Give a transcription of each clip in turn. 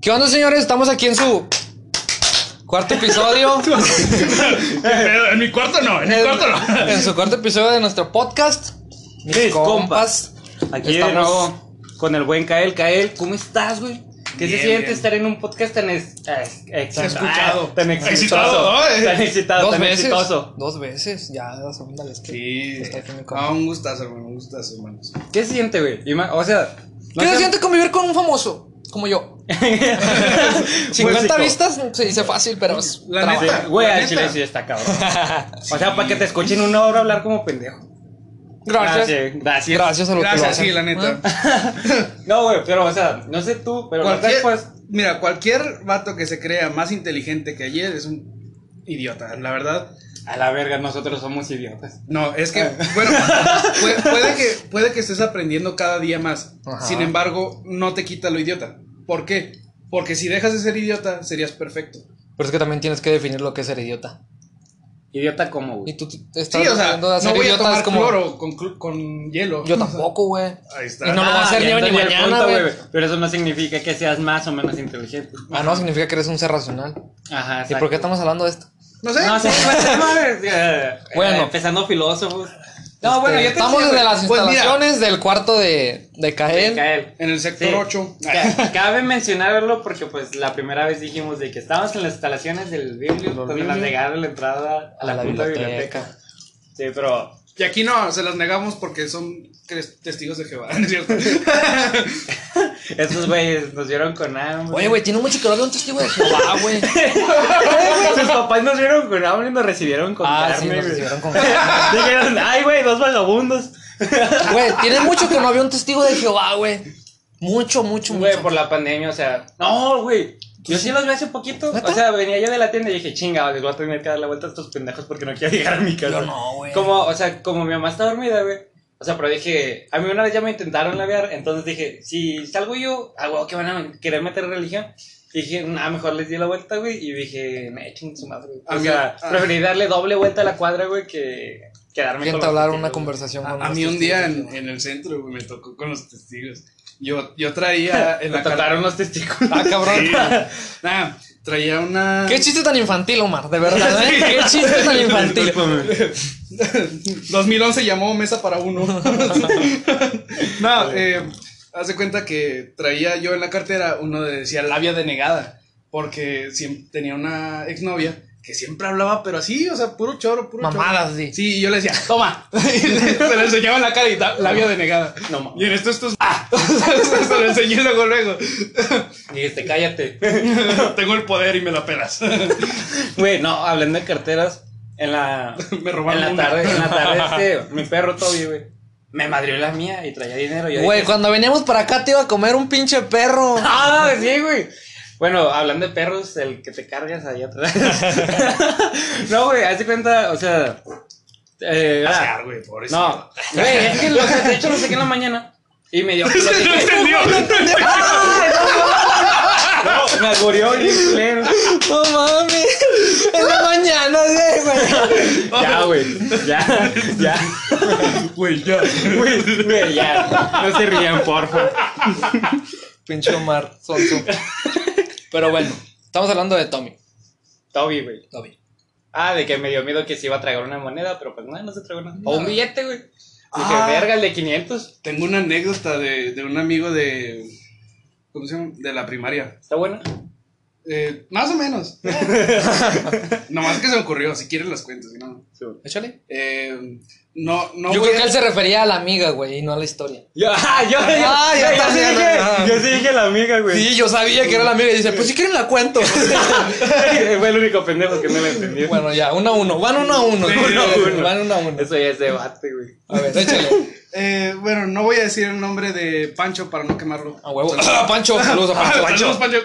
¿Qué onda, señores? Estamos aquí en su cuarto episodio. Pero en mi cuarto no, en mi cuarto no. en su cuarto episodio de nuestro podcast. Mis compas. Aquí de Estamos- nuevo con el buen Kael. Kael, ¿cómo estás, güey? ¿Qué Bien, se siente bien. estar en un podcast tan es, ex- Escuchado. ah, tan exitoso? Excitado, ¿no? Tan excitado, Dos tan veces. exitoso. Dos veces. Ya, la segunda vez que Sí. está aquí mi compa. Ah, un gustazo, hermano, un gustazo, hermanos. ¿Qué se siente, güey? O sea, no ¿Qué se sé- siente convivir con un famoso? Como yo. 50 Músico. vistas se dice fácil, pero es La trabajo. neta. Güey, La al neta. chile sí está cabrón. O sea, para que te escuchen una hora hablar como pendejo. Gracias. Gracias. Gracias. Gracias a lo que lo Gracias, hacen. sí, la neta. No, güey, pero, o sea, no sé tú, pero Cualquier, después. mira, cualquier vato que se crea más inteligente que ayer es un idiota, la verdad. A la verga, nosotros somos idiotas. No, es que, bueno, puede, puede que, puede que estés aprendiendo cada día más. Ajá. Sin embargo, no te quita lo idiota. ¿Por qué? Porque si dejas de ser idiota, serías perfecto. Pero es que también tienes que definir lo que es ser idiota. Idiota como, Y güey. tú te estás Sí, o sea, de hacer no voy a tomar como. cloro con, cl- con hielo. Yo tampoco, güey. Ahí está. Y no lo voy a hacer Ah, ni ni mañana, güey. Pero eso no significa que seas más o menos inteligente. Ah, no, significa que eres un ser racional. Ajá, ¿Y exacto. por qué estamos hablando de esto? No sé. No, pues, eh, Bueno. eh, empezando filósofos. No, bueno, Este, yo te Estamos decía, desde las Pues mira. instalaciones del cuarto de, de Cael. En el sector Sí. 8. Ca- Cabe mencionarlo porque pues la primera vez dijimos de que estábamos en las instalaciones del biblio donde nos negaron la entrada a la, A la biblioteca. biblioteca. Sí, pero Y aquí no, se las negamos porque son testigos de Jehová, ¿no es cierto? esos güeyes nos dieron con hambre. Oye, güey, tiene mucho que no veo un testigo de Jehová, güey. Sus papás nos dieron con hambre y nos recibieron con Ah, sí, carne, nos güey. recibieron con Dijeron, ay, güey, dos vagabundos. Güey, tiene mucho que no había un testigo de Jehová, güey. Mucho, mucho, Güey, mucho. por la pandemia, o sea. No, güey. Yo sí los vi hace poquito. ¿Neta? O sea, venía yo de la tienda y dije, chinga, les voy a tener que dar la vuelta a estos pendejos porque no quiero llegar a mi casa. Yo no, güey. Como, o sea, como mi mamá está dormida, güey. O sea, pero dije, a mí una vez ya me intentaron labiar, entonces dije, si salgo yo, ah, güey, que van a querer meter religión. Y dije, nada, mejor les di la vuelta, güey. Y dije, me echen su madre, O mí- sea, ah. preferí darle doble vuelta a la cuadra, güey, que quedarme con testigos, una conversación con A, a mí un día en, en el centro, güey, me tocó con los testigos. Yo, yo traía en Me la tocaron los testículos. Ah, cabrón. Nah, traía una. Qué chiste tan infantil, Omar, de verdad, ¿eh? Qué chiste tan infantil. 2011 llamó Mesa para uno. no, eh, haz de cuenta que traía yo en la cartera uno de decía labia denegada. Porque siempre tenía una exnovia que siempre hablaba, pero así, o sea, puro choro, puro choro. Mamadas, sí. Sí, y yo le decía, toma. Y le- se le enseñaba en la cara y ta- labia denegada. No mames. Y en esto, esto es. ¡Ah! se lo enseñé luego, luego. Dijiste, cállate. Tengo el poder y me la pelas. Güey, no, hablando de carteras, en la, me en robaron la una. tarde, en la tarde, este, mi perro Toby, güey, me madrió la mía y traía dinero. Yo Güey, dije, cuando veníamos para acá te iba a comer un pinche perro. Ah, sí, güey. Bueno, hablando de perros, el que te cargas ahí atrás. no, güey, hazte cuenta, o sea. Eh, Pasear, güey, pobrecito. no, güey, es que lo, de hecho lo saqué en la mañana y me dio. lo No dije, entendió. No, me agurió bien culero. No mames. En la mañana, güey. Ya, güey, ya, ya. Güey, ya. Güey, güey, ya. No se rían, porfa. Pinche Omar, sonso. Pero bueno, estamos hablando de Tommy. Toby, güey. Tommy. Ah, de que me dio miedo que se iba a tragar una moneda, pero pues no, no se tragó nada. O un billete, güey. Dije, Ah. verga, el de 500. Tengo una anécdota de, de un amigo de. ¿Cómo se llama? De la primaria. ¿Está bueno? Eh, más o menos. Nomás que se me ocurrió. Si quieren las cuentas, si no. Échale. Eh, no, no. Yo voy creo que a- él se refería a la amiga, güey, y no a la historia. Yo, ah, yo, yo, Ah, yo, yo sí dije, yo sí dije la amiga, güey. Sí, yo sabía que era la amiga y dice, pues si quieren la cuento. Fue el único pendejo que no la entendió. bueno, ya, uno a uno. Van uno a uno. Uno a uno. Van uno a uno. Eso ya es debate, güey. A ver, échale. Eh, bueno, no voy a decir el nombre de Pancho para no quemarlo. A huevo. Pancho, saludos a Pancho. Saludos, Pancho.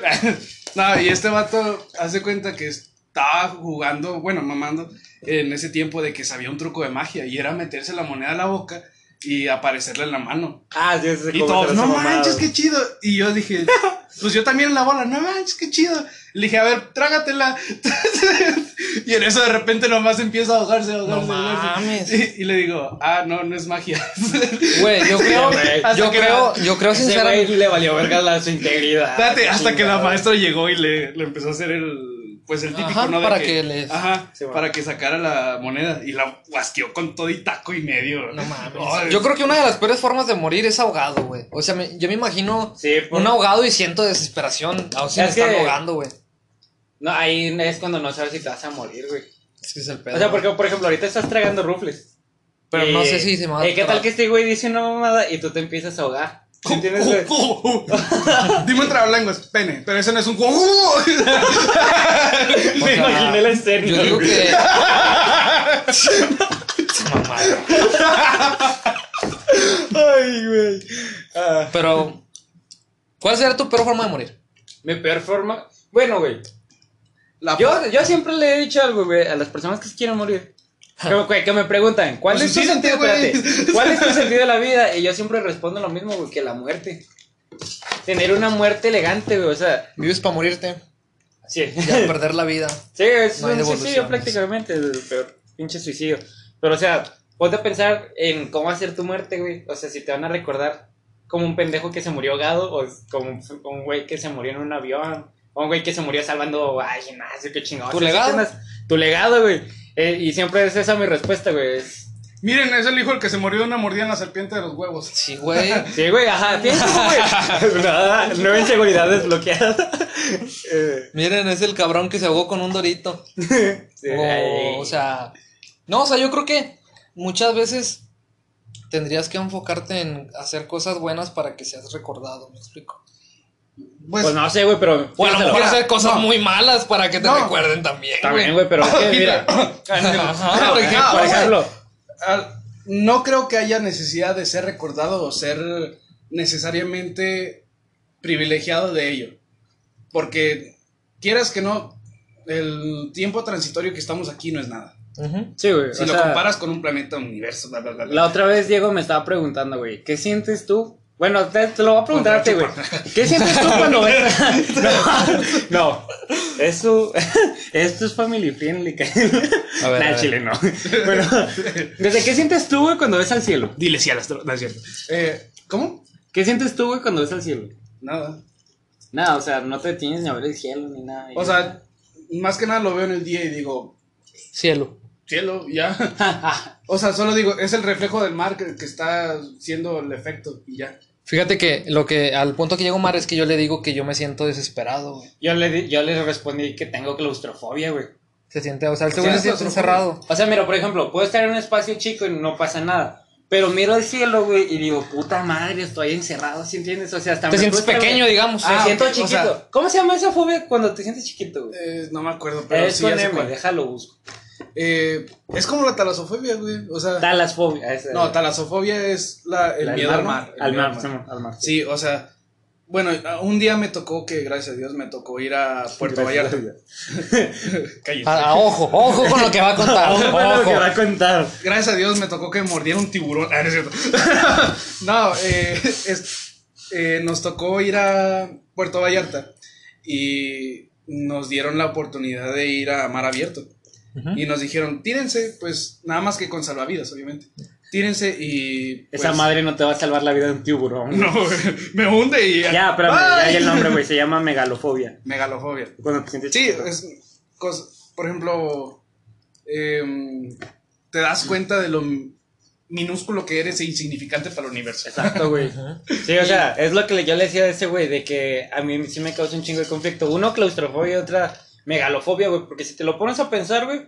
no, y este vato hace cuenta que estaba jugando, bueno, mamando, en ese tiempo de que sabía un truco de magia y era meterse la moneda a la boca y aparecerle en la mano. Ah, sí, ese Y todos, no las mamadas". manches, qué chido. Y yo dije, pues yo también en la bola, no manches, qué chido. Le dije, a ver, trágatela. y en eso de repente nomás empieza a ahogarse, ahogarse, No ahogarse. mames. Y, y le digo, ah, no, no es magia. Güey, yo creo, yo creo, la- yo creo sinceramente. le valió verga la, su integridad. Espérate, hasta que la maestra llegó y le, le empezó a hacer el. Pues el típico, Ajá, ¿no? De para que les- Ajá, Sí, bueno. para que sacara la moneda. Y la guasqueó con todo y taco y medio. No mames. Yo creo que una de las peores formas de morir es ahogado, güey. O sea, me- yo me imagino Sí, por- un ahogado y siento desesperación. Aún si me Es están que- ahogando, güey. No, ahí es cuando no sabes si te vas a morir, güey. Es que es el pedo. O sea, porque, por ejemplo, ahorita estás tragando rufles. Pero Y- no sé si se me va a eh, ¿Qué tal que este güey dice una mamada y tú te empiezas a ahogar? ¿Sí entiendes, güey? Dime un trabalenguas, pene, pero eso no es un. Me imaginé la escena. Yo digo que. Ay, güey. Ah, Pero. ¿Cuál sería tu peor forma de morir? mi peor forma. Bueno, güey. Yo, yo siempre le he dicho algo, güey, a las personas que se quieren morir. Que, me- que me preguntan, ¿cuál Pues es tu sentido? Espérate, ¿Cuál es tu sentido de la vida? Y yo siempre respondo lo mismo, güey, que la muerte. Tener una muerte elegante, güey, o sea, Vives para morirte. sí. Ya perder la vida. Sí, es No un suicidio prácticamente, el peor pinche suicidio. Pero, o sea, ponte a pensar en cómo hacer tu muerte, güey. O sea, si te van a recordar como un pendejo que se murió ahogado, o como un- güey que se murió en un avión, o un güey que se murió salvando al gimnasio, qué chingón. ¿Tu O sea, legado? si tienes- Tu legado, güey. Eh, y siempre es esa mi respuesta, güey. es- Miren, es el hijo el que se murió de una mordida en la serpiente de los huevos. Sí, güey. Sí, güey, ajá, piensa, güey. Nada, nueva inseguridad desbloqueada. Eh, Miren, es el cabrón que se ahogó con un dorito. sí, O, ay. o sea, no, o sea, yo creo que muchas veces tendrías que enfocarte en hacer cosas buenas para que seas recordado, ¿me explico? Pues, Pues no sé, güey, pero. O a lo mejor hacer cosas no. muy malas para que te No. recuerden también. También, güey, pero es que, mira. Ajá, por ejemplo, por no creo que haya necesidad de ser recordado o ser necesariamente privilegiado de ello. Porque quieras que no, el tiempo transitorio que estamos aquí no es nada. Sí, güey. Si o lo sea, comparas con un planeta, universo, bla, bla, bla, bla. La otra vez Diego me estaba preguntando, güey, ¿qué sientes tú? Bueno, te, te lo voy a preguntar a ti, güey. ¿Qué sientes tú cuando ves? No, no. Eso, esto es family friendly. A ver, Nah, a ver. chile, no. Bueno, ¿desde qué sientes tú, güey, cuando ves al cielo? Dile sí al astro, no es cierto. Eh, ¿Cómo? ¿Qué sientes tú, güey, cuando ves al cielo? Nada. Nada, o sea, no te detienes ni a ver el cielo ni nada. O sea, más que nada lo veo en el día y digo, Cielo. cielo, ya. O sea, solo digo, es el reflejo del mar que, que está siendo el efecto y ya. Fíjate que lo que al punto que llego Mar es que yo le digo que yo me siento desesperado, güey. yo, le, di- yo le respondí que tengo claustrofobia, güey. Se siente, o sea, el segundo se siente encerrado. O sea, mira, por ejemplo, puedo estar en un espacio chico y no pasa nada. Pero miro al cielo, güey, y digo, puta madre, estoy encerrado, ¿sí entiendes? O sea, hasta Te me sientes frustra, pequeño, güey. digamos. Me Ah, siento ok, o chiquito. sea- ¿Cómo se llama esa fobia cuando te sientes chiquito, güey? Eh, no me acuerdo, pero es sí con ya sé M, cuál. déjalo busco. Eh, es como la talasofobia, güey. O sea, Talasfobia. esa- no, talasofobia es la, el la miedo al mar. Al mar, al mar. Sí, o sea, bueno, un día me tocó que, gracias a Dios, me tocó ir a Puerto Gracias Vallarta. Cállate. Ojo, ojo con lo que va a contar. Ojo con lo que va a contar. Gracias a Dios me tocó que mordiera un tiburón. Ah, no es cierto. no, eh, es- eh, nos tocó ir a Puerto Vallarta y nos dieron la oportunidad de ir a mar abierto. Y nos dijeron, tírense, pues nada más que con salvavidas, obviamente. Tírense y. pues, Esa madre no te va a salvar la vida de un tiburón. No, me hunde y. Ya, espérame, ya el nombre, güey. Se llama megalofobia. Megalofobia. Cuando te sientes Sí, es por ejemplo, em, te das cuenta de lo minúsculo que eres e insignificante para el universo. Exacto, güey. Sí, o sea, es lo que yo le decía a ese güey, de que a mí sí me causa un chingo de conflicto. Uno, claustrofobia, y otra, megalofobia, güey. Porque si te lo pones a pensar, güey.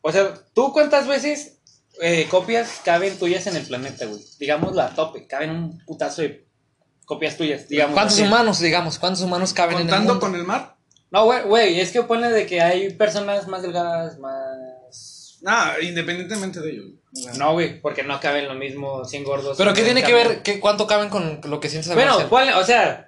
O sea, ¿tú cuántas veces eh, copias caben tuyas en el planeta, güey? Digámoslo a tope, caben un putazo de copias tuyas, digamos. ¿Cuántos así. humanos, digamos? ¿Cuántos humanos caben en el Contando con el mar. No, güey, güey, es que pone de que hay personas más delgadas, más... Ah, independientemente de ello. O sea, No, güey, porque no caben lo mismo 100 gordos. ¿Pero qué tiene que caben- ver? ¿Qué, ¿Cuánto caben con lo que sientes al Bueno, ponle, o sea,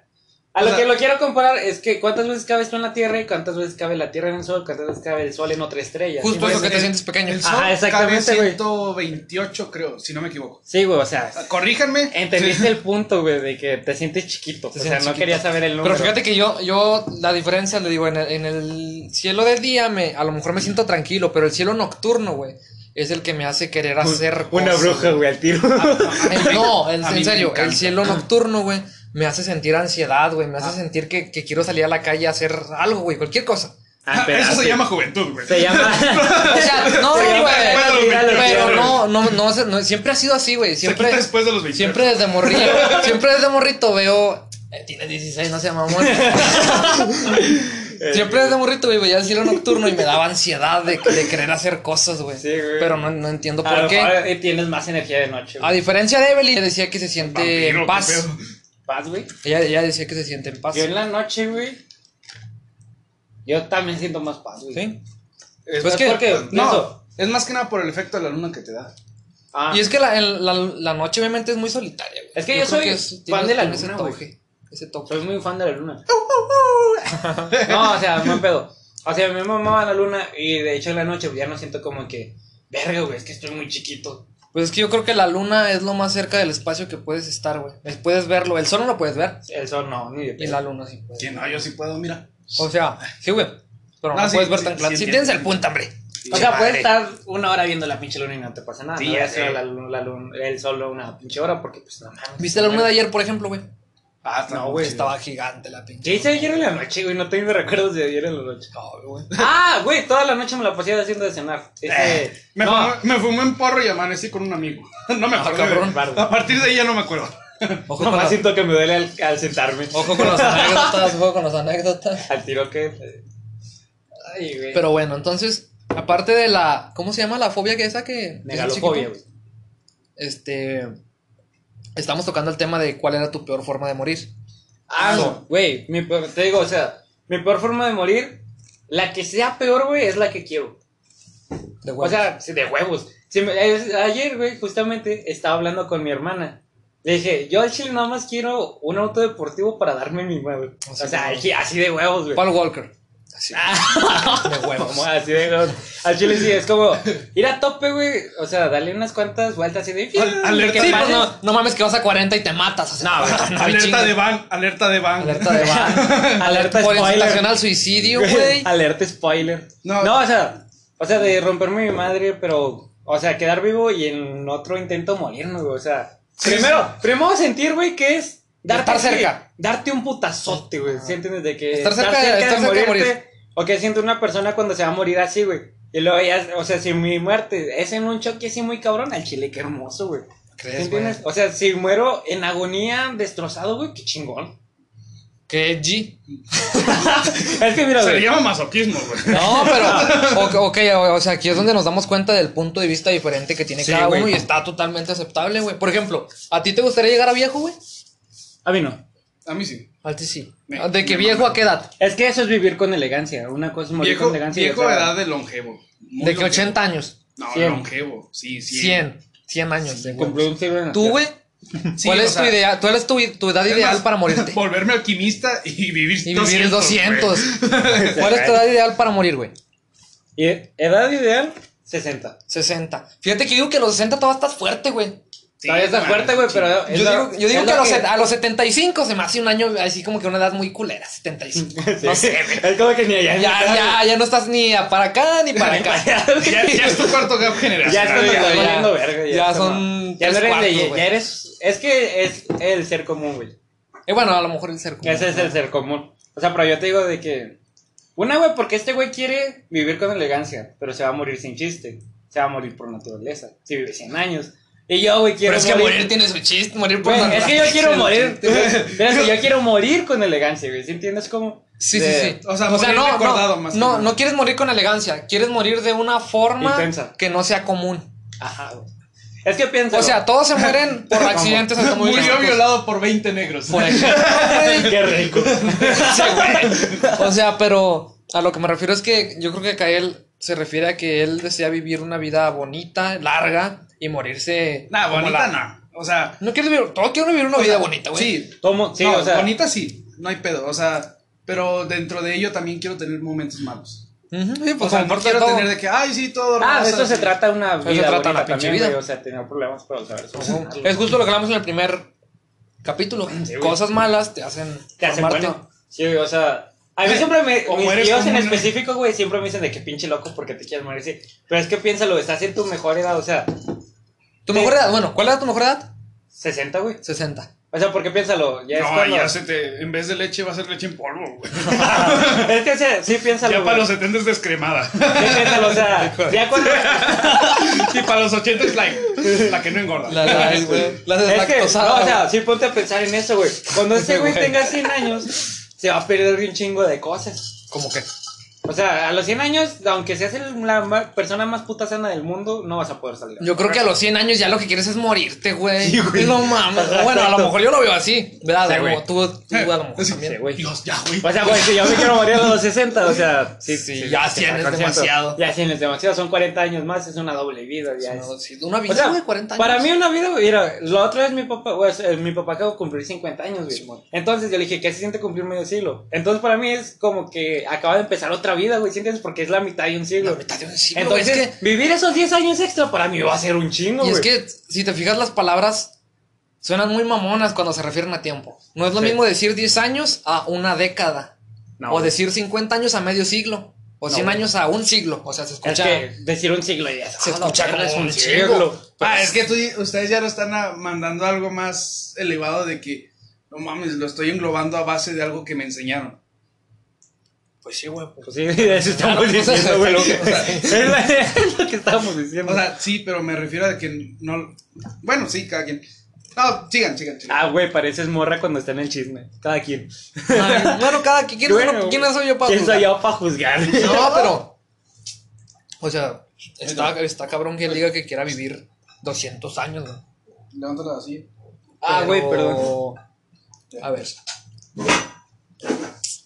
A O lo sea- que lo quiero comparar es que cuántas veces cabes tú en la Tierra y cuántas veces cabe la Tierra en el Sol, cuántas veces cabe el Sol en otra estrella. Justo ¿sí, eso que te sientes pequeño. El Ajá, sol exactamente, cabe güey. 128, creo, si no me equivoco. Sí, güey, o sea, Corríjanme. entendiste Sí. el punto, güey, de que te sientes chiquito. Te o sea, no chiquito. quería saber el número. Pero fíjate que yo, yo, la diferencia, le digo, en el, en el cielo de día, me, a lo mejor me siento tranquilo, pero el cielo nocturno, güey, es el que me hace querer hacer Una cosas, bruja, güey, al tiro. El- no, el- A mí en serio, el cielo nocturno, güey, me hace sentir ansiedad, güey, me hace sentir que, que quiero salir a la calle a hacer algo, güey, cualquier cosa. Ah, pero- Eso se llama juventud, güey. Se llama. O sea, no, Se llama güey, pero 21, no, no, no, se- no, siempre ha sido así, güey, Se siempre, quita después de los 20. siempre desde morrito, siempre desde morrito veo, eh, tiene 16, no sea mamón. Siempre desde morrito, güey, veía el cielo nocturno y me daba ansiedad de, de querer hacer cosas, güey. Sí, güey. Pero no, no entiendo A por lo qué. mejor, eh, tienes más energía de noche. A diferencia de Evelyn, decía que se siente Vampiro, en paz. Paz, güey. Ella, ella decía que se siente en paz. Yo en la noche, güey. Yo también siento más paz, güey. ¿Sí? Es Pues Es que- porque No, pienso, es más que nada por el efecto de la luna que te da. ah, Y es que la, el- la, la noche obviamente es muy solitaria, güey. Es que yo soy fan de la ese luna, güey. toque. Ese toque. soy muy fan de la luna. no, o sea, buen pedo. O sea, me mamaba la luna y de hecho en la noche ya no siento como que, verga, güey, es que estoy muy chiquito. Pues es que yo creo que la luna es lo más cerca del espacio que puedes estar, güey. Puedes verlo. El sol no lo puedes ver. El sol no, ni de Y la luna sí puedes. Que no, yo sí puedo, mira. O sea, sí, güey. Pero no, No, sí, puedes ver sí, tan claro. sí Si tienes entiendo. el punto, hombre. O sea, Madre. puedes estar una hora viendo la pinche luna y no te pasa nada. Sí, no ya sé. la luna, la luna- el sol una pinche hora porque pues no mames. ¿Viste la luna de ayer, por ejemplo, güey? Ah, No, güey, estaba gigante la pinche. ¿Qué hice ayer en la noche, güey? No tengo recuerdos de ayer en la noche. No, güey. Ah, güey, toda la noche me la pasé haciendo de cenar. Ese... Eh, Me, no, fumé, me fumé un porro y amanecí con un amigo. No me Ah, acuerdo. cabrón. A partir de ahí ya no me acuerdo. Ojo con, nomás la- siento que me duele al, al sentarme. ojo con las anécdotas, ojo con las anécdotas. Al tiro que... Ay, güey. Pero bueno, entonces, aparte de la. ¿Cómo se llama la fobia que esa que. Megalofobia, güey. Este. Estamos tocando el tema de cuál era tu peor forma de morir. Ah, no, güey, mi peor- te digo, o sea, mi peor forma de morir, la que sea peor, güey, es la que quiero. De O huevos. sea, sí, de huevos. Sí, me- es- ayer, güey, justamente estaba hablando con mi hermana. Le dije, yo al chile nada más quiero un auto deportivo para darme mi huevo. O sea, de así, así de huevos, güey. Paul Walker. Así. de huevos. Como así de. Al chile sí, es como ir a tope, güey. O sea, darle unas cuantas vueltas así de... Al- alerta Sí, de- pues no, no mames que vas a 40 y te matas. O sea, No, güey, no hay alerta de van, alerta de van. Alerta de van. Alerta Por spoiler. incitación al suicidio, güey. Alerta spoiler. No. No, o sea, o sea, de romperme mi madre, pero, o sea, quedar vivo y en otro intento morirme, güey. O sea, Sí, primero, primero sentir, güey, que es Estar cerca. Darte un putazote, güey. ¿Sí entiendes? De que Estar cerca de- estar cerca de morir. O que siente una persona cuando se va a morir así, güey. Y luego ya, o sea, si mi muerte es en un choque así muy cabrón, al chile, qué hermoso, güey. ¿Sí ¿Crees, güey? entiendes? O sea, si muero en agonía, destrozado, güey, qué chingón. Que G. es que mira, Se le llama masoquismo, güey. No, pero. Ok, o sea, aquí es donde nos damos cuenta del punto de vista diferente que tiene Sí, cada güey. uno y está totalmente aceptable, güey. Por ejemplo, ¿a ti te gustaría llegar a viejo, güey? A mí no. A mí sí. A ti sí. Me- ¿De qué me viejo a qué edad? Es que eso es vivir con elegancia. Una cosa es morir Viejo, con elegancia. y viejo otra- edad de longevo. Muy ¿De qué longevo. 80 años? No, 100. longevo. Sí, 100. 100. 100 años de Cumplió huevos. un en ¿Tú, güey? Sí, ¿Cuál o es sea, tu idea? ¿Cuál es tu, tu edad es ideal más, para morirte? Volverme alquimista y vivir Y vivir 200. güey. ¿Cuál es tu edad ideal para morir, güey? Y edad ideal, 60. 60. Fíjate que digo que a los 60 todavía estás fuerte, güey. Sí, Todavía está fuerte, güey, pero. es Yo la- digo, yo digo es que, a lo los, set- a los 75 se me hace un año así como que una edad muy culera, 75. Sí. No sé, güey. Es como que ni allá. Ya, ya, ya no estás ni a para acá ni para acá. Ya, ya es tu cuarto gap generacional. Ya estoy ya, ya, ya. verga. Ya está son. Ya no eres cuartos, de-. Ya eres. Es que es el ser común, güey. Y bueno, a lo mejor el ser común. Ese es el ser común. O sea, pero yo te digo de que. Una, güey, porque este güey quiere vivir con elegancia, pero se va a morir sin chiste. Se va a morir por naturaleza. Si vive 100 años. Y yo, güey, quiero Pero es que morir tiene su chiste, morir por Güey, es que yo quiero morir. Espérate, yo quiero morir con elegancia, güey. ¿Sí entiendes cómo? Sí, De- sí, sí. o sea, morir no, recordado no, más que no, no quieres morir con elegancia, quieres morir de una forma Intensa. que no sea común. Ajá, güey. Es que piensa. O sea, todos se mueren por accidentes automovilísticos. Murió violado por 20 negros. Por ejemplo. Qué rico. O sea, pero a lo que me refiero es que yo creo que Kael se refiere a que él desea vivir una vida bonita, larga y morirse. Nah, bonita la- no. O sea, No quieres vivir, todos quieren vivir una vida bonita, güey. sí. ¿Cómo? Sí, no, o sea. bonita sí. no hay pedo, o sea, pero dentro de ello también quiero tener momentos malos. Sí, O pues sea, no parte de quiero todo. tener de que, ay, sí, todo Ah, de rosa, esto se sí. trata una Eso se vida trata la bonita pinche también, vida. güey, O sea, tener problemas, pero saber. Es justo lo que hablamos en el primer capítulo. Sí. Cosas malas te hacen Te hacen bueno. Sí, o sea. A mí siempre me. O mis tíos en un- específico, güey, siempre me dicen de que pinche loco porque te quieres morir. Sí. Pero es que piénsalo, estás en tu mejor edad, o sea, ¿Tu mejor edad? Bueno, ¿cuál era tu mejor edad? 60, güey. 60. O sea, porque piénsalo, ya es No, cuando. ya se te, en vez de leche va a ser leche en polvo, güey. es que, o sea, sí, piénsalo. Ya para los 70 es descremada. Sí, piénsalo, o sea, ya cuando. y para los 80 es like, la que no engorda. La, la, güey, la Es que, no, o sea, sí ponte a pensar en eso, güey. Cuando este güey Güey. tenga 100 años, se va a perder un chingo de cosas. ¿Cómo que? O sea, a los 100 años, aunque seas el- la persona más puta sana del mundo, no vas a poder salir. Yo creo que a los 100 años ya lo que quieres es morirte, güey. Sí, güey. No mames. Bueno, a lo mejor yo lo veo así, ¿verdad? Sí, Como güey. tú, tú a lo mejor también. Sí, güey. Dios, ya, güey. O sea, güey, si yo me quiero morir a los 60, o sea, sí, Sí, ya 100 es 100%. demasiado. Ya 100 es demasiado, son 40 años más, es una doble vida, ya No, es. sí, una O vida, sea, güey, 40 años. para mí una vida, mira, la otra vez mi papá, güey, eh, mi papá acaba de cumplir 50 años, güey. Simón. Entonces yo le dije, ¿qué se siente cumplir medio siglo? Entonces para mí es como que acaba de empezar otra vida, güey, ¿sí entiendes? Porque es la mitad de un siglo. La mitad de un siglo, Entonces, es que, vivir esos 10 años extra para mí va a ser un chingo, y güey. es que, si te fijas, las palabras suenan muy mamonas cuando se refieren a tiempo. No es lo Sí. mismo decir 10 años a una década. No, o güey. decir 50 años a medio siglo. O No, 100 güey. años a un siglo. O sea, se Es escucha. que decir un siglo ya Se ah, escucha como es un chingo. Ah, es que tú, ustedes ya lo están mandando algo más elevado de que, no mames, lo estoy englobando a base de algo que me enseñaron. Pues sí, güey. Pues sí, eso estamos Claro, diciendo, güey. pero, o sea, es, la- es lo que estábamos diciendo. O sea, sí, pero me refiero a que no. Bueno, sí, cada quien. No, sigan, sigan, sigan. ah, güey, pareces morra cuando está en el chisme. Cada quien. Ay, bueno, cada quien. ¿Quién, Bueno, quién soy yo para ¿Quién soy juzgar? yo para juzgar? No, pero. O sea, está, está cabrón que él diga que quiera vivir 200 años, güey. Levántala así. Ah, güey, Pero- perdón. A ver.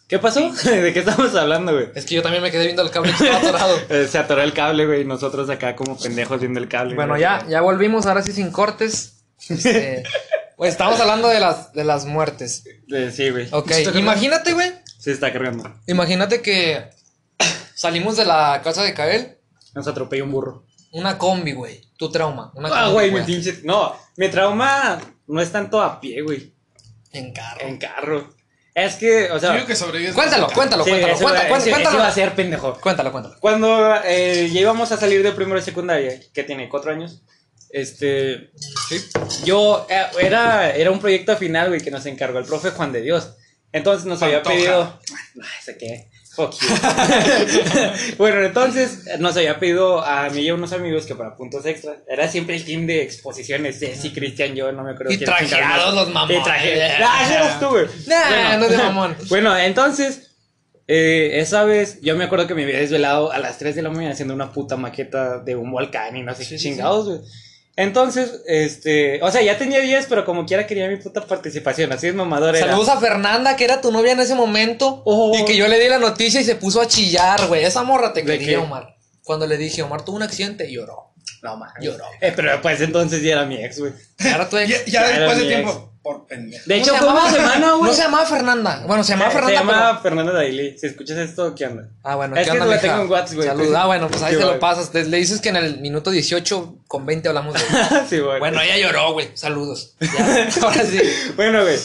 ¿Qué pasó? ¿De qué estamos hablando, güey? Es que yo también me quedé viendo el cable que estaba atorado. Eh, se atoró el cable, güey, y nosotros acá como pendejos viendo el cable. Bueno, güey. ya, ya volvimos, ahora sí sin cortes. Este, pues estamos hablando de las, de las muertes. Eh, sí, güey. Ok, imagínate, güey. Sí, está cargando. Imagínate que salimos de la casa de Kael, Nos atropelló un burro. una combi, güey. Tu trauma. Una Ah, combi, güey, mi pinche. No, mi trauma no es tanto a pie, güey. En carro. En carro. Es que, o sea. Yo digo que sobrevives. Cuéntalo, cuéntalo, sí, cuéntalo, eso cuéntalo, cuéntalo, eso- eso iba a cuéntalo. ser pendejo. Cuéntalo, cuéntalo. Cuando eh, ya íbamos a salir de primero de secundaria, que tiene cuatro años, este, yo, eh, era, era un proyecto final, güey, que nos encargó el profe Juan de Dios. Entonces nos había pedido, ay, ¿sé qué? Fuck you. bueno, entonces nos había pedido a mí y a unos amigos que para puntos extra, era siempre el team de exposiciones, Ceci, Cristian, yo, no me acuerdo. Y trajeados los mamones. Y traje- Ah, ese eras tú, güey. Nah, no de mamón. Bueno, entonces, eh, esa vez yo me acuerdo que me había desvelado a las 3 de la mañana haciendo una puta maqueta de un volcán y no sé Sí, qué sí, chingados, güey. Entonces, este, o sea, ya tenía 10, pero como quiera quería mi puta participación, así es mamador era. Saludos a Fernanda, que era tu novia en ese momento. Oh. Y que yo le di la noticia y se puso a chillar, güey. Esa morra te ¿De quería, qué? Omar. Cuando le dije, Omar tuvo un accidente, lloró. No, mames. Lloró. Eh, pero pues entonces ya era mi ex, güey. Ahora tú Ya, ya Ya después de tiempo. Por pendejo. De hecho, ¿Cómo fue se una llamaba? semana, güey. No se llamaba Fernanda. Bueno, se llamaba Se Fernanda, llama Fernanda Daily. Si escuchas esto, ¿qué onda? pero... Ah, bueno, Es ¿qué que la tengo en WhatsApp, güey. Salud. Ah, bueno, pues ahí Sí, te lo güey. pasas. Te- le dices que en el minuto 18 con 20 hablamos de sí, güey. Bueno, ella lloró, güey. Saludos. Ya, ahora sí. Bueno, güey.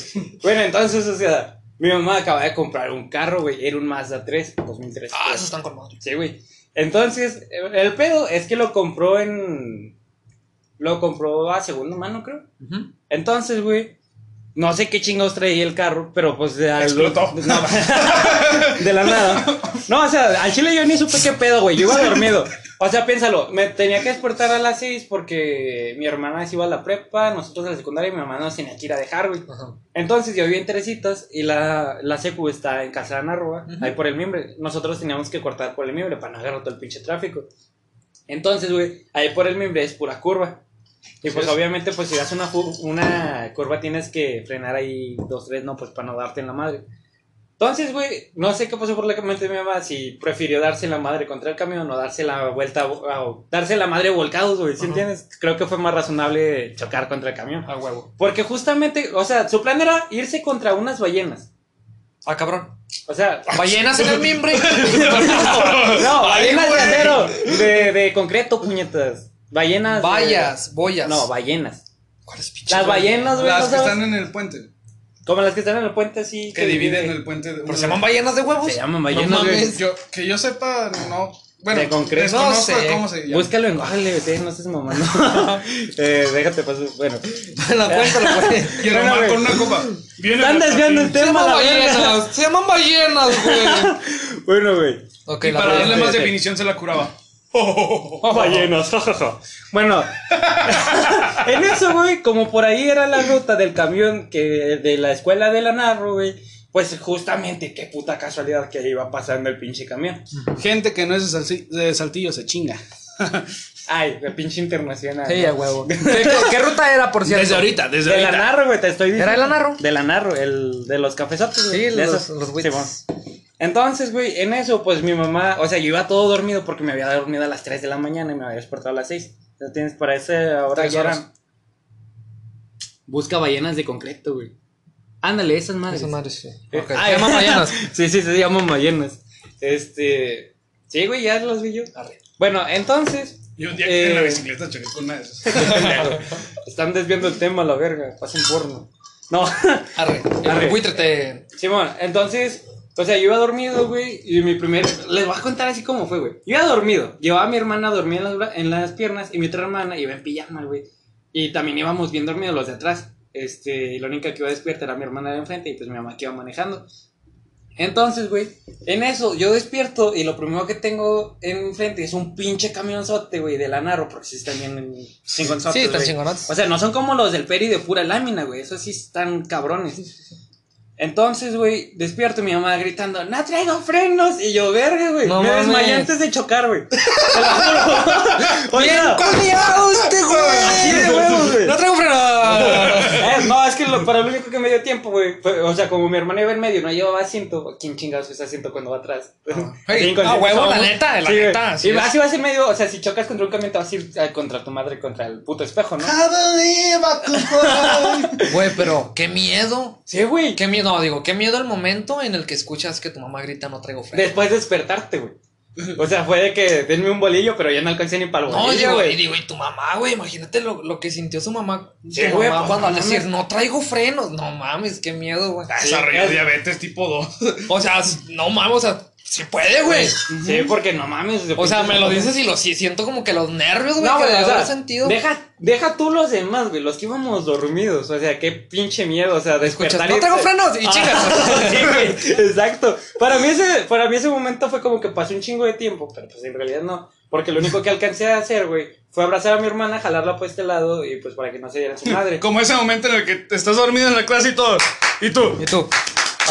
Bueno, entonces, o sea, mi mamá acaba de comprar un carro, güey. Era un Mazda 3, 2003. Ah, esos están con madre. Sí, güey. Entonces, el pedo es que lo compró en. Lo compró a segunda mano, creo. Entonces, güey. No sé qué chingados traía el carro, pero pues de al- Explotó. No, de la nada. No, o sea, al chile yo ni supe qué pedo, güey. Yo iba dormido. O sea, piénsalo, me tenía que despertar a las 6 porque mi hermana se iba a la prepa, nosotros a la secundaria y mi mamá nos tenía que ir a dejar, güey. Ajá. Entonces yo vivía en Teresitas y la, la secu está en Casa de Narroa, ahí por el mimbre. Nosotros teníamos que cortar por el mimbre para no agarrar todo el pinche tráfico. Entonces, güey, ahí por el mimbre es pura curva. Y pues es. obviamente, pues si das una, una curva tienes que frenar ahí dos, tres, no, pues para no darte en la madre. Entonces, güey, no sé qué pasó por la mente de mi mamá, si prefirió darse la madre contra el camión o darse la vuelta, o darse la madre volcados, güey, ¿sí entiendes? Creo que fue más razonable chocar contra el camión. A huevo. Porque justamente, o sea, su plan era irse contra unas ballenas. Ah, cabrón. O sea, Ballenas en el mimbre. no, ballenas de acero, de, de concreto, puñetas. Ballenas. de- Vallas, boyas. No, ballenas. ¿Cuáles pinches? Las ballenas, güey. Las ¿no que sabes? están en el puente. Como las que están en el puente, así. Que dividen el puente. de- ¿Pero se llaman ballenas de huevos? Se llaman No ballenas, güey. mames. Yo, que yo sepa, no. Bueno, De concreto. No sé. cómo se llama. Búscalo en Google, no seas mamando. eh, déjate pasar. Bueno. Bueno, cuéntalo, güey. Y el Bueno, Omar güey. con una copa. Viene Están desviando el patín. Se tema, llaman la verga. ballenas. Se llaman ballenas, güey. Bueno, güey. Ok, Y la para darle más sí. definición se la curaba. Ballenas, jajaja. Bueno, en eso, güey, como por ahí era la ruta del camión que de la escuela de la Narro, güey, pues justamente qué puta casualidad que iba pasando el pinche camión. Gente que no es de, de Saltillo se chinga. Ay, el pinche internacional. Sí, a huevo. ¿Qué, qué, ruta era, por cierto? Desde ahorita, desde De la ahorita. Narro, güey, te estoy diciendo. ¿Era de la Narro? De la Narro, el de los cafezotes, güey. Sí, de los- esos. los Sí, bueno. Entonces, güey, en eso, pues mi mamá, o sea, yo iba todo dormido porque me había dormido a las 3 de la mañana y me había despertado a las 6. Entonces, tienes para ese ahora ya eran. Busca ballenas de concreto, güey. Ándale, esas madres. Esa madre sí. Eh, ah, Se llaman ballenas. sí, sí, se llaman ballenas. Este. Sí, güey, ya los vi yo. Bueno, entonces. Y un día que en la Eh. bicicleta choqué con una de esas. Están desviando el tema, la verga. Pasen porno. No. Arre. Arre. El buitre te. Simón, entonces, o sea, yo iba dormido, güey, y mi primer, les voy a contar así como fue, güey. Yo iba dormido, llevaba a mi hermana dormida en las, en las piernas y mi otra hermana iba en pijama, güey. Y también íbamos bien dormidos los de atrás. Este, y la única que iba despierta era mi hermana de enfrente y pues mi mamá que iba manejando. Entonces, güey, en eso yo despierto y lo primero que tengo enfrente es un pinche camionzote, güey, de la Narro, porque sí están bien chingonzotes, Sí, están chingonotes. O sea, no son como los del Peri de pura lámina, güey. Esos sí están cabrones. Entonces, güey, despierto y mi mamá gritando, no traigo frenos. Y yo, verga, güey. No me mames. desmayé antes de chocar, güey. Te lo juro. Oye, ¡Culeado este, güey! Así de huevos, güey. ¡No traigo freno! Eh, no, es que lo, para lo único que me dio tiempo, güey. O sea, como mi hermana iba en medio, no llevaba asiento. ¿Quién chingados usa asiento cuando va atrás? Hey, Sí, ah, huevo, la neta, la Sí, neta, así Y así vas en medio, o sea, si chocas contra un camión, te vas a ir eh, contra tu madre, contra el puto espejo, ¿no? Güey, pero qué miedo. Sí, güey. Qué miedo, no, digo, qué miedo el momento en el que escuchas que tu mamá grita no traigo freno. Después de despertarte, güey. O sea, fue de que denme un bolillo, pero ya no alcancé ni para el No, bolillo, y güey. digo, y tu mamá, güey, imagínate lo, lo que sintió su mamá. Sí, tu güey, mamá pues, cuando al no decir, no traigo frenos. No mames, qué miedo, güey. Desarrolló es- diabetes tipo 2. O sea, no mames, o sea, sí puede, güey. Sí, porque no mames. O sea, me lo dices y lo sí, siento como que los nervios, güey, No, que güey, o sea, sentido. Deja, deja tú los demás, güey, los que íbamos dormidos. O sea, qué pinche miedo, o sea, Escuchas, despertar. no y- traigo frenos y Ah, chicas. sí, güey, exacto. Para mí, ese, para mí ese momento fue como que pasó un chingo de tiempo, pero pues en realidad no. Porque lo único que alcancé a hacer, güey, fue abrazar a mi hermana, jalarla por este lado y pues para que no se diera su madre. Como ese momento en el que te estás dormido en la clase y todo. Y tú. ¿Y tú?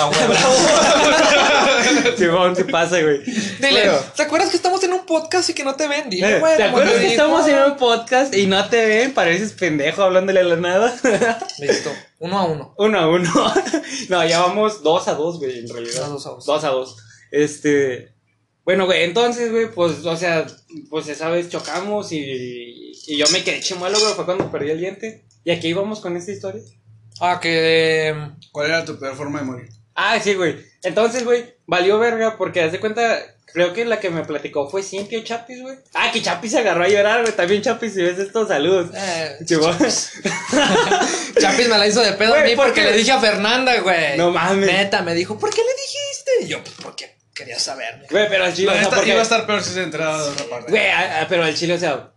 Ah. Simón, ¿qué pasa, güey? Dile, Bueno. ¿te acuerdas que estamos en un podcast y que no te ven? Dile, Eh, güey. ¿Te acuerdas que dijo. estamos en un podcast y no te ven? Pareces pendejo hablándole a la nada. Listo, uno a uno. uno a uno. no, ya vamos dos a dos, güey, en realidad. Dos a dos. Dos a dos. Este. Bueno, güey, entonces, güey, pues, o sea, pues esa vez chocamos y, y yo me quedé chimuelo, güey, fue cuando perdí el diente. Y aquí íbamos con esta historia. Ah, que. em, ¿Cuál era tu peor forma de morir? Ah, sí, güey. Entonces, güey, valió verga porque, haz de cuenta, creo que la que me platicó fue Cintia Chapis, güey. Ah, que Chapis se agarró a llorar, güey. También Chapis, si ves estos saludos. Eh. Chapis me la hizo de pedo a mí ¿por porque qué? le dije a Fernanda, güey. No mames. Neta, me dijo, ¿por qué le dijiste? Y yo, pues porque quería saber. Güey, pero al chile, La o sea, neta porque- iba a estar peor si se enteraba de otra parte. Güey, a- a- pero al chile, o sea.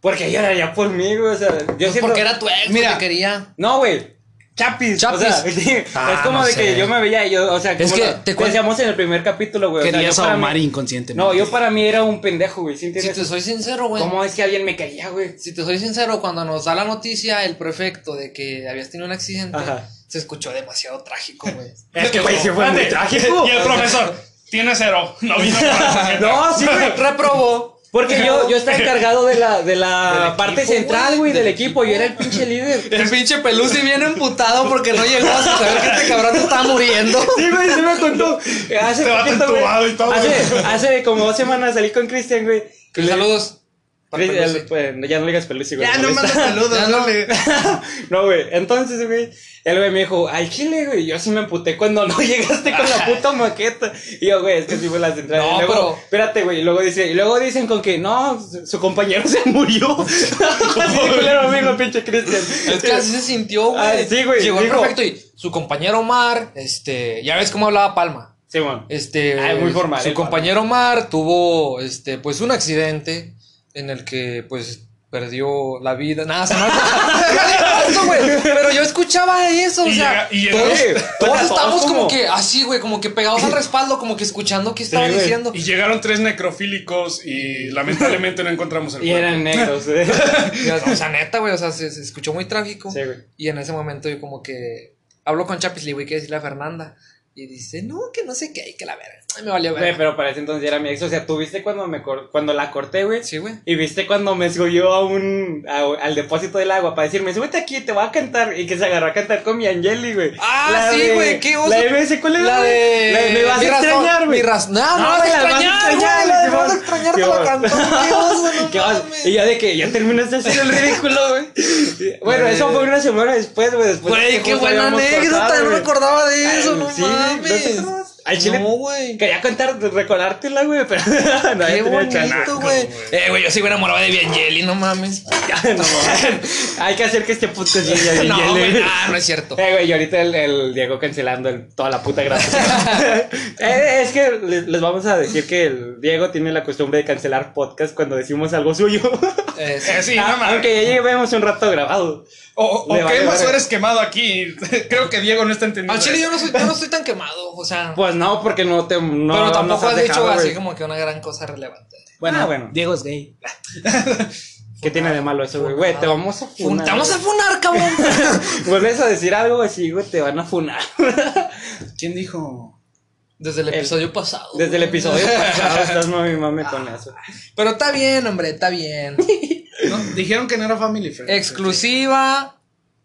Porque lloraría por mí, güey. O sea, yo Pues siento. porque era tu ex, Mira. quería. No, güey. Chapis. Chapis. O sea, sí, Ah, es como no de sé. que yo me veía, y yo, o sea, Es como que lo- te decíamos en el primer capítulo, güey. o sea, yo para mí- inconscientemente. No, yo para mí era un pendejo, güey. ¿Sí Si te soy sincero, güey. ¿Cómo es que alguien me quería, güey? Si te soy sincero, cuando nos da la noticia el prefecto de que habías tenido un accidente, Ajá. se escuchó demasiado trágico, güey. Es que, güey, sí fue muy trágico. Y el profesor, tiene cero. No vino para No, sí, güey. Reprobó. Porque yo, yo estaba encargado de la, de la parte equipo, central, güey, del del equipo. Yo era el pinche líder. El pinche Pelusi viene emputado porque no llegó a saber que este cabrón te estaba muriendo. Sí, güey, sí me contó. Hace Te va poquito, güey, y todo, Hace, hace como dos semanas salí con Cristian, güey. Saludos. Pelusi. el- pues, ya no le digas pelusi, güey. Ya no manda saludos, no. No, güey. Entonces, güey, el güey me dijo, al chile, güey. Yo sí me emputé cuando no llegaste con la puta maqueta. Y yo, güey, es que sí fue la central. No, y luego, pero- espérate, güey. Y luego dice, y luego dicen con que no, su, compañero se murió. así de culero amigo, pinche Cristian. Es que así se sintió, güey. Ah, sí, güey, Llegó el dijo- perfecto y su compañero Omar, este, ya ves cómo hablaba Palma. Simón. Este, Ah, muy formal, Su el compañero Omar tuvo, este, pues un accidente en el que, pues, perdió la vida. Nada, se me esto, güey. Pero yo escuchaba eso, o Y sea, llega- y llega- todos, Oye, todos estábamos como como- que así, güey, como que pegados al respaldo, como que escuchando qué estaba diciendo. Y llegaron tres necrofílicos y lamentablemente no encontramos el Y cuerpo. eran negros, güey. Y, O sea, neta, güey, o sea, se, se escuchó muy trágico. Sí, güey. Y en ese momento yo como que hablo con Chapis, le digo, "¿Y qué decirle a Fernanda. Y dice, no, que no sé qué, y que la verga. Ay, me valió Güey, ver. pero para ese entonces ya era mi ex. O sea, tú viste cuando me cor- cuando la corté, güey. Sí, güey. Y viste cuando me subió a un a- al depósito del agua para decirme, súbete aquí, te voy a cantar. Y que se agarró a cantar con mi Angeli, güey. Ah, La sí, de- güey, qué oso. La de MS, ¿cuál era, La güey? de. La de Me vas a extrañar, güey. Mi raz... No, no, No, vas a vas extrañar, güey. extrañar, La de Simón. vas a extrañar te la cantó. Qué oso, no ¿Qué vas- mames. Y ya de que ya terminaste hacer el ridículo, güey. Bueno, Güey. eso fue una semana después, güey. Después de Güey, qué buena anécdota. no me güey. acordaba de eso, no mames. ¿no Al chile. No, güey. Quería contar, recordártela, güey, pero no Qué bonito, güey. Eh, güey, yo sigo enamorado de Biangeli, no mames. No, mames. Hay que hacer que este podcast llegue a No, güey, ah, no es cierto. Eh, güey, y ahorita el, el Diego cancelando el- toda la puta grabación. Eh, es que les, les vamos a decir que el Diego tiene la costumbre de cancelar podcast cuando decimos algo suyo. Eh, sí. Eh, sí, Ah, no mames. aunque ya llevemos un rato grabado. O, o verga. o eres quemado aquí. Creo que Diego no está entendiendo. Al chile yo no, soy, yo no estoy tan quemado, o sea. Pues no, porque no te. No, pero tampoco has has dicho dejado, así güey. como que una gran cosa relevante. Bueno, ah, bueno. Diego es gay. ¿Qué tiene de malo eso, güey? Güey, te vamos a funar. Te vamos a funar, cabrón. Vuelves a decir algo así, güey, te van a funar. ¿Quién dijo? Desde el El- episodio pasado. Desde el episodio pasado estás mami mami con eso. Pero está bien, hombre, está bien. No, dijeron que no era family friend. Exclusiva.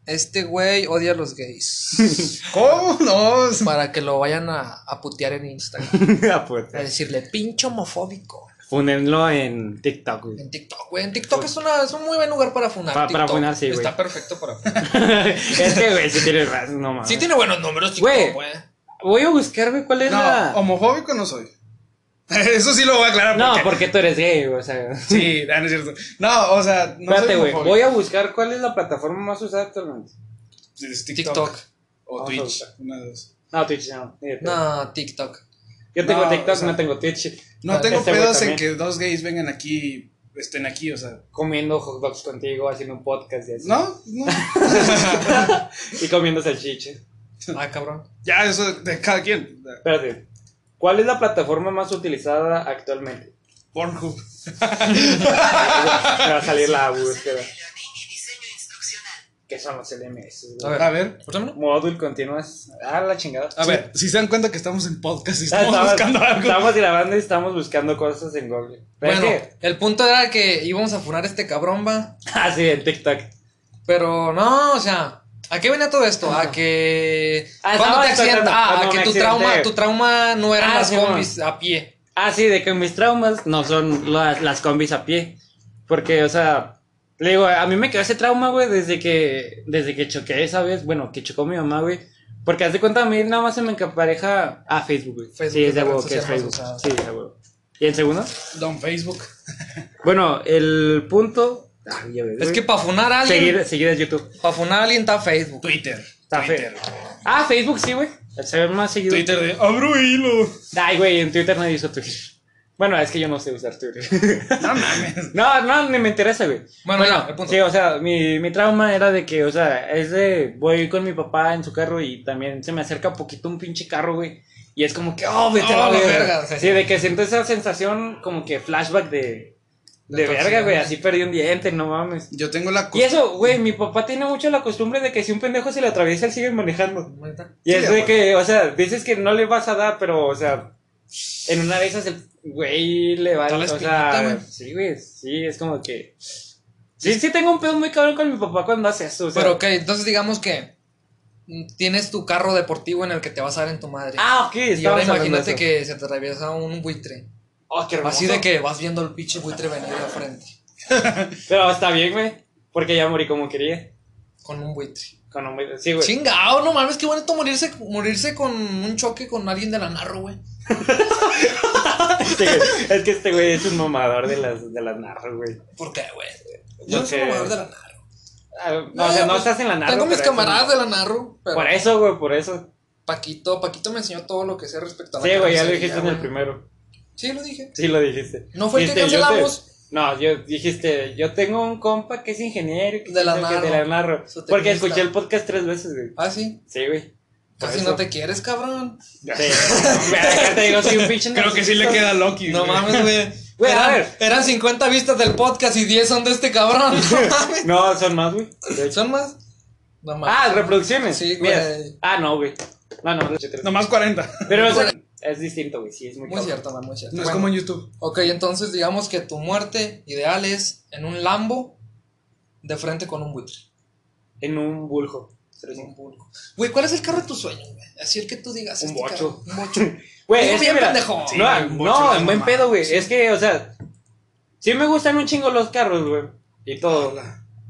Este güey odia a los gays. ¿Cómo? No. Para que lo vayan a, a putear en Instagram. Pues. A decirle pincho homofóbico. Funenlo en TikTok, güey. En TikTok, güey. En TikTok es, una, es un muy buen lugar para funar. Pa- para funar, sí, güey. Está perfecto para funar. es que, güey, si tienes razón, no mames. Sí tiene buenos números, TikTok, Güey. güey. Voy a buscar, güey, cuál es No, la. homofóbico no soy. Eso sí lo voy a aclarar. No, porque... porque tú eres gay, o sea. Sí, ah, no es cierto. No, o sea, no Espérate, güey. Voy a buscar cuál es la plataforma más usada actualmente. Es TikTok. O Vamos Twitch. Una de dos. No, Twitch no. No, TikTok. Yo tengo No, TikTok, o sea, no tengo Twitch. No tengo Este pedos en que dos gays vengan aquí, estén aquí, o sea. Comiendo hot dogs contigo, haciendo un podcast y así. No, no. Y comiendo salchiche. Ah, cabrón. ya, eso de cada quien. Espérate. ¿Cuál es la plataforma más utilizada actualmente? Pornhub. Me va a salir la búsqueda. ¿Qué son los LMS? A ver. A ver. Módulo continuas. Ah, la chingada. A ver. Si se dan cuenta que estamos en podcast y estamos buscando algo. Estamos grabando y estamos buscando cosas en Google. ¿Pero Bueno, qué? el punto era que íbamos a funar a este cabrón, va. Ah, sí, en TikTok. Pero no, o sea, ¿a qué venía todo esto? A que. Ah, cuando te accidenta- contando, ah, cuando a que tu trauma, tu trauma no eran Ah, las sí, combis a pie. Ah, sí, de que mis traumas no son las, las combis a pie. Porque, o sea, le digo, a mí me quedó ese trauma, güey, desde que, desde que choqué esa vez, bueno, que chocó mi mamá, güey. Porque haz de cuenta, a mí nada más se me empareja a Facebook, güey. Facebook sí, es es de huevo que es Facebook. Sí, usada. de huevo. ¿Y el segundo? Don Facebook. Bueno, el punto. Ah, Es que para funar a alguien. Seguir, seguir en YouTube. Para funar a alguien está Facebook. Twitter. Está Twitter. Ah, Facebook sí, güey. Ser más seguido. Twitter de abro hilo. Ay, güey, en Twitter nadie usa Twitter. Bueno, es que yo no sé usar Twitter. No mames. no, no, ni me interesa, güey. Bueno, ya, el punto. sí, o sea, mi, mi trauma era de que, o sea, es de, voy con mi papá en su carro y también se me acerca poquito un pinche carro, güey. Y es como que, oh, vete a Oh, la la verga. verga, sí. Sí, de que siento esa sensación como que flashback de, de verga, güey, así perdí un diente, no mames. Yo tengo la Y eso, güey, mi papá tiene mucho la costumbre de que si un pendejo se le atraviesa, él sigue manejando. Y Sí, es de que, o sea, dices que no le vas a dar, pero, o sea, en una de esas el güey le va Está la o sea, güey. sí, güey, sí, es como que Sí, sí tengo un pedo muy cabrón con mi papá cuando hace eso, o sea, Pero ok, entonces digamos que tienes tu carro deportivo en el que te vas a dar en tu madre. Ah, ok, y ahora imagínate que se te atraviesa un buitre. Oh, qué hermoso. Así de que vas viendo el pinche buitre venir de frente. Pero está bien, güey. Porque ya morí como quería. Con un buitre. Con un... Sí, güey. Chingao, no mames, qué bonito morirse, morirse con un choque con alguien de la narro, güey. Este es que este güey es un mamador de las, de las narras, güey. ¿Por qué, güey? Yo no soy Porque- mamador de la narro. Ah, No, o sea, no pues, estás en la narra. Tengo mis un- camaradas de la narro, pero Por eso, güey, por eso. Paquito, Paquito me enseñó todo lo que sé respecto a la Sí, güey, ya lo dijiste en el primero. Sí, lo dije. Sí, lo dijiste. ¿No fue el que yo te- cancelamos? No, yo dijiste, yo tengo un compa que es ingeniero. que De la narro. De la narro. Porque escuché el podcast tres veces, güey. Ah, sí. Sí, güey. Casi eso. no te quieres, cabrón. Sí. Acá te digo, soy un pinche Creo que sí le queda Loki. No güey. mames, güey. Güey, a Eran, ver. eran 50 vistas del podcast y 10 son de este cabrón. No mames. No, son más, güey. ¿Son más? No mames. Ah, reproducciones. Sí, Mira. güey. Ah, no, güey. No, no, tres. Nomás 40. Pero es, es distinto, güey. Sí, es muy, Muy cierto, man, muy cierto. No es como en YouTube. Ok, entonces digamos que tu muerte ideal es en un Lambo de frente con un buitre. En un buljo. Un Bulgo. Güey, ¿cuál es el carro de tus sueños, güey? Así el que tú digas. Un este bocho. carro, Un bocho. Güey, es bien pendejo. Sí, no, en buen pedo, güey. Sí. Es que, o sea, sí me gustan un chingo los carros, güey. Y todo.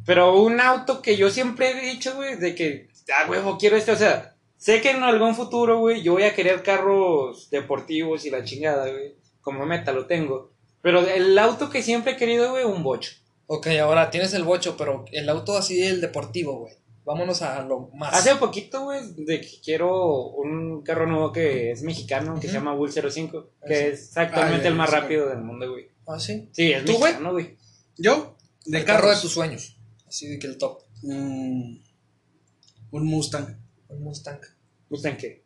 Pero un auto que yo siempre he dicho, güey, de que, ah, huevo, quiero este, o sea, sé que en algún futuro, güey, yo voy a querer carros deportivos y la chingada, güey. Como meta lo tengo. Pero el auto que siempre he querido, güey, un bocho. Ok, ahora tienes el bocho, pero el auto así, el deportivo, güey. Vámonos a lo más. Hace poquito, güey, de que quiero un carro nuevo que es mexicano, que se llama Bull 05, Ah, que sí. es actualmente Ah, el más sí, rápido del mundo, güey. ¿Ah, sí? Sí, es ¿Tú, mexicano, güey. ¿Yo? De el carro de tus sueños. Así de que el top. Mm, un Mustang. Un Mustang. ¿Gustan qué?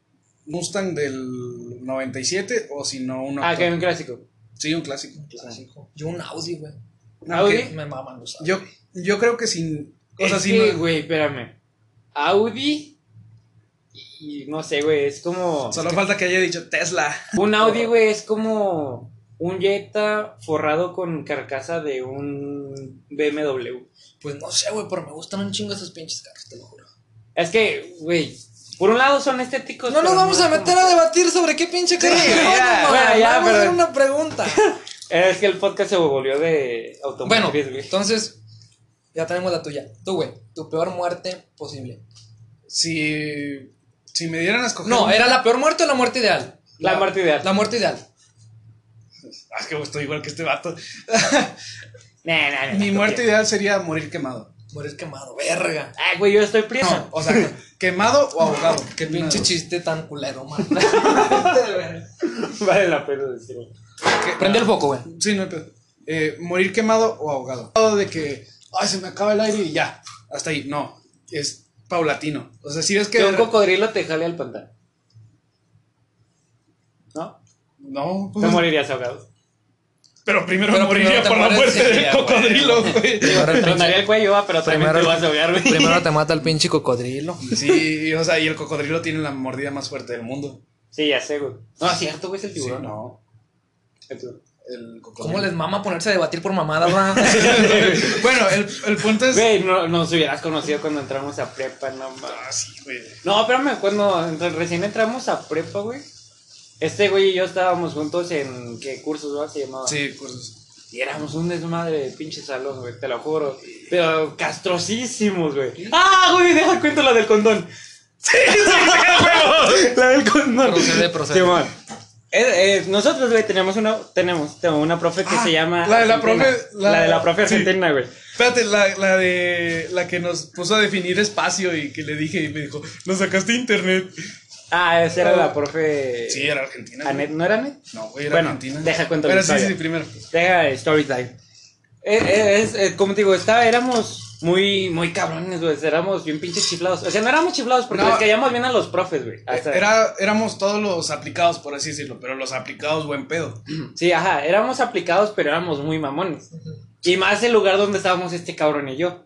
Mustang del 97 o si no un Ah, que un clásico. Sí, un clásico. Un clásico. Yo un Audi, güey. Audi. Me maman los Audi. Yo, yo creo que sin. O sea, es no- güey, espérame. Audi. Y no sé, güey, es como. Solo falta que haya dicho Tesla. Un Audi, güey, es como. Un Jetta forrado con carcasa de un BMW. Pues no sé, güey, pero me gustan un chingo esos pinches carros, te lo juro. Es que, güey, por un lado son estéticos. No nos vamos a meter a debatir sobre qué pinche carro. Sí, ya, bueno, ya, Vamos a hacer una pregunta. Es que el podcast se volvió de bueno, güey. entonces, ya tenemos la tuya. Tú, güey, tu peor muerte posible. Si. Si me dieran a escoger. No, un- ¿era la peor muerte o la muerte ideal? La muerte ideal. La muerte ideal. Ah, es que estoy igual que este vato. Nah, nah, nah, Mi muerte ideal sería morir quemado. Morir quemado, verga. Ay, güey, yo estoy prieto. No, o sea, quemado o ahogado. Qué pinche chiste tan culero, man. Vale la pena decirlo. Prende el foco, güey. Sí, no hay pedo. Eh, morir quemado o ahogado. De que, ay, se me acaba el aire y ya. Hasta ahí. No, es paulatino. O sea, si ves que. Que un cocodrilo te jale al pantano. ¿No? No, Te morirías ahogado. Pero primero Pero moriría primero por la muerte sí, del cocodrilo, güey. Te tronaría el cuello, pero también Primero- te vas a ahogar, güey. Primero te mata el pinche cocodrilo. Sí, o sea, y el cocodrilo tiene la mordida más fuerte del mundo. Sí, ya sé, güey. No, es cierto, güey, es el Sí, tiburón. no. El tiburón. El cocodrilo. ¿Cómo les mama ponerse a debatir por mamadas, va? bueno, el, el punto es. Güey, no, nos hubieras conocido cuando entramos a prepa, no mames. Ah, sí, güey. No, espérame, cuando recién entramos a prepa, güey. Este güey y yo estábamos juntos en. ¿Qué cursos, va? Se llamaba. Sí, cursos. Y éramos un desmadre de pinche salón, güey, te lo juro. Pero castrosísimos, güey. ¡Ah, güey! Deja cuento la del condón. Sí, sí, sí, La del condón. Procede, procede. Simón. Eh, eh, nosotros, güey, tenemos una, tenemos, tengo una profe que Ah, se llama. la de la Argentina. profe- la- La, de la profe sí. argentina, güey. Espérate, la, la de. La que nos puso a definir espacio y que le dije y me dijo, lo sacaste de internet. Ah, esa era la profe. Sí, era argentina. Anet. ¿no era Anet? No, güey, era Bueno, argentina. deja cuento la Pero sí, historia. sí, primero. Deja story time. Eh, eh, es, eh, como te digo, está, éramos muy, muy cabrones, güey. Éramos bien pinches chiflados. O sea, no éramos chiflados porque No. les caíamos bien a los profes, güey. Era, éramos todos los aplicados, por así decirlo, pero los aplicados buen pedo. Sí, ajá, éramos aplicados, pero éramos muy mamones. Y más el lugar donde estábamos este cabrón y yo.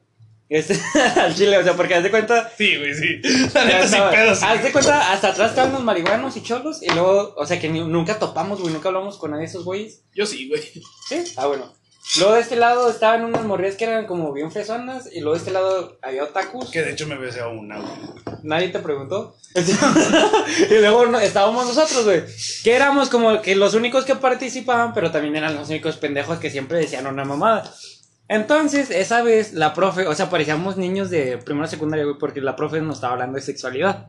Este, al chile, o sea, porque haz de cuenta. Sí, güey, sí. La neta, sin. Haz de cuenta, hasta atrás estaban los marihuanos y cholos. Y luego, o sea, que ni- nunca topamos, güey, nunca hablamos con nadie de esos güeyes. Yo sí, güey. Sí, ah, bueno. Luego de este lado estaban unas morrillas que eran como bien fresonas. Y luego de este lado había otakus. Que de hecho me besé a una, güey. Nadie te preguntó. y luego no- estábamos nosotros, güey. Que éramos como que los únicos que participaban, pero también eran los únicos pendejos que siempre decían una mamada. Entonces, esa vez, la profe, o sea, parecíamos niños de primera secundaria, güey, porque la profe nos estaba hablando de sexualidad.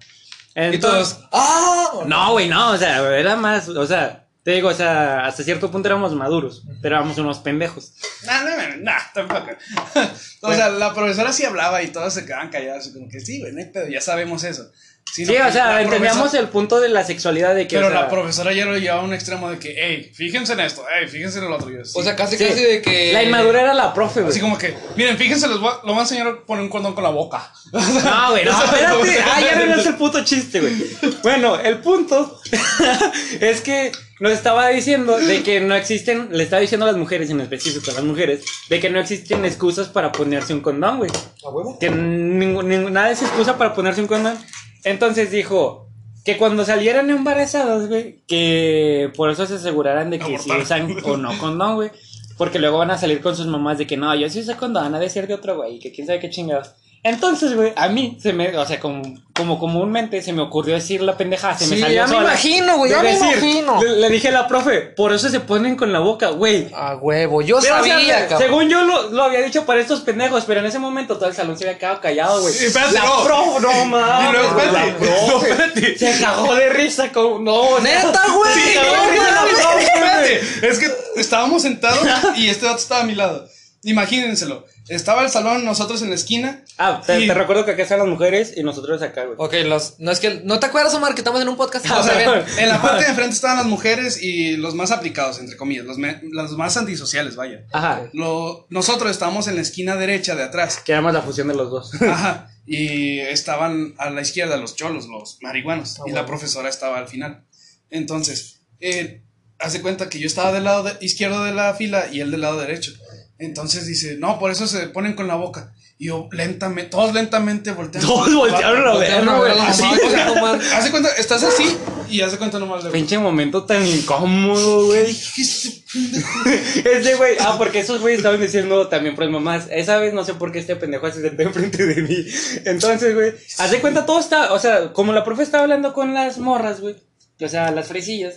Y todos, ¡ah! No, güey, no, o sea, era más, o sea, te digo, o sea, hasta cierto punto éramos maduros, pero éramos unos pendejos. Nah, no, no, nah, tampoco. o sea, la profesora sí hablaba y todos se quedaban callados. y Como que sí, güey, no hay pedo, ya sabemos eso. Sí, o que sea, entendíamos profesora- el punto de la sexualidad de que. Pero o sea, la profesora ya lo llevaba a un extremo de que, hey, fíjense en esto, hey, fíjense en el otro. Yo, sí. O sea, casi, sí, casi de que. La inmadura era la profe, güey. Así como que, miren, fíjense, les voy a, lo voy a enseñar a poner un cordón con la boca. No, güey, no, espérate. Ah, ya no es el puto chiste, güey. Bueno, el punto es que nos estaba diciendo de que no existen, le estaba diciendo a las mujeres, en específico a las mujeres, de que no existen excusas para ponerse un condón, güey. ¿A huevo? Que nada es excusa para ponerse un condón. Entonces dijo que cuando salieran embarazadas, güey, que por eso se aseguraran de que si usan o no condón, güey. Porque luego van a salir con sus mamás de que no, yo sí uso condón, ha de ser de otro güey, que quién sabe qué chingados. Entonces, güey, a mí se me, o sea, como, como comúnmente se me ocurrió decir la pendejada, se me Sí, salió ya me imagino, güey, ya me imagino. Le, le dije a la profe, por eso se ponen con la boca, güey. A huevo, yo Pero, o sea, sabía, cabrón. según yo lo, lo había dicho para estos pendejos, pero en ese momento todo el salón se había quedado callado, güey. Sí, espérate, la no. profe, no mames. La espérate, profe no, espérate. Se cagó de risa con. No, o ¡Neta, güey! se cagó No de risa la mames. profe, güey. Espérate, es que estábamos sentados y este dato estaba a mi lado. Imagínenselo. Estaba el salón, nosotros en la esquina. Ah, te, y- te recuerdo que acá están las mujeres y nosotros acá, güey. Ok, los, no es que. ¿No te acuerdas, Omar, que estamos en un podcast? Ah, O sea. En la parte de enfrente estaban las mujeres y los más aplicados, entre comillas, los, me- los más antisociales, vaya. Ajá. Lo- nosotros estábamos en la esquina derecha de atrás. Que era más la fusión de los dos. Ajá. Y estaban a la izquierda los cholos, los marihuanos. Ah, y la profesora estaba al final. Entonces, eh, hace cuenta que yo estaba del lado de- izquierdo de la fila y él del lado derecho. Entonces dice, no, por eso se ponen con la boca. Y yo lentamente, todos lentamente voltean. Todos voltearon a Voltearon verlo, güey. Así, o sea, no mames. Hace cuenta, estás así y hace cuenta nomás de. Pinche momento tan incómodo, güey. Ese güey, ah, porque esos güeyes estaban diciendo también pues mamás. Esa vez no sé por qué este pendejo se sentó enfrente de mí. Entonces, güey, haz de cuenta todo está, o sea, como la profe estaba hablando con las morras, güey. O sea, las fresillas.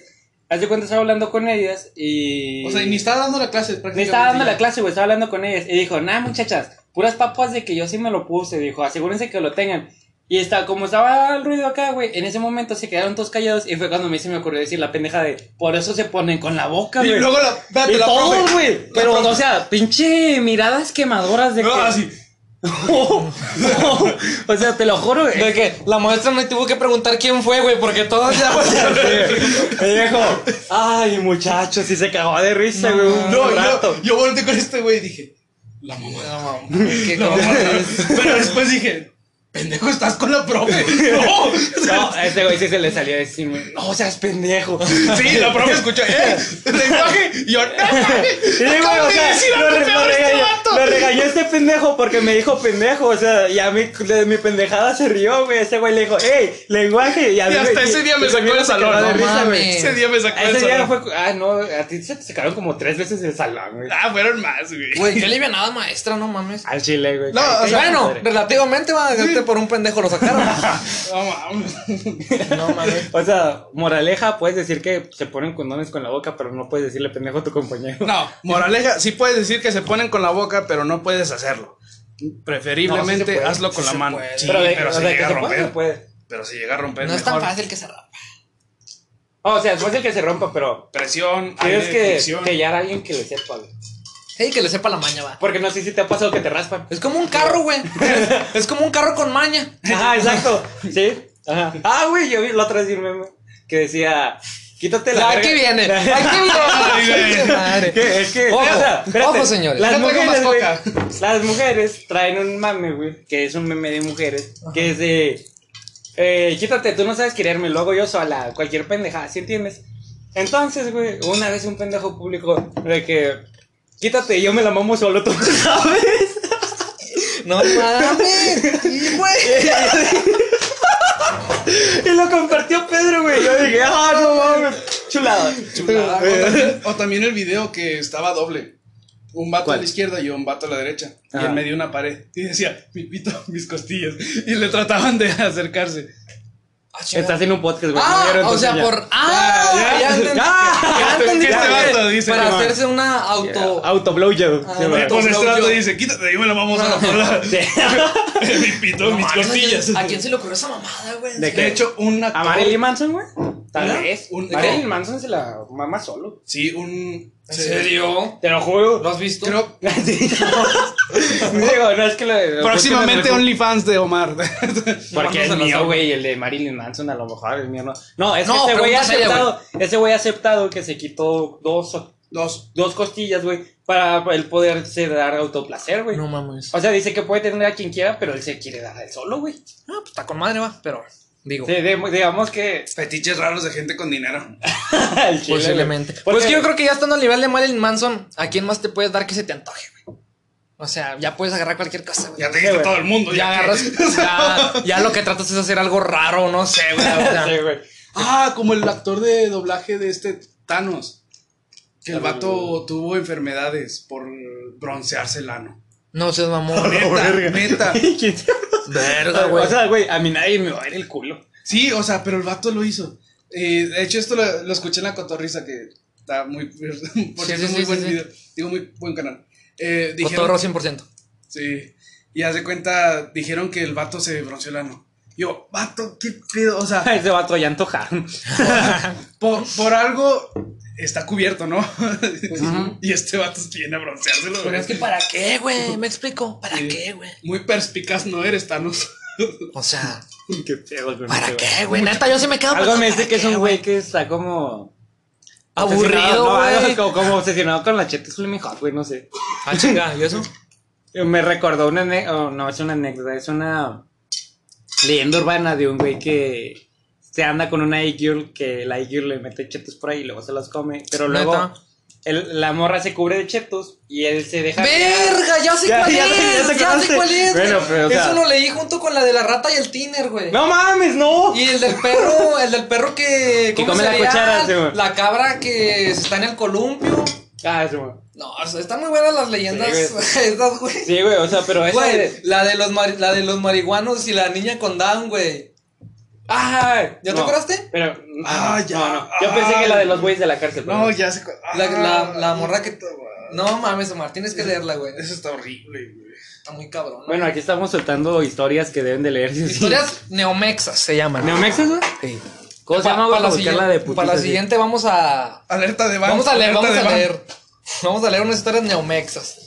Haz de cuenta estaba hablando con ellas y. O sea, y ni estaba dando la clase. Me estaba dando la clase, güey, estaba hablando con ellas. Y dijo, nah, muchachas, puras papas de que yo sí me lo puse. Dijo, asegúrense que lo tengan. Y está, como estaba el ruido acá, güey, en ese momento se quedaron todos callados. Y fue cuando a mí se me ocurrió decir la pendeja de, por eso se ponen con la boca, Y güey. luego la. espérate, Y la todos, güey. Pero, profe- o sea, pinche miradas quemadoras de No, que. así. o sea, te lo juro, güey. De que la maestra no tuvo que preguntar quién fue, güey, porque todos ya. Me dijo, ay, muchacho, si se cagó de risa, güey. un No, rato. yo, yo volteé con este güey y dije, la mamá. No, qué No, cabrón. pero después dije, pendejo, estás con la profe. No. No, a este güey sí se le salió a decir, no seas pendejo. Sí, la profe escuchó, ¡eh! Lenguaje. Y yo, ¡no! Sí, güey, o sea, decir lo, re- este regañó, lo regañó este pendejo porque me dijo pendejo, o sea, y a mí de mi pendejada se rió, güey, ese güey le dijo, hey, lenguaje, y a Y hasta me- ese día me sacó del salón, no risa. Ese día me sacó del Ese día salón. fue, ah, no, a ti se te sacaron como tres veces el salón, güey. Ah, fueron más, güey. Güey, qué alivianada maestra, no mames. Al chile, güey. No, o sea, bueno, relativamente va a por un pendejo lo sacaron. No mames. No mames. O sea, moraleja, puedes decir que se ponen condones con la boca, pero no puedes decirle pendejo a tu compañero. No, moraleja, sí puedes decir que se ponen con la boca, pero no puedes hacerlo. Preferiblemente No, sí se puede, hazlo con sí la mano. puede. Sí, pero pero, de- o se sea, que llega a romper. puede. Pero si llega a romper, No es tan fácil que se rapa. O sea, es fácil que se rompa, pero Presión, tienes que, que hallar a alguien que le sepa, Hey, que le sepa la maña, va. Porque no sé si te ha pasado que te raspan. Es como un carro, güey. Es como un carro con maña. Ajá, exacto. Sí. Ajá. Ah, güey, yo vi la otra vez un meme que decía, quítate la Aquí verga". viene. Aquí viene. Que- es que, Ojo, o sea, espérate, ojo, señores. Las mujeres, coca. las mujeres traen un mame, güey, que es un meme de mujeres, que es de, eh, quítate, tú no sabes quererme, luego yo sola, cualquier pendejada, ¿sí entiendes? Entonces, güey, una vez un pendejo público de que, quítate, yo me la mamo solo, tú sabes. No mames. Güey. y lo compartió Pedro, güey, yo dije, ah, no mames, chulada. Chulada. O también, o también el video que estaba doble. Un vato ¿Cuál? a la izquierda y un vato a la derecha. Y en medio una pared. Y decía, mi pito, mis costillas. Y le trataban de acercarse. Ah. Estás en un podcast, güey. Ah, no o sea, por. Ah, ya, ya, entendí. Ah, Ya entendí que por este qué. vato dice, Para hacerse una auto. ya. Auto blowjob. Ah, Sí, este vato dice, quítate, dime la vamos a la cola. Sí. Mi pito, No mis costillas. ¿A quién se le ocurrió esa mamada, güey? ¿De hecho, un actor. ¿A Marilyn Manson, güey? Tal vez. Un- Marilyn Manson se la mama solo. Sí, un. ¿En serio? Te lo juro. ¿Lo has visto? Creo. Sí. Digo, no es que lo. Próximamente OnlyFans de Omar. Porque es Mándaselo mío, güey, el de Marilyn Manson a lo mejor es mío, no. No, es que No, ese güey ha aceptado, ese güey ha aceptado que se quitó dos, Dos. dos costillas, güey, para el poderse dar autoplacer, güey. No mames. O sea, dice que puede tener a quien quiera, pero él se quiere dar a él solo, güey. Ah, pues está con madre, va. Pero, digo. Sí, de- digamos que. Fetiches raros de gente con dinero. Posiblemente. Pues Porque- yo creo que ya estando al nivel de Marilyn Manson, ¿a quién más te puedes dar que se te antoje, güey? O sea, ya puedes agarrar cualquier cosa, güey. Ya te diste güey. todo el mundo. Ya Ya, que- agarras. Ya, ya lo que tratas es hacer algo raro, no sé, güey. o sea, Sí, güey. Ah, como el actor de doblaje de este Thanos. Que el vato tuvo enfermedades por broncearse el ano. no seas mamón. Neta, neta. Verga, güey. O sea, güey, a mí nadie me va a ver el culo. Sí, o sea, pero el vato lo hizo. Eh, de hecho, esto lo, lo escuché en la cotorriza que está muy. Por Sí, cierto, sí, es muy sí, buen video. Digo, muy buen canal. Eh, dijeron, Cotorro 100%. Sí. Y haz de cuenta, dijeron que el vato se bronceó el ano. Yo, vato, qué pedo. O sea, Ese vato ya antojaron. por, por algo está cubierto, ¿no? y este vato viene a bronceárselo. Pero es que ¿para qué, güey? Me explico. ¿Para Sí. qué, güey? Muy perspicaz no eres, Thanos. O sea, qué pedo, güey. ¿para qué, güey? Neta, yo sí me quedo. Algo me dice que es ¿para un güey que está como. Aburrido, obsesionado, no, güey. como, como obsesionado con la cheta Flaming Hot, güey, no sé. Ah, chinga, ¿y eso? Me recordó una anécdota, no, es una anécdota, es una leyenda urbana de un güey que se anda con una e-girl que la e-girl le mete chetos por ahí y luego se los come, pero luego ¿Neta? el- la morra se cubre de chetos y él se deja... ¡Verga! Ya sé Ya, cuál ya es. sé, ya Ya, sé cuál es. es. Bueno, güey. pero, o sea- Eso lo leí junto con la de la rata y el tiner, güey. ¡No mames, no! Y el del perro, el del perro que. Que ¿cómo come la sería? cuchara, sí, güey. La cabra que está en el columpio. Ah, sí, güey. No, o sea, están muy buenas las leyendas. Sí, estas, güey. Sí, güey, o sea, pero esa Güey, de- la de los mari- la de los marihuanos y la niña con Down, güey. ¡Ah! ¿Ya te no, acordaste? Pero, Ah, no, ya. no, no. Yo pensé que la de los güeyes de la cárcel. No, ya sé cuál. La, la, Ah, la morra que. No mames, Omar, tienes que leerla, güey. Eso está horrible, güey. Está muy cabrón. ¿no? Bueno, aquí estamos soltando historias que deben de leerse. Historias neomexas se llaman. ¿Neomexas, güey? Sí. ¿Cómo se Pa- llama, para, la de putitas, para la sí. siguiente vamos a. Alerta de van. Vamos a leer, alerta vamos de a van. leer. Vamos a leer unas historias neomexas.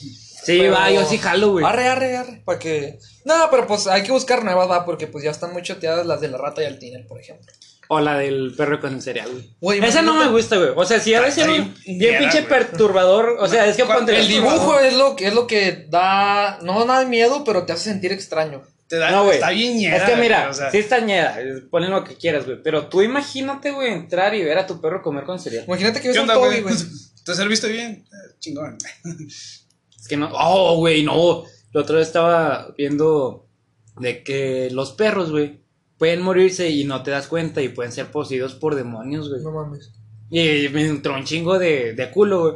Sí, Pero- va, yo sí jalo, güey. Arre, arre, arre. Para que. No, pero pues hay que buscar nuevas, va, porque pues ya están muy choteadas las de la rata y el tiner, por ejemplo. O la del perro con cereal, güey. Esa no me gusta, güey. O sea, si a Está- veces está bien, bien pinche perturbador. O sea, es que ¿Cuál- ponte El dibujo es lo que es lo que da. No da miedo, pero te hace sentir extraño. Te da, No, güey. Está bien ñera, Es que mira, o sea, sí está ñera. Ponen lo que quieras, güey. Pero tú imagínate, güey, entrar y ver a tu perro comer con cereal. Imagínate que ves ¿Qué un Toby, güey? güey. ¿Te serviste bien? Eh, Chingón. Es que no. Oh, güey, no. El otro día estaba viendo de que los perros, güey, pueden morirse y no te das cuenta y pueden ser poseídos por demonios, güey. No mames. Y me entró un chingo de, de culo, güey.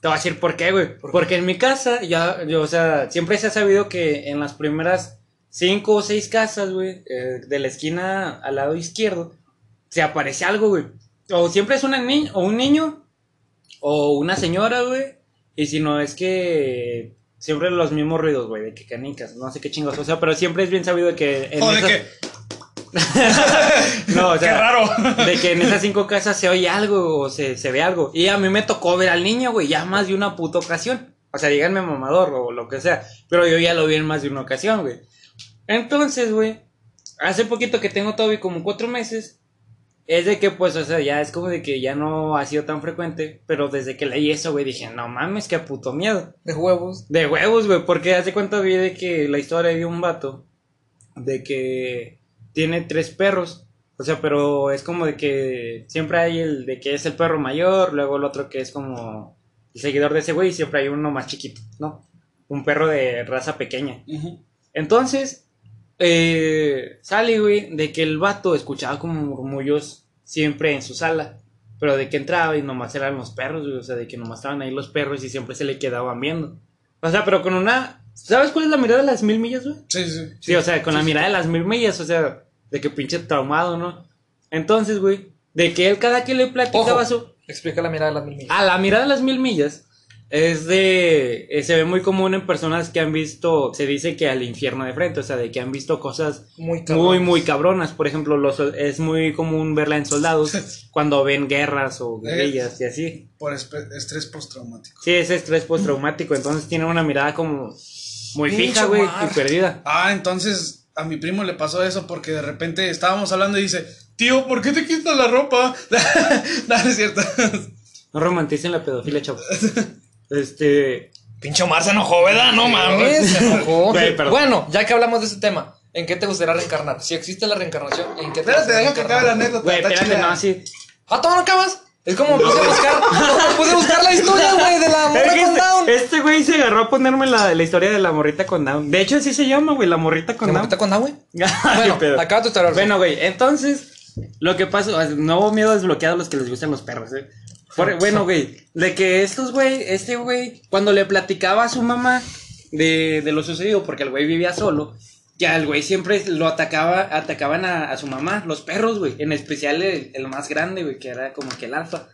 Te voy a decir por qué, güey. Porque en mi casa, ya, yo, o sea, siempre se ha sabido que en las primeras cinco o seis casas, güey, eh, de la esquina al lado izquierdo, se aparece algo, güey. O siempre es una ni o un niño, o una señora, güey. Y si no, es que siempre los mismos ruidos, güey, de que canicas, no sé qué chingos. O sea, pero siempre es bien sabido que en Joder, esas- que. No, o Qué sea, raro. de que en esas cinco casas se oye algo o se, se ve algo. Y a mí me tocó ver al niño, güey, ya más de una puta ocasión. O sea, díganme mamador o lo que sea. Pero yo ya lo vi en más de una ocasión, güey. Entonces, güey, hace poquito que tengo Toby como cuatro meses. Es de que, pues, o sea, ya es como de que ya no ha sido tan frecuente. Pero desde que leí eso, güey, dije, no mames, qué puto miedo. De huevos. De huevos, güey, porque hace cuenta vi de que la historia de un vato de que tiene tres perros. O sea, pero es como de que siempre hay el de que es el perro mayor, luego el otro que es como el seguidor de ese güey y siempre hay uno más chiquito, ¿no? Un perro de raza pequeña. Entonces, eh, sale, güey, de que el vato escuchaba como murmullos siempre en su sala. Pero de que entraba y nomás eran los perros, güey. O sea, de que nomás estaban ahí los perros y siempre se le quedaban viendo. O sea, pero con una... ¿Sabes cuál es la mirada de las mil millas, güey? Sí, sí. Sí, o sea, con la mirada de las mil millas, o sea, de que pinche traumado, ¿no? Entonces, güey, de que él cada que le platicaba Ojo. su... Explica la mirada de las mil millas. A la mirada de las mil millas es de... eh, se ve muy común en personas que han visto, se dice que al infierno de frente, o sea, de que han visto cosas Muy muy, muy cabronas. Por ejemplo, los, es muy común verla en soldados cuando ven guerras o guerrillas y así. Por estrés postraumático. Sí, es estrés postraumático, entonces tiene una mirada como muy fija, güey, y perdida. Ah, entonces a mi primo le pasó eso porque de repente estábamos hablando y dice, tío, ¿por qué te quitas la ropa? no, no es cierto. No romanticen la pedofilia, chavos. Este. Pinche Omar se enojó, ¿verdad? No mames, se enojó. Güey, perdón. bueno, ya que hablamos de ese tema, ¿en qué te gustaría reencarnar? Si existe la reencarnación, ¿en qué te Espérate, gustaría deja que acabe la anécdota. Güey, está espérate, chida. no, así. Ah, ¿todavía no acabas? Es como puse a buscar, me puse a buscar la historia, güey, de la morra con este, Down. este güey se agarró a ponerme la, la historia de la morrita con Down. De hecho, así se llama, güey, la morrita con ¿La Down. morrita con Down, güey? Bueno, pedo. acaba tu historia. Bueno, güey, entonces, lo que pasa, o sea, nuevo miedo desbloqueado a los que les gustan los perros, eh. Bueno, güey, de que estos, güey, este güey, cuando le platicaba a su mamá de, de lo sucedido, porque el güey vivía solo, que al güey siempre lo atacaba, atacaban a, su mamá, los perros, güey, en especial el, el más grande, güey, que era como que el alfa.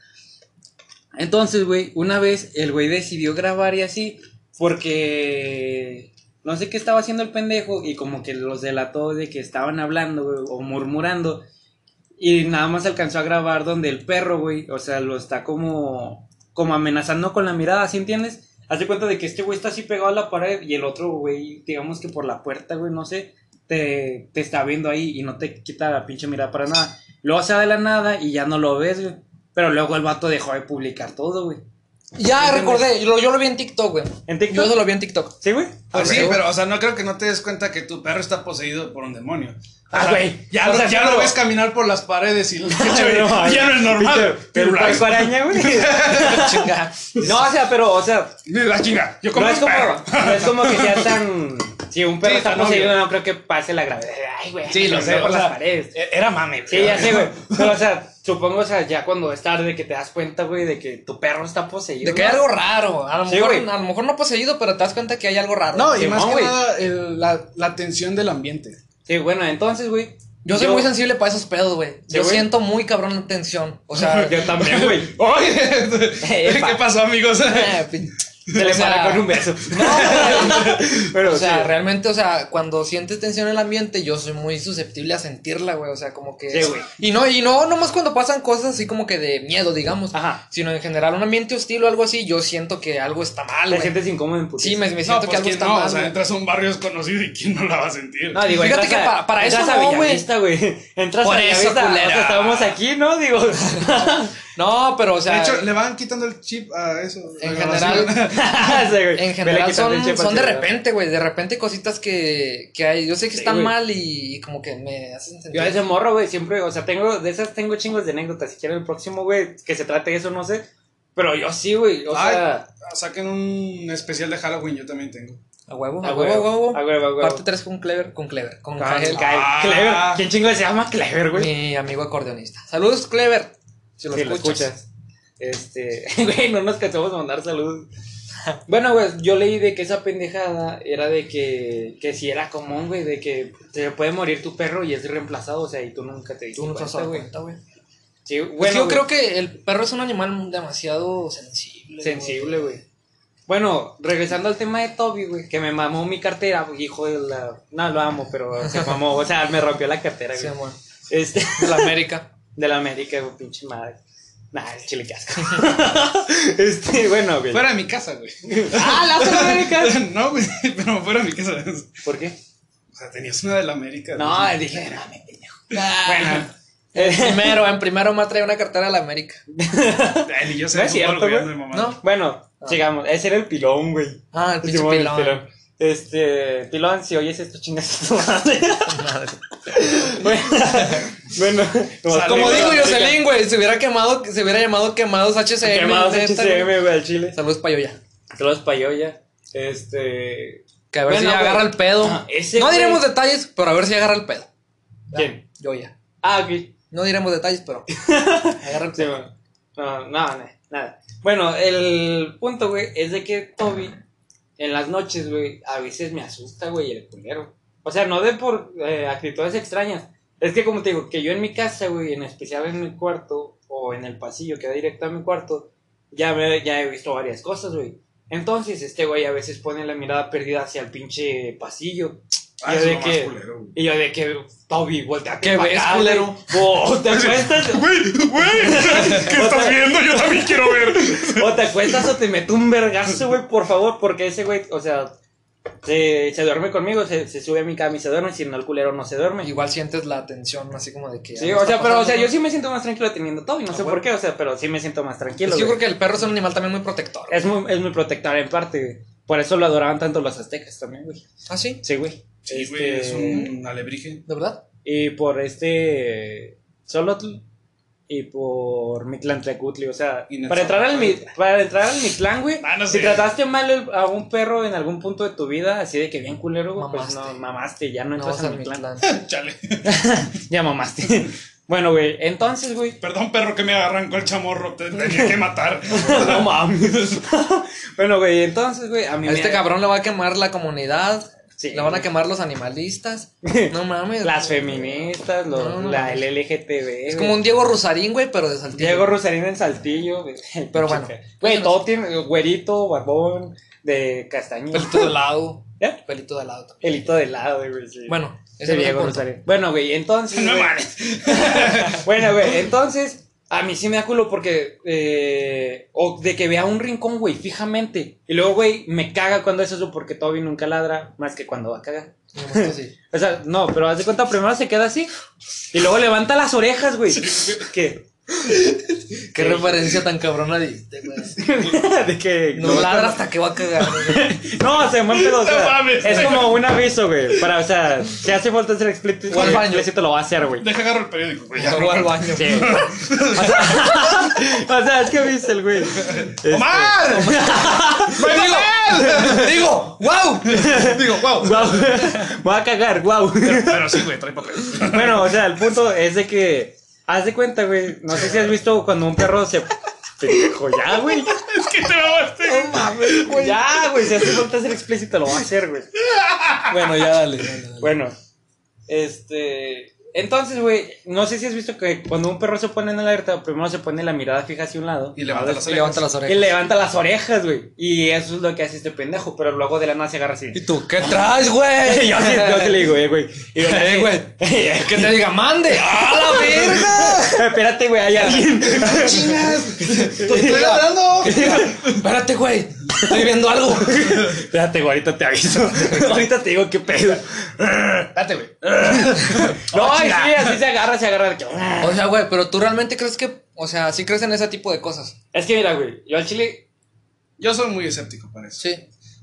Entonces, güey, una vez el güey decidió grabar y así, porque no sé qué estaba haciendo el pendejo y como que los delató de que estaban hablando, güey, o murmurando. Y nada más alcanzó a grabar donde el perro, güey, o sea, lo está como, como amenazando con la mirada, ¿sí entiendes? Hace cuenta de que este güey está así pegado a la pared y el otro, güey, digamos que por la puerta, güey, no sé, te, te está viendo ahí y no te quita la pinche mirada para nada. Luego se va de la nada y ya no lo ves, güey. Pero luego el vato dejó de publicar todo, güey. Ya recordé, yo, lo- yo lo vi en TikTok, güey. ¿En TikTok? Yo eso lo vi en TikTok. ¿Sí, güey? Pues sí, pero, o sea, no creo que no te des cuenta que tu perro está poseído por un demonio. O Ah, güey. Ya, O lo, sea, ya pero- lo ves caminar por las paredes y lo No, ya no es normal. Paco araña, güey. Chinga. No, o sea, pero, o sea, La chinga, yo como no es como, no es como que sea tan. Si un perro Sí, está poseído, obvio. no creo que pase la gravedad. Ay, güey. Sí, lo sé, veo por las sea, paredes. Era mame. Sí, ya sé, güey. Pero, o sea, supongo, o sea, ya cuando es tarde que te das cuenta, güey, de que tu perro está poseído. De que hay ¿no? algo raro. A lo, Sí, mejor, güey. a lo mejor no poseído, pero te das cuenta que hay algo raro. No, y más que nada el- la, la tensión del ambiente. Sí, bueno, entonces, güey. Yo soy muy sensible para esos pedos, güey. Sí, Yo siento muy cabrón la tensión. O sea, Yo también, güey. ¿qué pasó, amigos? Se le o sea, para con un beso. No, güey. Pero, o sea, sí. realmente, o sea, cuando sientes tensión en el ambiente, yo soy muy susceptible a sentirla, güey. O sea, como que. Sí, güey. Y no, y no nomás cuando pasan cosas así como que de miedo, digamos. Ajá. Sino en general, un ambiente hostil o algo así, yo siento que algo está mal, Te güey. sientes incómodo en putiza. Sí, me, me No, siento pues que algo está no, mal. o sea, entras a un barrio desconocido y quién no la va a sentir. No, digo, Fíjate entras que a- pa- para eso entras a güey. Villavista, güey. Entras Por a eso, Villavista. culera. o sea, estábamos aquí, ¿no? Digo. No, pero o sea. de hecho, le van quitando el chip a eso. En general-. Sí, güey. En general son, son de repente, güey. De repente cositas que, que hay. Yo sé que Sí, están güey. mal y, y como que me hacen sentir. Yo a ese morro, güey, siempre, o sea, tengo, de esas tengo chingos de anécdotas. Si quieren el próximo, güey, que se trate de eso, no sé. Pero yo sí, güey, o Ay, sea. saquen un especial de Halloween, yo también tengo. A huevo, A a huevo, a huevo. A huevo, a huevo. Parte 3 con Clever, con Clever, con Jael, Kyle- Ah. Clever. ¿Quién chingo se llama Clever, güey? mi amigo acordeonista. Saludos, Clever. Si lo Si escuchas. Este, güey, no nos cansamos de mandar saludos. Bueno, güey, yo leí de que esa pendejada era de que, que si era común, güey, de que se puede morir tu perro y es reemplazado, o sea, y tú nunca te diste Tú no cuenta, güey. Sí, Pues bueno, yo creo que el perro es un animal demasiado sensible. sensible, güey. Bueno, regresando al tema de Toby, güey, que me mamó mi cartera, güey, hijo de la... No, lo amo, pero se mamó, o sea, me rompió la cartera, Sí, güey. amor. Este, De la América. De la América, güey, pinche madre. Nah, el chile que asco. este, bueno, güey. Fuera de mi casa, güey. ¡Ah, la otra América! no, güey, pero fuera de mi casa. ¿Por qué? O sea, tenías una de la América. No, güey. dije, no, me pendejo. bueno. En primero, en primero me trae una cartera de la América. Ni yo sé No de es cierto, güey, de. Bueno, sigamos. Ese era el pilón, güey. Ah, el pinche Simón, el pilón. Este, pilón, si oyes esto, chingas tu madre. Madre. bueno, bueno. Saludos. Como digo yo Jocelyn, güey, se hubiera quemado, se hubiera llamado quemados HCM. Quemados güey. HCM, güey, al chile. Saludos para Yoya. Saludos pa' Yoya. Este. Que a ver Bueno, si agarra el pedo. Ah, no güey- diremos detalles, pero a ver si agarra el pedo. ¿Quién? Yoya. Ah, ok. No diremos detalles, pero agarra el Sí, pedo. bueno. No, no, no, nada. Bueno, el punto, güey, es de que Toby, en las noches, güey, a veces me asusta, güey, el culero. O sea, no de por eh, actitudes extrañas, Es que como te digo, que yo en mi casa, güey, en especial en mi cuarto o en el pasillo que da directo a mi cuarto, ya, me, ya he visto varias cosas, güey. Entonces, este güey a veces pone la mirada perdida hacia el pinche pasillo. Ah, yo de que- culero, güey. Y yo de que, Toby, voltea ¿Qué ves, culero? O te acuestas, Güey, güey, ¿qué estás viendo? Yo también quiero ver. o te acuestas o te meto un vergazo, güey, por favor, porque ese güey, o sea, se, se duerme conmigo, se, se sube a mi cama y se duerme, si no el culero no se duerme. Igual sientes la tensión así como de que. Sí, o sea, pero, o sea, yo sí me siento más tranquilo teniendo Toby, no Ah, sé bueno. por qué, o sea, pero sí me siento más tranquilo. Es que yo creo que el perro es un animal también muy protector. Es muy, es muy protector en parte, güey. Por eso lo adoraban tanto los aztecas también, güey. ¿Ah, sí? Sí, güey. Sí, güey, Este, es un alebrije. ¿De verdad? Y por este Solotl y por Mictlantecutli, o sea, para entrar al mi- para entrar al Mictlán, güey, Ah, no si sé. trataste mal a un perro en algún punto de tu vida, así de que bien culero, güey, pues Mamaste. no mamaste, ya no No, entras o sea, al mi Mictlán. clan. Chale. Ya mamaste. bueno, güey, entonces, güey, Perdón, perro, que me arrancó el chamorro. Te tenía que matar. no mames. bueno, güey, entonces, güey, a mí A este me- cabrón le va a quemar la comunidad. Sí. Le van a quemar los animalistas. No mames. las güey. feministas, los, No, no la mames. LGTB. Es güey. como un Diego Rosarín, güey, pero de Saltillo. Diego Rosarín en Saltillo, güey. Pero bueno. Güey, todo tiene güerito, barbón, de castaño. Pelito de lado. ¿Eh? Pelito de lado también. Pelito de lado, güey. sí. Bueno, Ese el Diego. Rosarín. Bueno, güey, entonces. No mames. bueno, güey, entonces. A mí sí me da culo porque. eh, o de que vea un rincón, güey, fijamente. Y luego, güey, me caga cuando es eso porque Toby nunca ladra más que cuando va a cagar. O sea, no, pero haz de cuenta, primero se queda así. Y luego levanta las orejas, güey. ¿Qué? Qué referencia tan cabrona diste, güey. de que. No ladra hasta que va a cagar. güey. No, se buen pedo, o sea, No mames. es como un aviso, güey. Para, o sea, si hace falta hacer explícito, baño. explícito lo va a hacer, güey. Deja agarro el periódico, güey. Ya, O al baño. Sí. O sea, o sea, es que viste el güey. Este, ¡Omar! digo, digo, wow. Digo, wow. Guau. Voy a cagar, guau. Pero sí, güey, trae papel. Bueno, o sea, el punto es de que. Haz de cuenta, güey. No sé si has visto cuando un perro se. Pendejo, ya, güey. Es que te mamaste. No mames, güey. Ya, güey. Si hace falta ser explícito, lo va a hacer, güey. Bueno, ya dale. dale, dale. Bueno, este. Entonces, güey, no sé si has visto que cuando un perro se pone en alerta, primero se pone la mirada fija hacia un lado. Y levanta las Y orejas. levanta las Y levanta las orejas, güey. Y eso es lo que hace este pendejo, pero luego de la nada se agarra así. ¿Y tú qué traes, güey? yo, sí, yo sí le digo, eh, güey. Y yo, Eh, güey. eh, Que te diga, mande. ¡A la verga! Espérate, güey, hay alguien. ¡Chingas! ¡Te estoy ladrando! Espérate, güey. Estoy viendo algo. Espérate, güey, ahorita te aviso. ahorita te digo qué pedo. Date, güey. No, ay, sí, así se agarra, se agarra. de que- O sea, güey, pero tú realmente crees que. O sea, sí crees en ese tipo de cosas. Es que mira, güey, yo al chile. Yo soy muy escéptico para eso. Sí.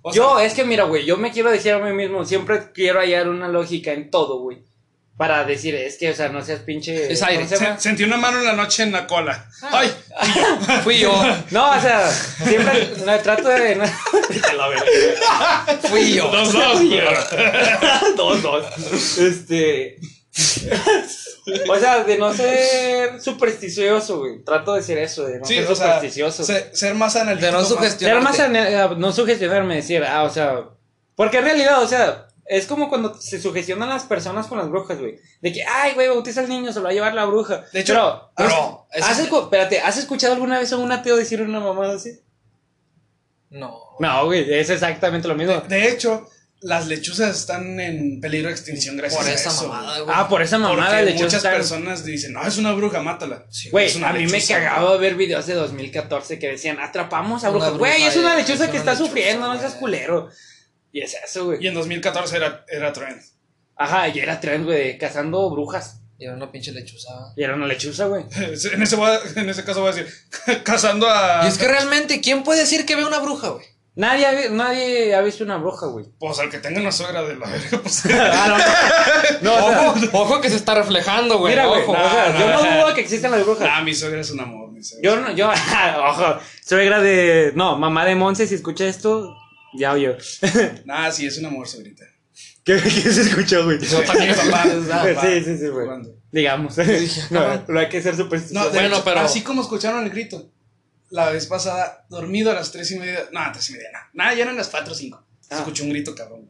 O yo, es que mira, güey, yo me quiero decir a mí mismo, siempre quiero hallar una lógica en todo, güey. Para decir, es que, o sea, no seas pinche. Es aire. ¿cómo se sentí una mano en la noche en la cola. ¡Ay! Fui yo. No, o sea, siempre no, trato de. No, Te la verga. Fui yo. Dos, dos, güey. dos, dos. Este. O sea, de no ser supersticioso, güey. Trato de ser eso, de no Sí, ser o sea, supersticioso. ser, ser más analítico. De no más- sugestionar. Ser más ane- no sugestionarme, decir, ah, o sea. Porque en realidad, o sea, es como cuando se sugestionan las personas con las brujas, güey. De que, ay, güey, bautiza al niño, se lo va a llevar la bruja. De hecho, pero, pero, ¿has, eso has escu- espérate, ¿has escuchado alguna vez a un ateo decir una mamada así? No. No, güey, es exactamente lo mismo. De hecho, las lechuzas están en peligro de extinción gracias Por a esa eso. mamada, güey. Ah, por esa mamada de hecho muchas están- personas dicen, no, es una bruja, mátala. Güey, una a mí me cagaba ver videos de 2014 que decían, atrapamos a bruja. Güey, es una lechuza es que una está lechuza, sufriendo, no seas culero. Y es eso, güey. Y en 2014 era, era trend. Ajá, y era trend, güey, cazando brujas. Y era una pinche lechuza. Y era una lechuza, güey. En ese, voy a- en ese caso voy a decir, cazando a... Y es que realmente, ¿quién puede decir que ve una bruja, güey? Nadie ha, nadie ha visto una bruja, güey. Pues al que tenga una suegra de la verga, pues... Ah, no, no. No, o sea, Ojo, que se está reflejando, güey. mira, güey, ojo. o sea, no, yo no dudo que existan las brujas. Ah, mi suegra es un amor, mi suegra. Yo no, yo, ojo, suegra de, no, mamá de Monse, si escucha esto, ya oyó. Nah, sí, es un amor, suegrita. ¿Qué, qué se escuchó, güey? Yo también, papá. papá. Sí, sí, sí, güey. Digamos. No, cabrón. no hay que ser supersticioso. No, Bueno, hecho, pero- así como escucharon el grito, la vez pasada, dormido a las tres y media, no, tres y media, no, nada, ya eran las cuatro o cinco, se Ah. escuchó un grito cabrón.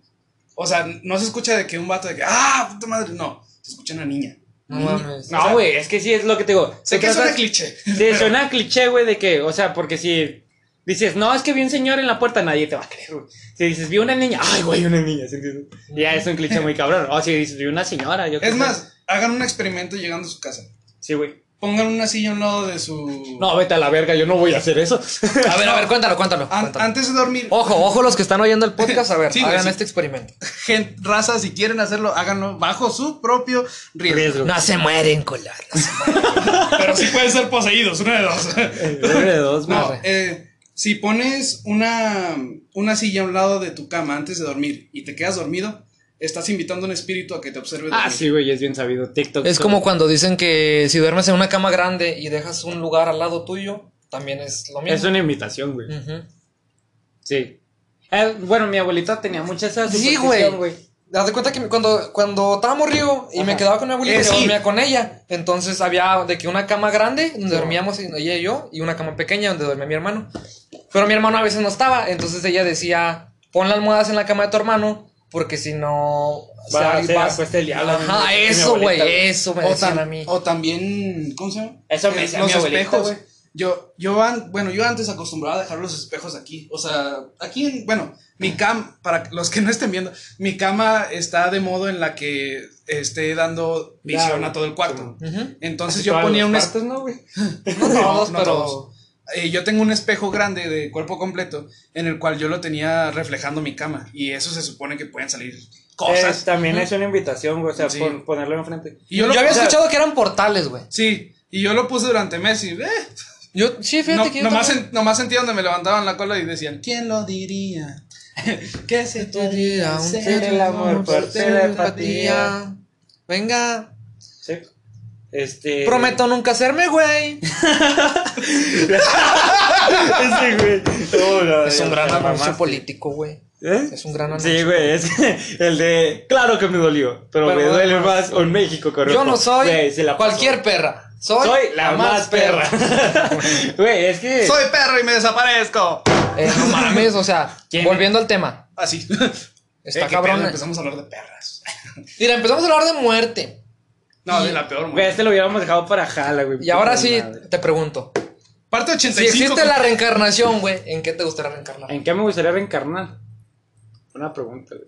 O sea, no se escucha de que un vato de que, ah, puta madre, no, se escucha una niña. No mames. No, güey, es que sí es lo que te digo. Sé que suena cliché. Sí, suena cliché, güey, de que, o sea, porque si dices, no, es que vi un señor en la puerta, nadie te va a creer, güey. Si dices, vi una niña, ay, güey, una niña, ¿sí entiendes? Ya es un cliché muy cabrón. O si dices, vi una señora, yo Es sé. más, hagan un experimento llegando a su casa. Sí, güey. Pongan una silla a un lado de su. No, vete a la verga, yo no voy a hacer eso. A ver, a ver, cuéntalo, cuéntalo. An- cuéntalo. antes de dormir, Ojo, ojo los que están oyendo el podcast, a ver, Sí, hagan sí. este experimento. gente, raza, si quieren hacerlo, háganlo bajo su propio riesgo. Riesgo. No se mueren, colar. Pero sí pueden ser poseídos, una de dos. de dos, No, eh, si pones una, una silla a un lado de tu cama antes de dormir y te quedas dormido, estás invitando a un espíritu a que te observe Ah, sí, güey, es bien sabido. TikTok. Es como cuando dicen que si duermes en una cama grande y dejas un lugar al lado tuyo, también es lo mismo. Es una invitación, güey. Sí. Eh, bueno, mi abuelita tenía mucha esa Sí, güey. Haz de cuenta que cuando, cuando estaba morrido y me quedaba con mi abuelita, Eh, sí. dormía con ella. Entonces había de que una cama grande donde dormíamos ella y yo, y una cama pequeña donde dormía mi hermano. Pero mi hermano a veces no estaba, entonces ella decía, pon las almohadas en la cama de tu hermano, porque si no... Va a se- ser vas- apuesta el diablo, Ajá, mi eso, güey, eso me O, decían tam- a mí. o también, ¿cómo se llama? Eso me Eh, decía los mi abuelita, espejos. güey. Yo, yo, an- bueno, yo antes acostumbraba a dejar los espejos aquí. O sea, aquí, en, bueno, mi cama, para los que no estén viendo, mi cama está de modo en la que esté dando visión Ya, a todo el cuarto. Entonces Así yo ponía un partes. ¿no, güey? No todos, no pero... todos. Eh, yo tengo un espejo grande de cuerpo completo en el cual yo lo tenía reflejando mi cama. Y eso se supone que pueden salir cosas. Es- también es una invitación, güey, o sea, Sí. pon- ponerlo enfrente. Y Yo, había o sea, escuchado que eran portales, güey. Sí, y yo lo puse durante meses y eh, Yo, sí, fíjate no- que yo nomás, también- en- nomás sentía donde me levantaban la cola y decían, ¿quién lo diría? ¿Qué se podría ser hacer el amor por telepatía. Venga. Este. prometo nunca hacerme, güey. Ese, güey. No, Es un gran anuncio mamaste. político, güey. ¿Eh? Es un gran anuncio. Sí, güey, es el de. Claro que me dolió, pero, Pero me duele además- más un México correcto. Yo no soy Güey, se la cualquier perra. Soy, Soy la más perra. Güey, es que. Soy perro y me desaparezco. Eh, no mames, o sea, ¿Quién? volviendo al tema. Así. Está Eh, cabrón. pedo, Empezamos a hablar de perras. Mira, empezamos a hablar de muerte. No, de la peor. Güey, güey. este lo hubiéramos dejado para Jala, güey. Y ahora sí, madre. te pregunto. Parte Si 85. existe la reencarnación, güey, ¿en qué te gustaría reencarnar? ¿En qué me gustaría reencarnar? Una pregunta, güey.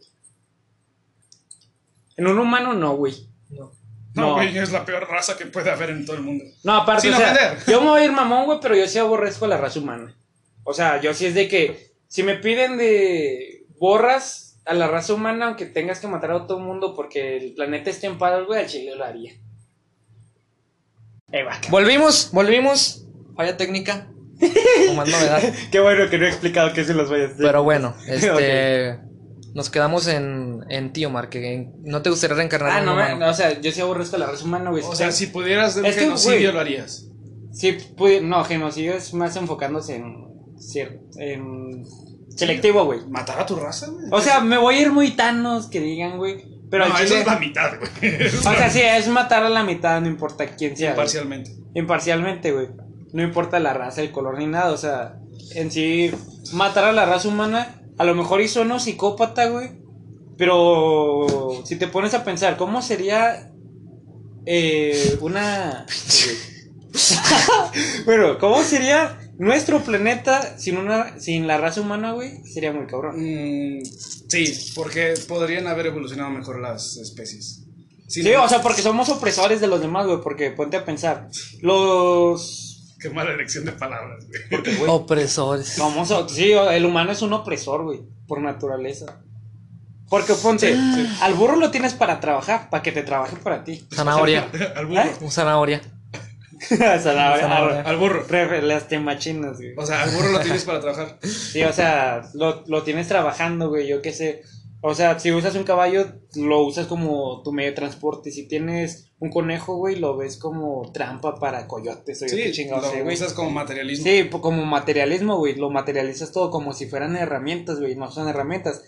En un humano no, güey. No. No, No. güey, es la peor raza que puede haber en todo el mundo. No, aparte, Sin o sea, ofender. yo me voy a ir mamón, güey, pero yo sí aborrezco a la raza humana. O sea, yo sí es de que si me piden de borras a la raza humana, aunque tengas que matar a todo el mundo porque el planeta esté en paz, güey, al chile lo haría. Eh, va, Volvimos, volvimos. Falla técnica. Como más novedad. Qué bueno que no he explicado qué se los vaya a hacer. Pero bueno, este. Nos quedamos en, en ti, Omar, que en- no te gustaría reencarnar Ah, en un no, me- no, o sea, yo sí aborrezco a la raza humana, güey. O sea, si pudieras Es que, genocidio güey. lo harías. Sí, pudi- no, genocidio es más enfocándose en, en selectivo, güey. ¿Matar a tu raza, güey? O sea, me voy a ir muy tanos que digan, güey. Pero no, eso chile- es la mitad, güey. O sea, sí, es matar a la mitad, no importa quién sea. güey. Parcialmente. Imparcialmente, güey. No importa la raza, el color ni nada. O sea, en sí, matar a la raza humana, a lo mejor hizo uno psicópata, güey. Pero si te pones a pensar, ¿cómo sería eh, una. bueno, ¿cómo sería nuestro planeta sin una sin la raza humana, güey? Sería muy cabrón. Mm, sí, porque podrían haber evolucionado mejor las especies. Sí, o sea, porque somos opresores de los demás, güey. Porque ponte a pensar, los. Qué mala elección de palabras, güey. güey, Opresores. Somos, o- sí, el humano es un opresor, güey, por naturaleza. Porque ponte, al burro lo tienes para trabajar, para que te trabaje para ti. Zanahoria. Al burro. ¿Eh? Un zanahoria. Ar- Al burro. re- las temachinas, güey. O sea, al burro lo tienes para trabajar. Sí, o sea, lo, lo tienes trabajando, güey, yo qué sé. O sea, si usas un caballo, lo usas como tu medio de transporte. Si tienes un conejo, güey, lo ves como trampa para coyotes o Sí, chingados sé, lo güey. usas como materialismo. Sí, po- como materialismo, güey. Lo materializas todo como si fueran herramientas, güey. No son herramientas.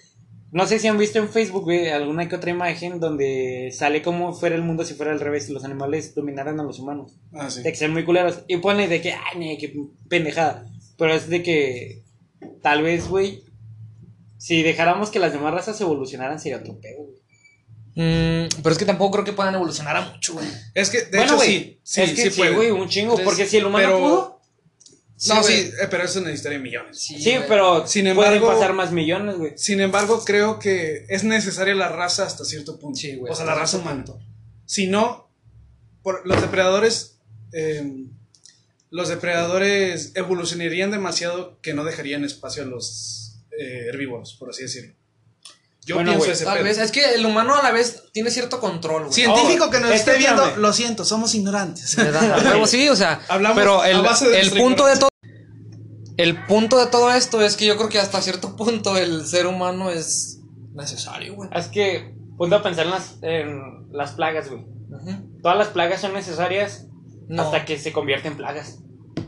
No sé si han visto en Facebook, güey, alguna que otra imagen donde sale como fuera el mundo si fuera al revés y los animales dominaran a los humanos. Ah, sí. De que sean muy culeros. Y pone de que, ay, qué pendejada. Pero es de que, tal vez, güey, si dejáramos que las demás razas evolucionaran sería otro pedo, güey. Mm, pero es que tampoco creo que puedan evolucionar a mucho, güey. Es que, de bueno, hecho, güey. sí. Sí, es que sí, güey, un chingo. Porque si el humano Pero- pudo. No, güey. sí, eh, pero eso de millones. Sí, pero Sin pueden embargo- pasar más millones, güey. Sin embargo, creo que es necesaria la raza hasta cierto punto. Sí, güey, O sea, la raza humana. punto. Si no, por, los depredadores. eh, los depredadores evolucionarían demasiado que no dejarían espacio a los eh, herbívoros, por así decirlo. Yo Bueno, pienso ese Tal pedo. vez, es que el humano a la vez tiene cierto control, güey. Científico que nos esté viendo, espérame. lo siento, somos ignorantes. Huevo, sí, o sea, Hablamos pero el, base de el punto de todo el punto de todo esto es que yo creo que hasta cierto punto el ser humano es necesario, güey. Es que, ponte a pensar en las, en las plagas, güey. Todas las plagas son necesarias No. hasta que se convierten en plagas.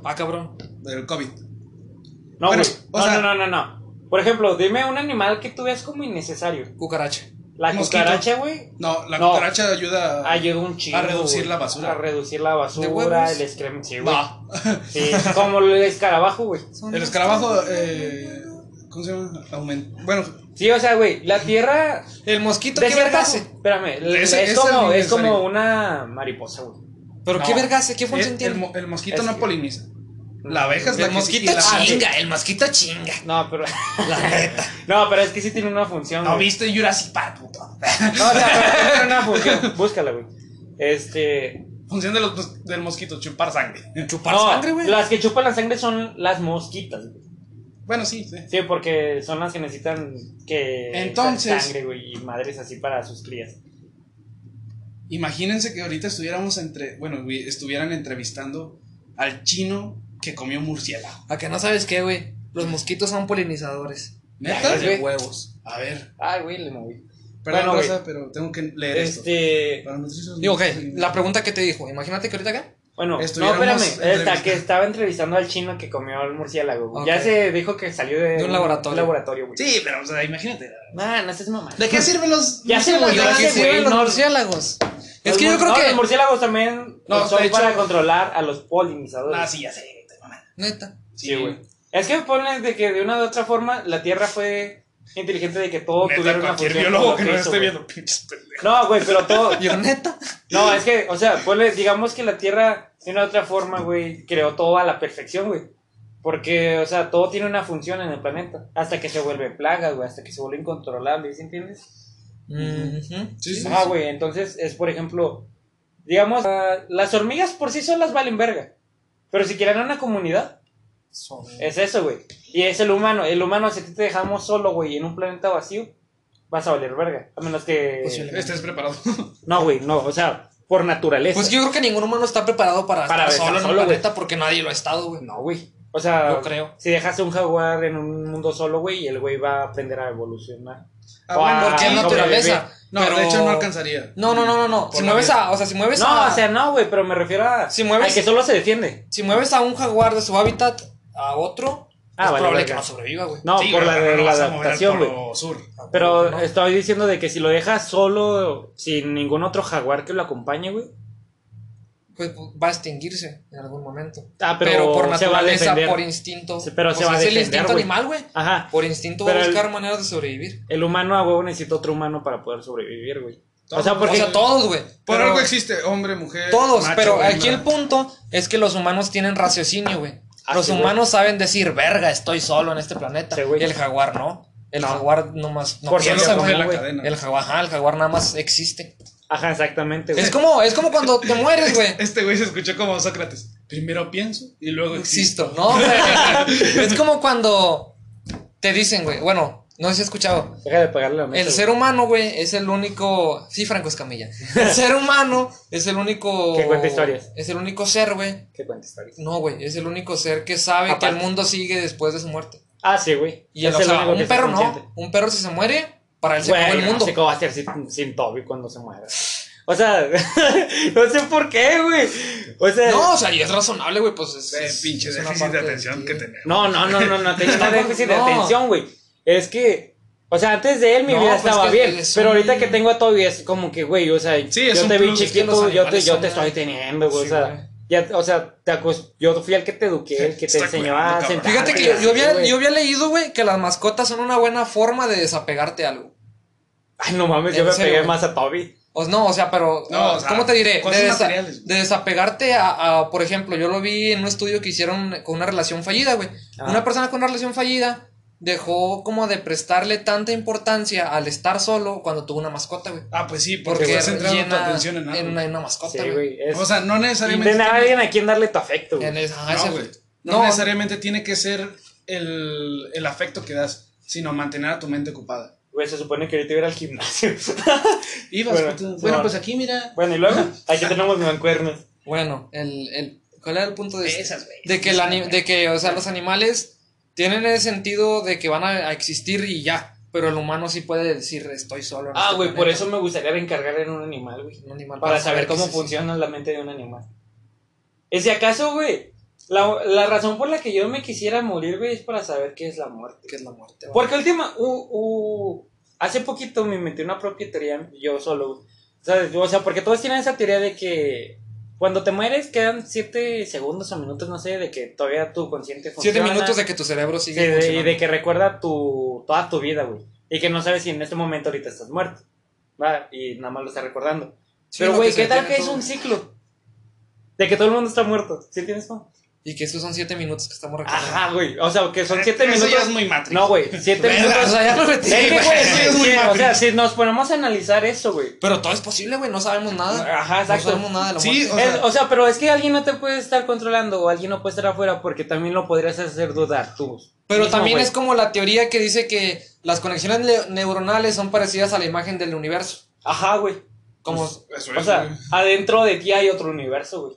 Ah, cabrón. El COVID. No, Bueno, güey. o no, sea- no, no, no, no. Por ejemplo, dime un animal que tú veas como innecesario. Cucaracha. La Mosquito. cucaracha, güey, No, la No. cucaracha ayuda a. ayuda un chingo. A reducir la basura. A reducir la basura, el excremento. Sí, güey. No. Sí, como el escarabajo, güey. El escarabajo. Eh, ¿Cómo se llama? Aumenta. Bueno, Sí, o sea, güey, la tierra. El mosquito, ¿qué cierta vergas? Espérame, Ese- es, ese como, es como una mariposa, güey. Pero no. qué vergas, ¿qué función tiene? el mosquito Es no que- poliniza. La abeja es la El que mosquito chinga, el mosquito chinga. No, pero. La neta. No, pero es que sí tiene una función. ¿No güey. viste Jurassic Park, puto? No, o sea, pero tiene una función. Búscala, güey. Este. Función de los- del mosquito, chupar sangre. Chupar no, sangre, güey. Las que chupan la sangre son las mosquitas, güey. Bueno, sí, sí. Sí, porque son las que necesitan que. Entonces- Sangre, güey, y madres así para sus crías. Imagínense que ahorita estuviéramos entre. Bueno, güey, estuvieran entrevistando al chino que comió murciélago. A que no sabes qué, güey. Los mosquitos son polinizadores. ¿Neta? De huevos. A ver. Ay, güey, le moví. Perdón, Bueno. Rosa, pero tengo que leer esto. Este. Para nosotros- Digo, ok, la pregunta que te dijo. Imagínate que ahorita acá. Bueno, no, espérame. Entrevistando. que estaba entrevistando al chino que comió el murciélago. Ya se dijo que salió de, De un laboratorio. laboratorio, güey. Sí, pero, o sea, imagínate. Nah, no seas mamá. ¿De qué sirven los Ya se murciélagos? murió ¿De qué sirven los no. murciélagos? Es Los que yo creo no, que. Los murciélagos también No, son hecho- para controlar a los polinizadores. Ah, sí, ya sé. Neta. Sí, güey. Es que ponen de que de una u otra forma la Tierra fue inteligente de que todo Neta, tuviera una cualquier biólogo que esté viendo, pinches pendejos. No, güey, pero todo. Yo, neta. No, es que, o sea, ponle, digamos que la Tierra de una u otra forma, güey, creó todo a la perfección, güey. Porque, o sea, todo tiene una función en el planeta. Hasta que se vuelve plaga, güey, hasta que se vuelve incontrolable, ¿sí entiendes? Sí, sí, Ah, sí. güey, entonces es, por ejemplo, digamos, ah, las hormigas por sí solas valen verga. Pero si quieren una comunidad, es eso, güey. Y es el humano. El humano, si a ti te dejamos solo, güey, en un planeta vacío, vas a valer verga. A menos que. Estés preparado. No, güey, no, o sea, por naturaleza. Pues yo creo que ningún humano está preparado para, Para estar solo en solo, un planeta porque nadie lo ha estado, güey. No, güey. O sea, Yo creo. si dejas a un jaguar en un mundo solo, güey, el güey va a aprender a evolucionar. Ah, bueno, Porque es naturaleza. No, pero- de hecho no alcanzaría. No, no, no, no, no. Si mueves vida. a, o sea, si mueves No, a, o sea, no, güey, pero me refiero a, Si mueves- a que solo se defiende. si mueves a un jaguar de su hábitat a otro, Ah, es vale, probable que no sobreviva, güey. No, Sí, por la, no la adaptación, güey. Pero No. estoy diciendo de que si lo dejas solo, sin ningún otro jaguar que lo acompañe, güey. Pues va a extinguirse en algún momento. Ah, pero por se va a naturaleza, por instinto. Sí, pero se va a es el instinto animal, güey. Ajá. Por instinto Pero va a el- buscar maneras de sobrevivir. El humano a huevo necesita otro humano para poder sobrevivir, güey. O sea, O porque. sea, todos, güey. Por Pero- algo existe hombre, mujer. Todos, macho, pero aquí el punto es que los humanos tienen raciocinio, güey. Los humanos saben decir, verga, estoy solo en este planeta. Sí, güey. y el jaguar no. El No. jaguar nomás no Solo piensa, güey. cadena. El jaguar, ajá, el jaguar nada más existe. Ajá, exactamente, güey. Es como, es como cuando te mueres, güey. Este güey se escuchó como Sócrates. Primero pienso y luego existo. Existo, ¿no? güey? es como cuando te dicen, güey, bueno, no sé si has escuchado. Deja de pegarle la mesa. El güey. ser humano, güey, es el único. Sí, Franco Escamilla. El ser humano es el único. Que cuenta historias. Es el único ser, güey. ¿Qué cuenta historias? No, güey, es el único ser que sabe que el mundo sigue después de su muerte. Ah, sí, güey. Y Es el, o sea, único que un perro no. Un perro si se muere, para él se Güey, acabó el no mundo. sé cómo va a ser sin, sin Toby cuando se muera. O sea, no sé por qué, güey. O sea, No, o sea, y es razonable, güey, pues es. Es- pinche es déficit de atención ti, que tenemos. no, no, no, no, no, tengo una déficit de No. atención, güey. Es que, o sea, antes de él mi No, vida pues estaba que bien. es pero un- ahorita que tengo a Toby es como que, güey, o sea, Sí, yo te vi chiquito, yo te, yo te estoy teniendo, güey. Sí, o sea, güey. Ya, o sea, te yo fui el que te eduqué, el que te enseñó a sentar. Fíjate que yo, yo había, yo había leído, güey, que las mascotas son una buena forma de desapegarte a algo. Ay, no mames, yo ¿En me serio, pegué más a Toby. O, no, o sea, pero. No, o sea, ¿Cómo te diré? De, desa- de desapegarte a, a, Por ejemplo, yo lo vi en un estudio que hicieron con una relación fallida, güey. Ah. Una persona con una relación fallida dejó como de prestarle tanta importancia al estar solo cuando tuvo una mascota, güey. Ah, pues sí, porque, Porque estás centrando tu atención en algo. en una, en una mascota, Sí, güey. es- O sea, no necesariamente. tener a tiene- alguien a quien darle tu afecto, güey. En esa- ah, No, güey. No, No, necesariamente tiene que ser el, el afecto que das, sino mantener a tu mente ocupada. Güey, se supone que ahorita iba al gimnasio. Ibas, Bueno, sí, bueno, no. pues aquí mira. bueno, y luego, aquí tenemos mancuernas. Bueno, el, el, ¿cuál era el punto de Esas, güey. De que, el de que, o sea, los animales tienen el sentido de que van a, a existir y ya. Pero el humano sí puede decir, estoy solo. en Ah, este güey, por planeta". eso me gustaría reencargar en un animal, güey. Un animal Para saber cómo funciona la mente de un animal. Y si acaso, güey, la, la razón por la que yo me quisiera morir, güey, es para saber qué es la muerte. ¿Qué es la muerte? güey. Porque última, u- u- hace poquito me metí una propia teoría yo solo, güey. O sea, porque todos tienen esa teoría de que cuando te mueres quedan 7 segundos o minutos, no sé, de que todavía tu consciente funciona. Siete minutos de que tu cerebro Sí, sigue de- y funcionando. de que recuerda tu, toda tu vida, güey. Y que no sabes si en este momento ahorita estás muerto. Va, y nada más lo estás recordando. Sí, Pero, güey, ¿qué tal que es un ciclo? De que todo el mundo está muerto. ¿Sí entiendes, no? Y que estos son siete minutos que estamos recordando. Ajá, güey. O sea, que son 7 Eso minutos. ya es muy Matrix. No, güey. 7 Verga, minutos. O sea, ya me metí, Es que, güey. güey, eso sí, es muy sí, o sea, si nos ponemos a analizar eso, güey. Pero todo es posible, güey. No sabemos nada. Ajá, exacto. No sabemos nada de la Sí. O sea- Es- O sea, pero es que alguien no te puede estar controlando o alguien no puede estar afuera porque también lo podrías hacer dudar tú. Pero mismo, también güey. es como la teoría que dice que las conexiones ne- neuronales son parecidas a la imagen del universo. Ajá, güey. Como, Eso es, O sea, güey. adentro de ti hay otro universo, güey.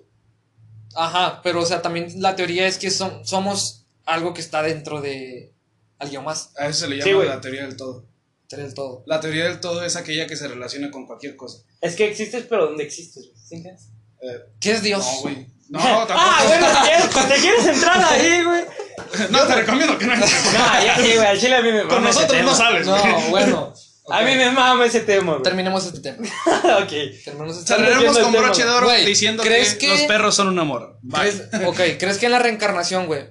Ajá, pero o sea, también la teoría es que son, somos algo que está dentro de alguien más, A eso se le llama la teoría del todo. del todo. La teoría del todo es aquella que se relaciona con cualquier cosa. Es que existes, pero ¿dónde existes, güey? ¿Sí entiendes? Eh, ¿Qué es Dios? no, güey. No, tampoco. Ah, bueno, ¿te quieres, te quieres entrar ahí, güey? No, te recomiendo que no entres. No, ya sí, güey, al chile a mí me Con nosotros no güey. No, bueno. A mí me mama ese tema, güey. Terminemos este tema. ok. Terminemos este Cerraremos con tema, broche de oro güey. diciendo ¿Crees que, que- los perros son un amor. ¿Crees, ok, ¿crees que en la reencarnación, güey,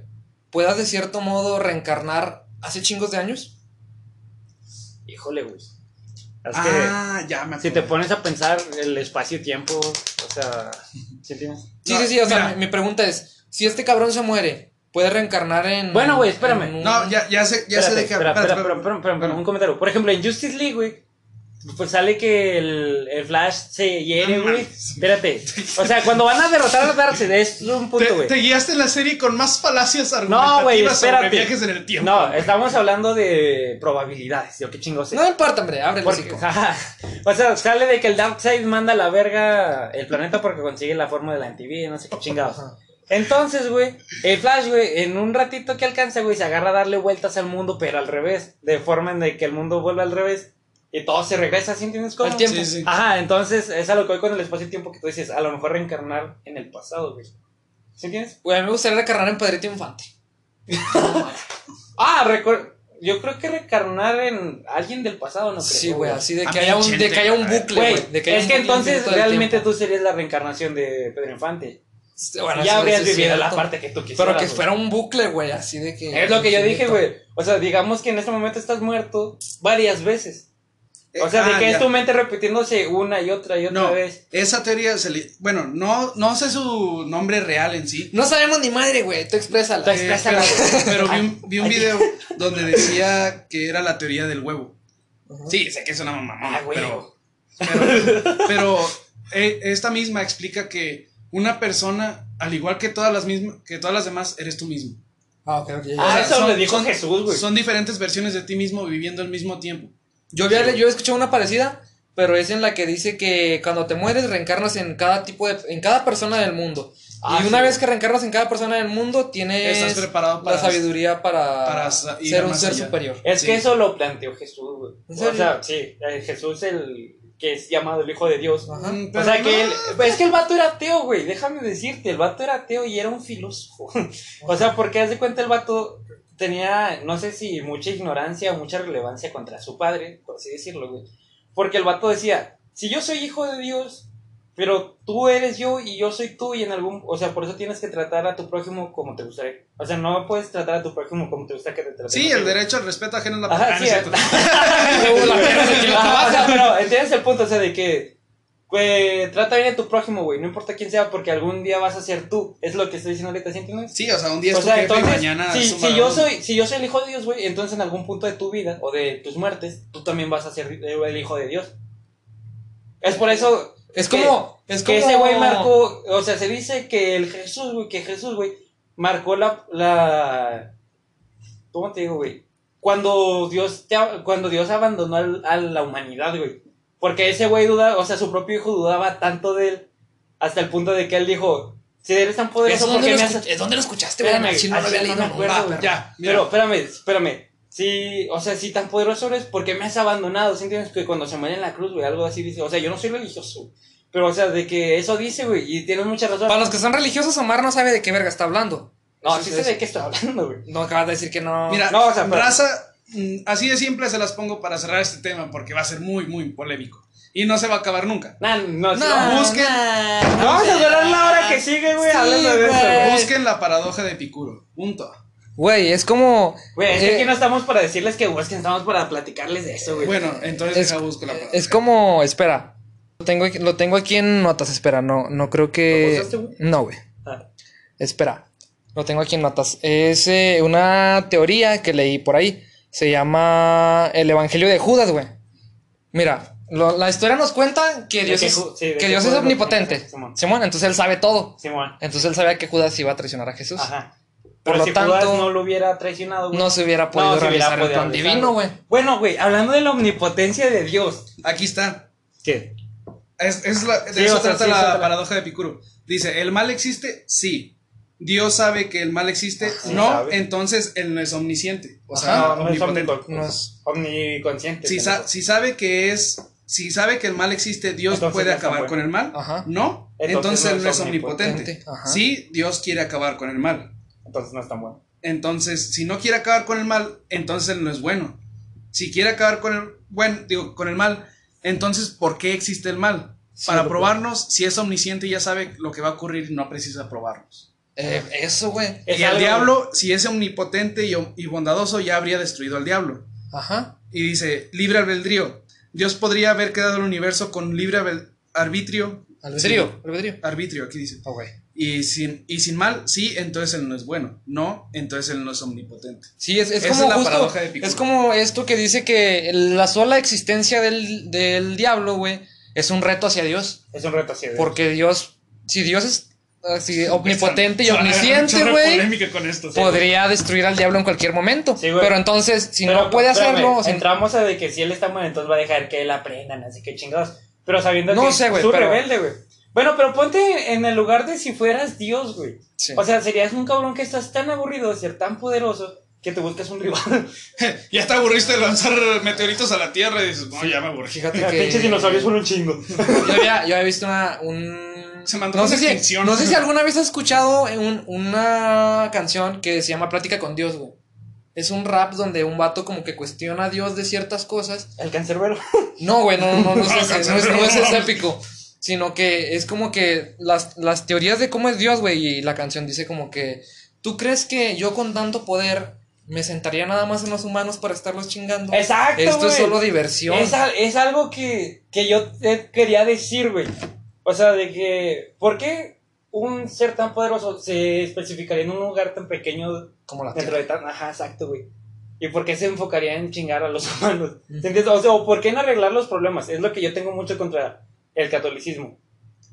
puedas de cierto modo reencarnar hace chingos de años? Híjole, güey. Es Ah, ya me que si te pones a pensar el espacio-tiempo, o sea, ¿sí No, sí, sí, o sea, mi, mi pregunta es, si este cabrón se muere, ¿puede reencarnar en... Bueno, güey, espérame. en un- No, ya, ya sé, ya sé de qué espera, espérate, espera, espera, espera, espera, espera, un comentario. Por ejemplo, en Justice League, güey, pues sale que el, el Flash se hiere, No güey. Espérate. O sea, cuando van a derrotar a Darkseid, es un punto, Te, güey. te guiaste en la serie con más falacias No, argumentativas güey, sobre espérate. viajes en el tiempo. No, estamos hablando de probabilidades. Yo qué chingos sé. No importa, hombre, abre el Porque, o sea, sale de que el Darkseid manda a la verga el planeta porque consigue la forma de la MTV, no sé qué chingados. Entonces, güey, el Flash, güey, en un ratito que alcanza, güey, se agarra a darle vueltas al mundo, pero al revés, de forma en de que el mundo vuelve al revés y todo se regresa, ¿sí entiendes cómo? Al tiempo. Sí, sí. Ajá, entonces es a lo que voy con el espacio y tiempo que tú dices, a lo mejor reencarnar en el pasado, güey. ¿Sí entiendes? Güey, a mí me gustaría reencarnar en Pedrito Infante. Ah, recor- yo creo que reencarnar en alguien del pasado, no creo. Sí, güey, así de que haya un, Chente, de que haya un bucle, Güey, güey. de que haya es un que entonces realmente tú serías la reencarnación de Pedro Infante. Bueno, ya habrías vivido la parte que tú quisieras. Pero que fuera un bucle, güey, así de que... Es lo que yo dije, güey. O sea, digamos que en este momento estás muerto varias veces. O sea, de Ah, que ya. es tu mente repitiéndose una y otra y otra No, vez. esa teoría se le... Bueno, no, no sé su nombre real en sí. No sabemos ni madre, güey, tú exprésala. Tú eh, exprésala, pero güey. pero vi un, vi un video donde decía que era la teoría del huevo. Sí, sé que es una mamá, Ah, güey. pero, pero, pero, eh, esta misma explica que una persona, al igual que todas las mismas, que todas las demás, eres tú mismo. Ah, ok, ok. ya. Ah, sea, eso son- le dijo son- Jesús, güey. Son diferentes versiones de ti mismo viviendo al mismo tiempo. Yo había yo he escuchado una parecida, pero es en la que dice que cuando te mueres reencarnas en cada tipo de en cada persona del mundo. Ah, y una sí. vez que reencarnas en cada persona del mundo tienes Estás preparado para la sabiduría para, para ser un ser allá. superior. Es Sí. que eso lo planteó Jesús, güey. ¿En O sea, sí, eh, Jesús el que es llamado el Hijo de Dios. Ajá. Mm, O sea que él, es que el vato era ateo, güey, déjame decirte, el vato era ateo y era un filósofo. o sea, porque haz de cuenta el vato tenía, no sé si mucha ignorancia o mucha relevancia contra su padre, por así decirlo, güey. Porque el vato decía, si yo soy hijo de Dios, pero tú eres yo y yo soy tú y en algún, o sea, por eso tienes que tratar a tu prójimo como te gustaría. O sea, no puedes tratar a tu prójimo como te gusta que te traten. Sí, el derecho al respeto ajeno es la Ajá, sí, es Ajá, o sea, pero entiendes el punto, o sea, de que güey, trata bien a tu prójimo, güey, no importa quién sea, porque algún día vas a ser tú. Es lo que estoy diciendo ahorita, ¿sí entiendes? Sí, o sea, un día es O tu sea, jefe y mañana si, si yo soy, si yo soy el hijo de Dios, güey, entonces en algún punto de tu vida o de tus muertes, tú también vas a ser el hijo de Dios. Es por eso Es que- como. Es que como. ese güey marcó, o sea, se dice que el Jesús, güey, que Jesús, güey, marcó la, la, ¿cómo te digo, güey? Cuando Dios, te, cuando Dios abandonó al- a la humanidad, güey. Porque ese güey duda, o sea, su propio hijo dudaba tanto de él, hasta el punto de que él dijo, si eres tan poderoso, ¿Eso ¿por dónde, qué lo me haces? ¿eh, ¿Dónde lo escuchaste, güey? Chile no lo había leído no. Ya, mira. Pero espérame, espérame. Si, o sea, si tan poderoso eres, ¿por qué me has abandonado? ¿Sí entiendes? Que cuando se muere en la cruz, güey, algo así dice. O sea, yo no soy religioso. Pero, o sea, de que eso dice, güey, y tienes mucha razón. Para los que son religiosos, Omar no sabe de qué verga está hablando. No, Eso sí sé de qué estoy hablando, güey. No acabas de decir que no. Mira, No, o sea, pero- raza, mm, así de simple se las pongo para cerrar este tema porque va a ser muy, muy polémico. Y no se va a acabar nunca. Nah, no, sí, Nah, no. busquen. nah, No, Vamos a durar la hora que sigue, güey, Sí, hablando de eso. güey. güey. Busquen la paradoja de Epicuro. Punto. Güey, es como. Güey, es que eh, aquí no estamos para decirles que busquen, estamos para platicarles de eso, güey. Bueno, entonces es, deja busco la paradoja. es como. Espera. Lo tengo, aquí- lo tengo aquí en notas. Espera, no, no creo que. ¿Lo güey? No, güey. Ah, Espera. Lo tengo aquí en notas. Es eh, una teoría que leí por ahí. Se llama El Evangelio de Judas, güey. Mira, lo- la historia nos cuenta que Dios que es, sí, que que Dios es omnipotente. Simón. Simón, entonces él sabe todo. Simón. Entonces él sabía que Judas iba a traicionar a Jesús. Ajá. Por Pero lo si tanto, Judas no lo hubiera traicionado, güey. No se hubiera podido No, se hubiera realizar el podido plan realizar, divino, güey. Bueno, güey, hablando de la omnipotencia de Dios. Aquí está. ¿Qué? Es, es la- de Sí, eso o sea, trata sí, la eso paradoja de Epicuro. Dice, ¿el mal existe? Sí. Dios sabe que el mal existe. Sí no, sabe. entonces él no es omnisciente. O Ajá. sea, no, no es No es- omniconsciente. Si, pendejo. sa- si sabe que es, si sabe que el mal existe, Dios Entonces puede acabar con el mal. Ajá. No, Entonces entonces, no él es no es omnipotente. omnipotente. Ajá. Sí, Dios quiere acabar con el mal. Entonces no es tan bueno. Entonces, si no quiere acabar con el mal, entonces él no es bueno. Si quiere acabar con el bueno, digo, con el mal, entonces ¿por qué existe el mal? Sí, Para probarnos, si es omnisciente ya sabe lo que va a ocurrir y no precisa probarnos. Eh, eso, güey. Es y el algo- diablo, si es omnipotente y, y bondadoso, ya habría destruido al diablo. Ajá. Y dice, libre albedrío. Dios podría haber quedado el universo con libre arbitrio. Albedrío. Albedrío. Arbitrio, aquí dice. Oh, güey. Y sin, y sin mal, sí, entonces él no es bueno. No, entonces él no es omnipotente. Sí, es, es Esa como es la justo- paradoja de es como esto que dice que la sola existencia del, del diablo, güey, es un reto hacia Dios. Es un reto así. de- Porque Dios, si Dios es así, omnipotente y omnisciente, güey, podría destruir al diablo en cualquier momento. Sí, güey. Pero entonces, si Pero, no puede hacerlo, o sea, entramos a de que si él está mal, entonces va a dejar que él aprenda, así que chingados. Pero sabiendo No que sé, güey, es un pero- rebelde, güey. Bueno, pero ponte en el lugar de si fueras Dios, güey. sí. O sea, serías un cabrón que estás tan aburrido de ser tan poderoso que te buscas un rival. Ya te aburriste de lanzar meteoritos a la Tierra y dices, no, ya me aburrí. fíjate que pinches dinosaurios son un chingo. yo había, yo había visto una, un... Se mandó no una sé, si, no sé si alguna vez has escuchado un- una canción que se llama Plática con Dios, güey. Es un rap donde un vato como que cuestiona a Dios de ciertas cosas El cancerbero. No, güey, no, no, no, es No, no, es, no es épico. Sino que es como que las, las teorías de cómo es Dios, güey, y la canción dice como que, ¿tú crees que yo con tanto poder me sentaría nada más en los humanos para estarlos chingando? Exacto, Esto es solo diversión. Es, al- es algo que, que yo te quería decir, güey. O sea, de que, ¿por qué un ser tan poderoso se especificaría en un lugar tan pequeño Como la dentro tierra. de tan... Ajá, exacto, güey. ¿Y por qué se enfocaría en chingar a los humanos? ¿Se entiende? O sea, ¿o por qué en arreglar los problemas? Es lo que yo tengo mucho contra el catolicismo.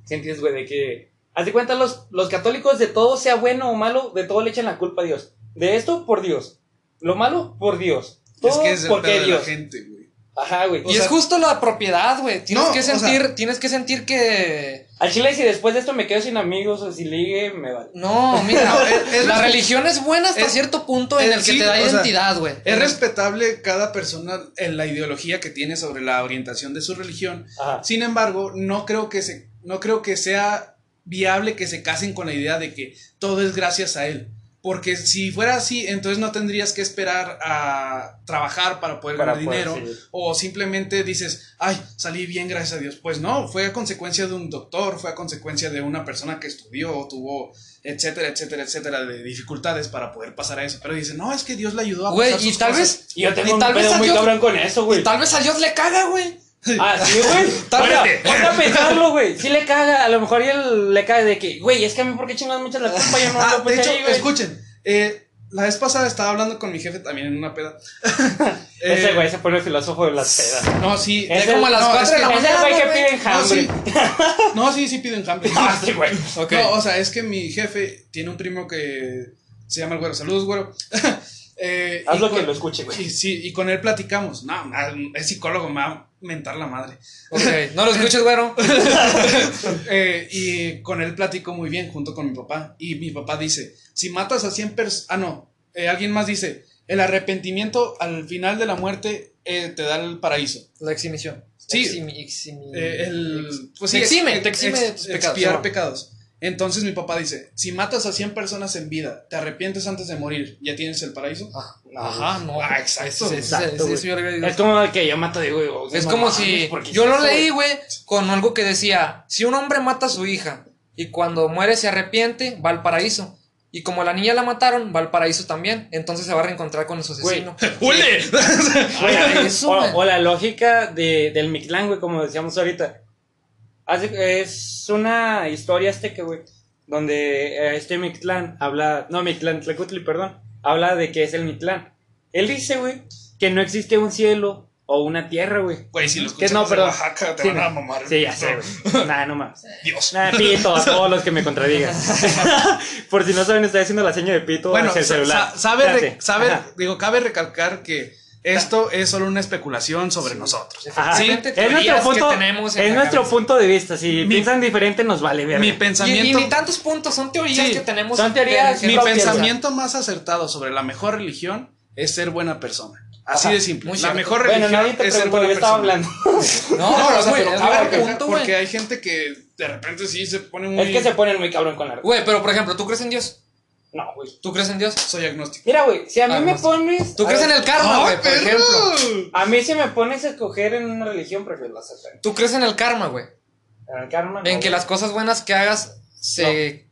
¿Sí entiendes, güey? De que, haz de cuenta, los, los católicos de todo, sea bueno o malo, de todo le echan la culpa a Dios. De esto, por Dios. Lo malo, por Dios. Todo Es que es el porque pedo de Dios. la gente, güey. Ajá, güey. Y es justo la propiedad, güey. Tienes No, que o sea- sentir, tienes que sentir que. Al chile, si después de esto me quedo sin amigos o si ligue, me vale. No, mira, No, es- es la religión es buena hasta es- cierto punto en es- el que sí, te da identidad, güey. Es respetable cada persona en la ideología que tiene sobre la orientación de su religión. Ajá. Sin embargo, no creo que se, no creo que sea viable que se casen con la idea de que todo es gracias a él. Porque si fuera así, entonces no tendrías que esperar a trabajar para poder Para ganar poder, dinero. sí. O simplemente dices, ay, salí bien, gracias a Dios. Pues no, fue a consecuencia de un doctor, fue a consecuencia de una persona que estudió, tuvo, etcétera, etcétera, etcétera, de dificultades para poder pasar a eso. Pero dicen, no, es que Dios le ayudó a Güey, pasar y sus tal cosas". vez. Y yo tengo y un tal vez pedo a muy Dios- cabrón con eso, güey. Y tal vez a Dios le caga, güey. Ah, sí, güey. Ponte a pensarlo, güey. Sí le caga, a lo mejor él le cae de que, güey, es que a mí, ¿por qué chingas muchas la culpa? Yo no Ah, lo de hecho, ahí, escuchen, eh, la vez pasada estaba hablando con mi jefe también en una peda. Ese Eh, güey se pone el filósofo de las pedas. No, sí. Es como a las no, cuatro es de que- la Es el mañana, güey que pide No, enjambre. sí. No, sí, sí piden hambre. Ah, sí, güey. Ok. No, o sea, es que mi jefe tiene un primo que se llama el güero. Saludos, güero. Eh, Haz lo que lo escuche, güey. y sí, y con él platicamos. No, es psicólogo, me va a mentar la madre. Ok, no lo escuches, güero. Eh, y con él platico muy bien junto con mi papá. Y mi papá dice, si matas a 100 personas... Ah, no. eh, alguien más dice, el arrepentimiento al final de la muerte eh, te da el paraíso. La exhibición. Sí. Eximi- eximi- Eh, el, pues te sí, exime, ex- te exime ex- de tus pecados. expiar pecados. Entonces mi papá dice, si matas a 100 personas en vida, te arrepientes antes de morir, ¿ya tienes el paraíso? Ah, Ajá, no. Ah, exacto. Leído. Es como que yo mato de güey. o sea, Es no como si. ¿por qué Yo lo leí, güey, con algo que decía: si un hombre mata a su hija y cuando muere se arrepiente, va al paraíso. Y como a la niña la mataron, va al paraíso también. Entonces se va a reencontrar con su asesino. O, güey. o la lógica de, del Mictlán, güey, como decíamos ahorita. Hace- es una historia azteca, güey, donde eh, este Mictlán habla, no, Mictlán, Tlacutli, perdón, habla de que es el Mictlán. Él dice, güey, que no existe un cielo o una tierra, güey. Güey, si los Que no, escuchas de perdón. Oaxaca te Sí, van a mamar. Sí, ya sé, güey. Nada, no más. Dios. Nada, pito a todos los que me contradigan. Por si no saben, estoy haciendo la seña de pito Bueno, hacia el celular. sa- sabe, sabe- digo, cabe recalcar que esto es solo una especulación sobre nosotros. Ajá. Sí, es nuestro punto, es nuestro punto de vista. Si Mi- piensan diferente, nos vale ver. mi Y, y pensamiento, ni tantos puntos, son teorías Sí, que tenemos. son teorías que- mi pensamiento más acertado sobre la mejor religión es ser buena persona. Así Ajá, de simple. La cierto. mejor Bueno, religión nadie te es ser buena yo estaba persona. hablando. No, No, pero o sea, güey, pero es cabe buen recalcar punto, porque hay gente que de repente sí se pone muy. Es que se ponen muy cabrón con la. Güey, pero por ejemplo, ¿tú crees en Dios? No, güey. ¿Tú crees en Dios? Soy agnóstico. Mira, güey, si a mí me pones. ¿Tú crees en el karma, güey, por ejemplo? A mí si me pones a escoger en una religión, prefiero la satánica. ¿Tú crees en el karma, güey? En el karma. no, En que las cosas buenas que hagas se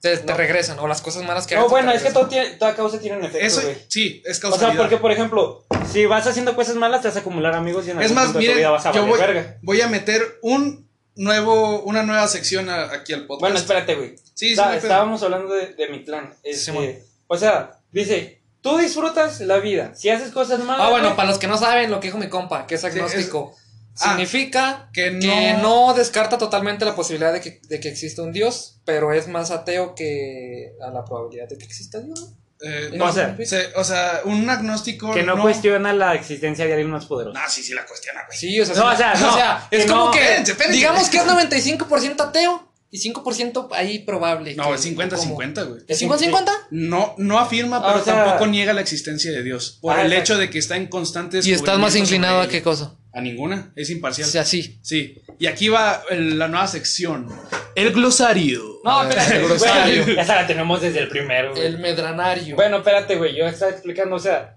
te, te No. regresan o las cosas malas que hagas. No, bueno, te es que todo tiene, toda causa tiene un efecto, Eso güey. sí, es O causalidad. sea, porque, por ejemplo, si vas haciendo cosas malas, te vas a acumular amigos y en Es algún más, punto de tu vida vas a yo voy, verga. voy a meter un nuevo, una nueva sección a- aquí al podcast. Bueno, espérate, güey. Sí, sí, Está- estábamos hablando de, de mi clan. Este, Simón. o sea, dice, tú disfrutas la vida. Si haces cosas malas. Ah, bueno, güey, para los que no saben lo que dijo mi compa, que es Sí, es- agnóstico, Ah, significa que que no- no... descarta totalmente la posibilidad de que, de que exista un Dios, pero es más ateo que a la probabilidad de que exista Dios. Eh, No, no, o sea, se- o sea, un agnóstico. que no, cuestiona la existencia de alguien más poderoso. Ah, sí, sí la cuestiona, güey. Sí, o sea, No, sí, o sea, no, es que como no- que Espérense, espérense. digamos que es 95% ateo y 5% ahí probable. No, es como- 50-50, güey. ¿Es 50-50? No, no afirma, Ah, pero o sea- tampoco niega la existencia de Dios. Por Ah, el exacto. hecho de que está en constantes. Y estás más inclinado a qué cosa. A ninguna, es O imparcial. sea, sí. Sí, y aquí va el- la nueva sección: El glosario. No, espérate, El güey. grosario. Esa la tenemos desde el primero, güey. El medranario. Bueno, espérate, güey. Yo estaba explicando, o sea,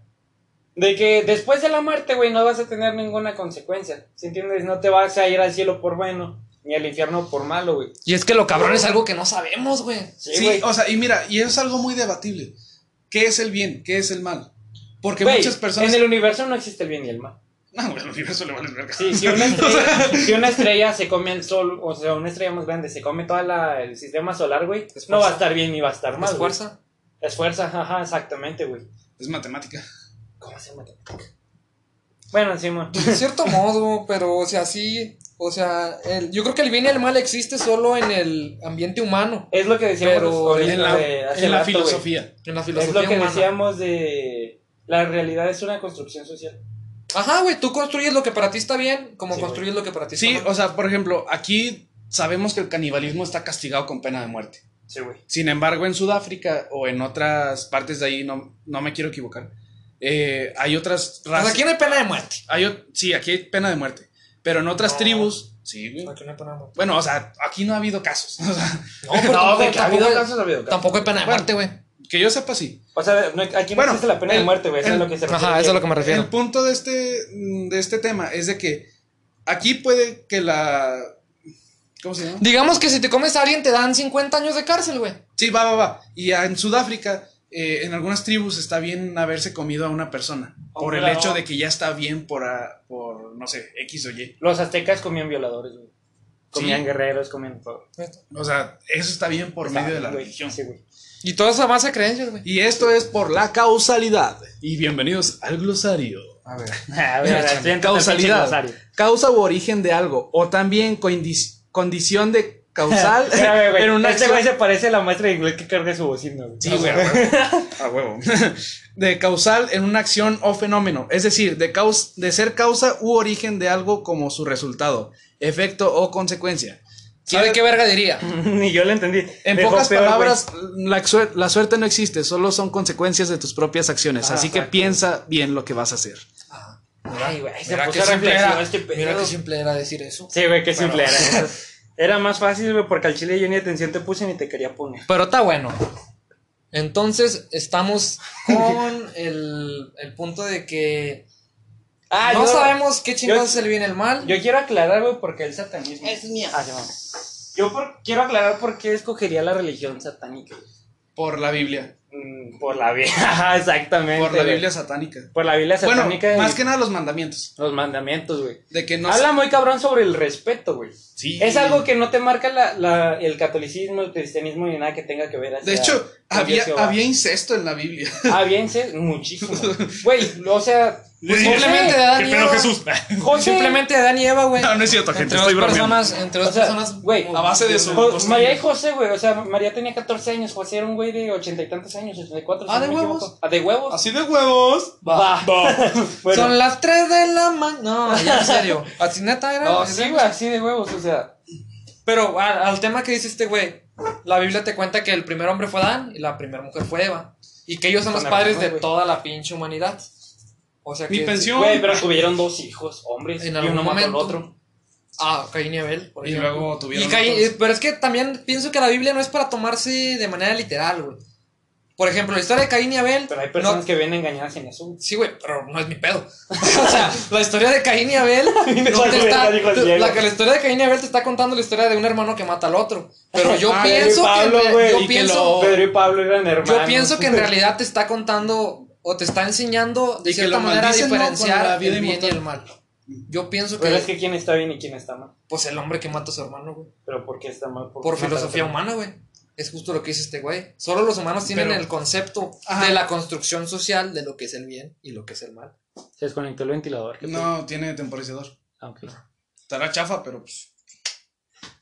de que después de la muerte, güey, no vas a tener ninguna consecuencia. ¿Sí entiendes? No te vas a ir al cielo por bueno, ni al infierno por malo, güey. Y es que lo cabrón es algo que no sabemos, güey. Sí, Sí, güey. o sea, y mira, y es algo muy debatible. ¿Qué es el bien? ¿Qué es el mal? Porque muchas personas. En el universo no existe el bien y el mal. No, güey, el universo le vale verga. Sí, si una estrella, si una estrella se come el sol, o sea, una estrella más grande se come todo el sistema solar, güey, Es no va a estar bien ni va a estar mal. ¿Es fuerza? Es fuerza, ajá, exactamente, güey. Es matemática. ¿Cómo se llama? Bueno, Simón. De cierto modo, pero, o sea, sí. O sea, el- yo creo que el bien y el mal existe solo en el ambiente humano. Es lo que decíamos Pero En la, de hace en la rato, filosofía. En la Es lo que humana. decíamos de la realidad es una construcción social. Ajá, güey, tú construyes lo que para ti está bien, como Sí, construyes lo que para ti Sí, está mal. o sea, por ejemplo, aquí sabemos que el canibalismo está castigado con pena de muerte. Sí, güey. Sin embargo, en Sudáfrica o en otras partes de ahí, no, no me quiero equivocar, eh, hay otras Pues razas. aquí no hay pena de muerte. hay sí, aquí hay pena de muerte. Pero en otras No. tribus, sí, güey. Aquí no hay pena de muerte. Bueno, o sea, aquí no ha habido casos. O sea, No, pero No, tampoco, de que ha habido casos, ha habido casos. tampoco hay pena de muerte, güey. Que yo sepa, sí. O sea, no- aquí no Bueno, existe la pena de el- muerte, güey. Eso el- es lo que se refiere. Ajá, eso es lo que me refiero. El punto de este, de este tema es de que aquí puede que la... ¿Cómo se llama? Digamos que si te comes a alguien te dan 50 años de cárcel, güey. Sí, va, va, va. Y en Sudáfrica, eh, en algunas tribus está bien haberse comido a una persona. Por el Claro. hecho de que ya está bien por, ah, por no sé, X o Y. Los aztecas comían violadores, güey. Comían Sí. guerreros, comían todo. O sea, eso está bien por medio de la Güey, religión. Sí, güey. Y todo eso a base de creencias, güey. Y esto es por la causalidad. Y bienvenidos al glosario. A ver. A ver, siéntate, pinche Causalidad. Causa u origen de algo. O también condición de causal Espérame, güey. en una Este acción- güey se parece a la maestra de inglés que carga su bocina, güey. Sí, güey, a huevo. A huevo. De causal en una acción o fenómeno. Es decir, de, caus de ser causa u origen de algo como su resultado, efecto o consecuencia. ¿Sabe qué verga diría? Ni yo lo entendí. En Dejó pocas peor, palabras, la, suer- la suerte no existe, solo son consecuencias de tus propias acciones. Ah, así que exacto. piensa bien lo que vas a hacer. Ay, güey, se Mira puso qué simple era. este pedo. Mira qué simple era decir eso. Sí, güey, qué simple era. Era más fácil, güey, porque al chile yo ni atención te puse ni te quería poner. Pero está bueno. Entonces, estamos con el, el punto de que Ah, no yo- sabemos qué chingados es el bien y el mal. Yo quiero aclarar, güey, porque el satanismo. Es mía. Ah, sí. Yo por- quiero aclarar por qué escogería la religión satánica. Por la Biblia. Mm, por la Biblia, exactamente. Por la güey. Biblia satánica. Por la Biblia Bueno, satánica. más y que nada los mandamientos. los mandamientos, güey. De que no Habla muy cabrón sobre el respeto, güey. Sí. Es algo que no te marca la, la- el catolicismo, el cristianismo ni nada que tenga que ver. hacia- De hecho, había, había incesto en la Biblia. Ah, bien, sí, muchísimo. Güey, o sea. Pues simplemente de Adán y Eva. José, Simplemente Adán y Eva, güey. No, no es cierto, gente, Entre dos estoy bromeando. personas, entre O dos sea, personas. güey, A base de su. Jo- María y José, güey, o sea, María tenía 14 años, José era un güey de ochenta y tantos años, 84. Ah, si ¿de no huevos? Ah, de huevos. Así de huevos. Va. Bueno. Son las 3 de la mañana. No, ya en serio. Así neta era. No, ¿En sí, güey, así de huevos, o sea. Pero al tema que dice este güey, la Biblia te cuenta que el primer hombre fue Adán y la primera mujer fue Eva. Y que ellos son los padres de toda la pinche humanidad. O sea que. Mi pensión. Güey, pero tuvieron dos hijos, hombres, En y algún uno mató al momento. otro. Ah, Caín y Abel. por Y ejemplo. luego tuvieron Y Caín- otros. pero es que también pienso que la Biblia no es para tomarse de manera literal, güey. Por ejemplo, la historia de Caín y Abel. Pero hay personas no- que vienen engañadas en eso. Sí, güey, pero no es mi pedo. o sea, la historia de Caín y Abel. no te está, tú- la, que la historia de Caín y Abel te está contando la historia de un hermano que mata al otro. Pero yo Ah, pienso Pablo, que. yo que. Pedro y Pablo eran hermanos. Yo pienso que en realidad te está contando o te está enseñando de cierta manera ¿no? diferenciar con la vida el bien y el mal. Yo pienso que, Pero es que quién está bien y quién está mal. pues el hombre que mata a su hermano, güey. Pero ¿por qué está mal? Por a filosofía humana, güey. Es justo lo que dice este güey. Solo los humanos tienen Pero- el concepto Ajá. de la construcción social de lo que es el bien y lo que es el mal. Se desconectó el ventilador. No, tiene temporizador. Ah, ok. Estará chafa, pero pues.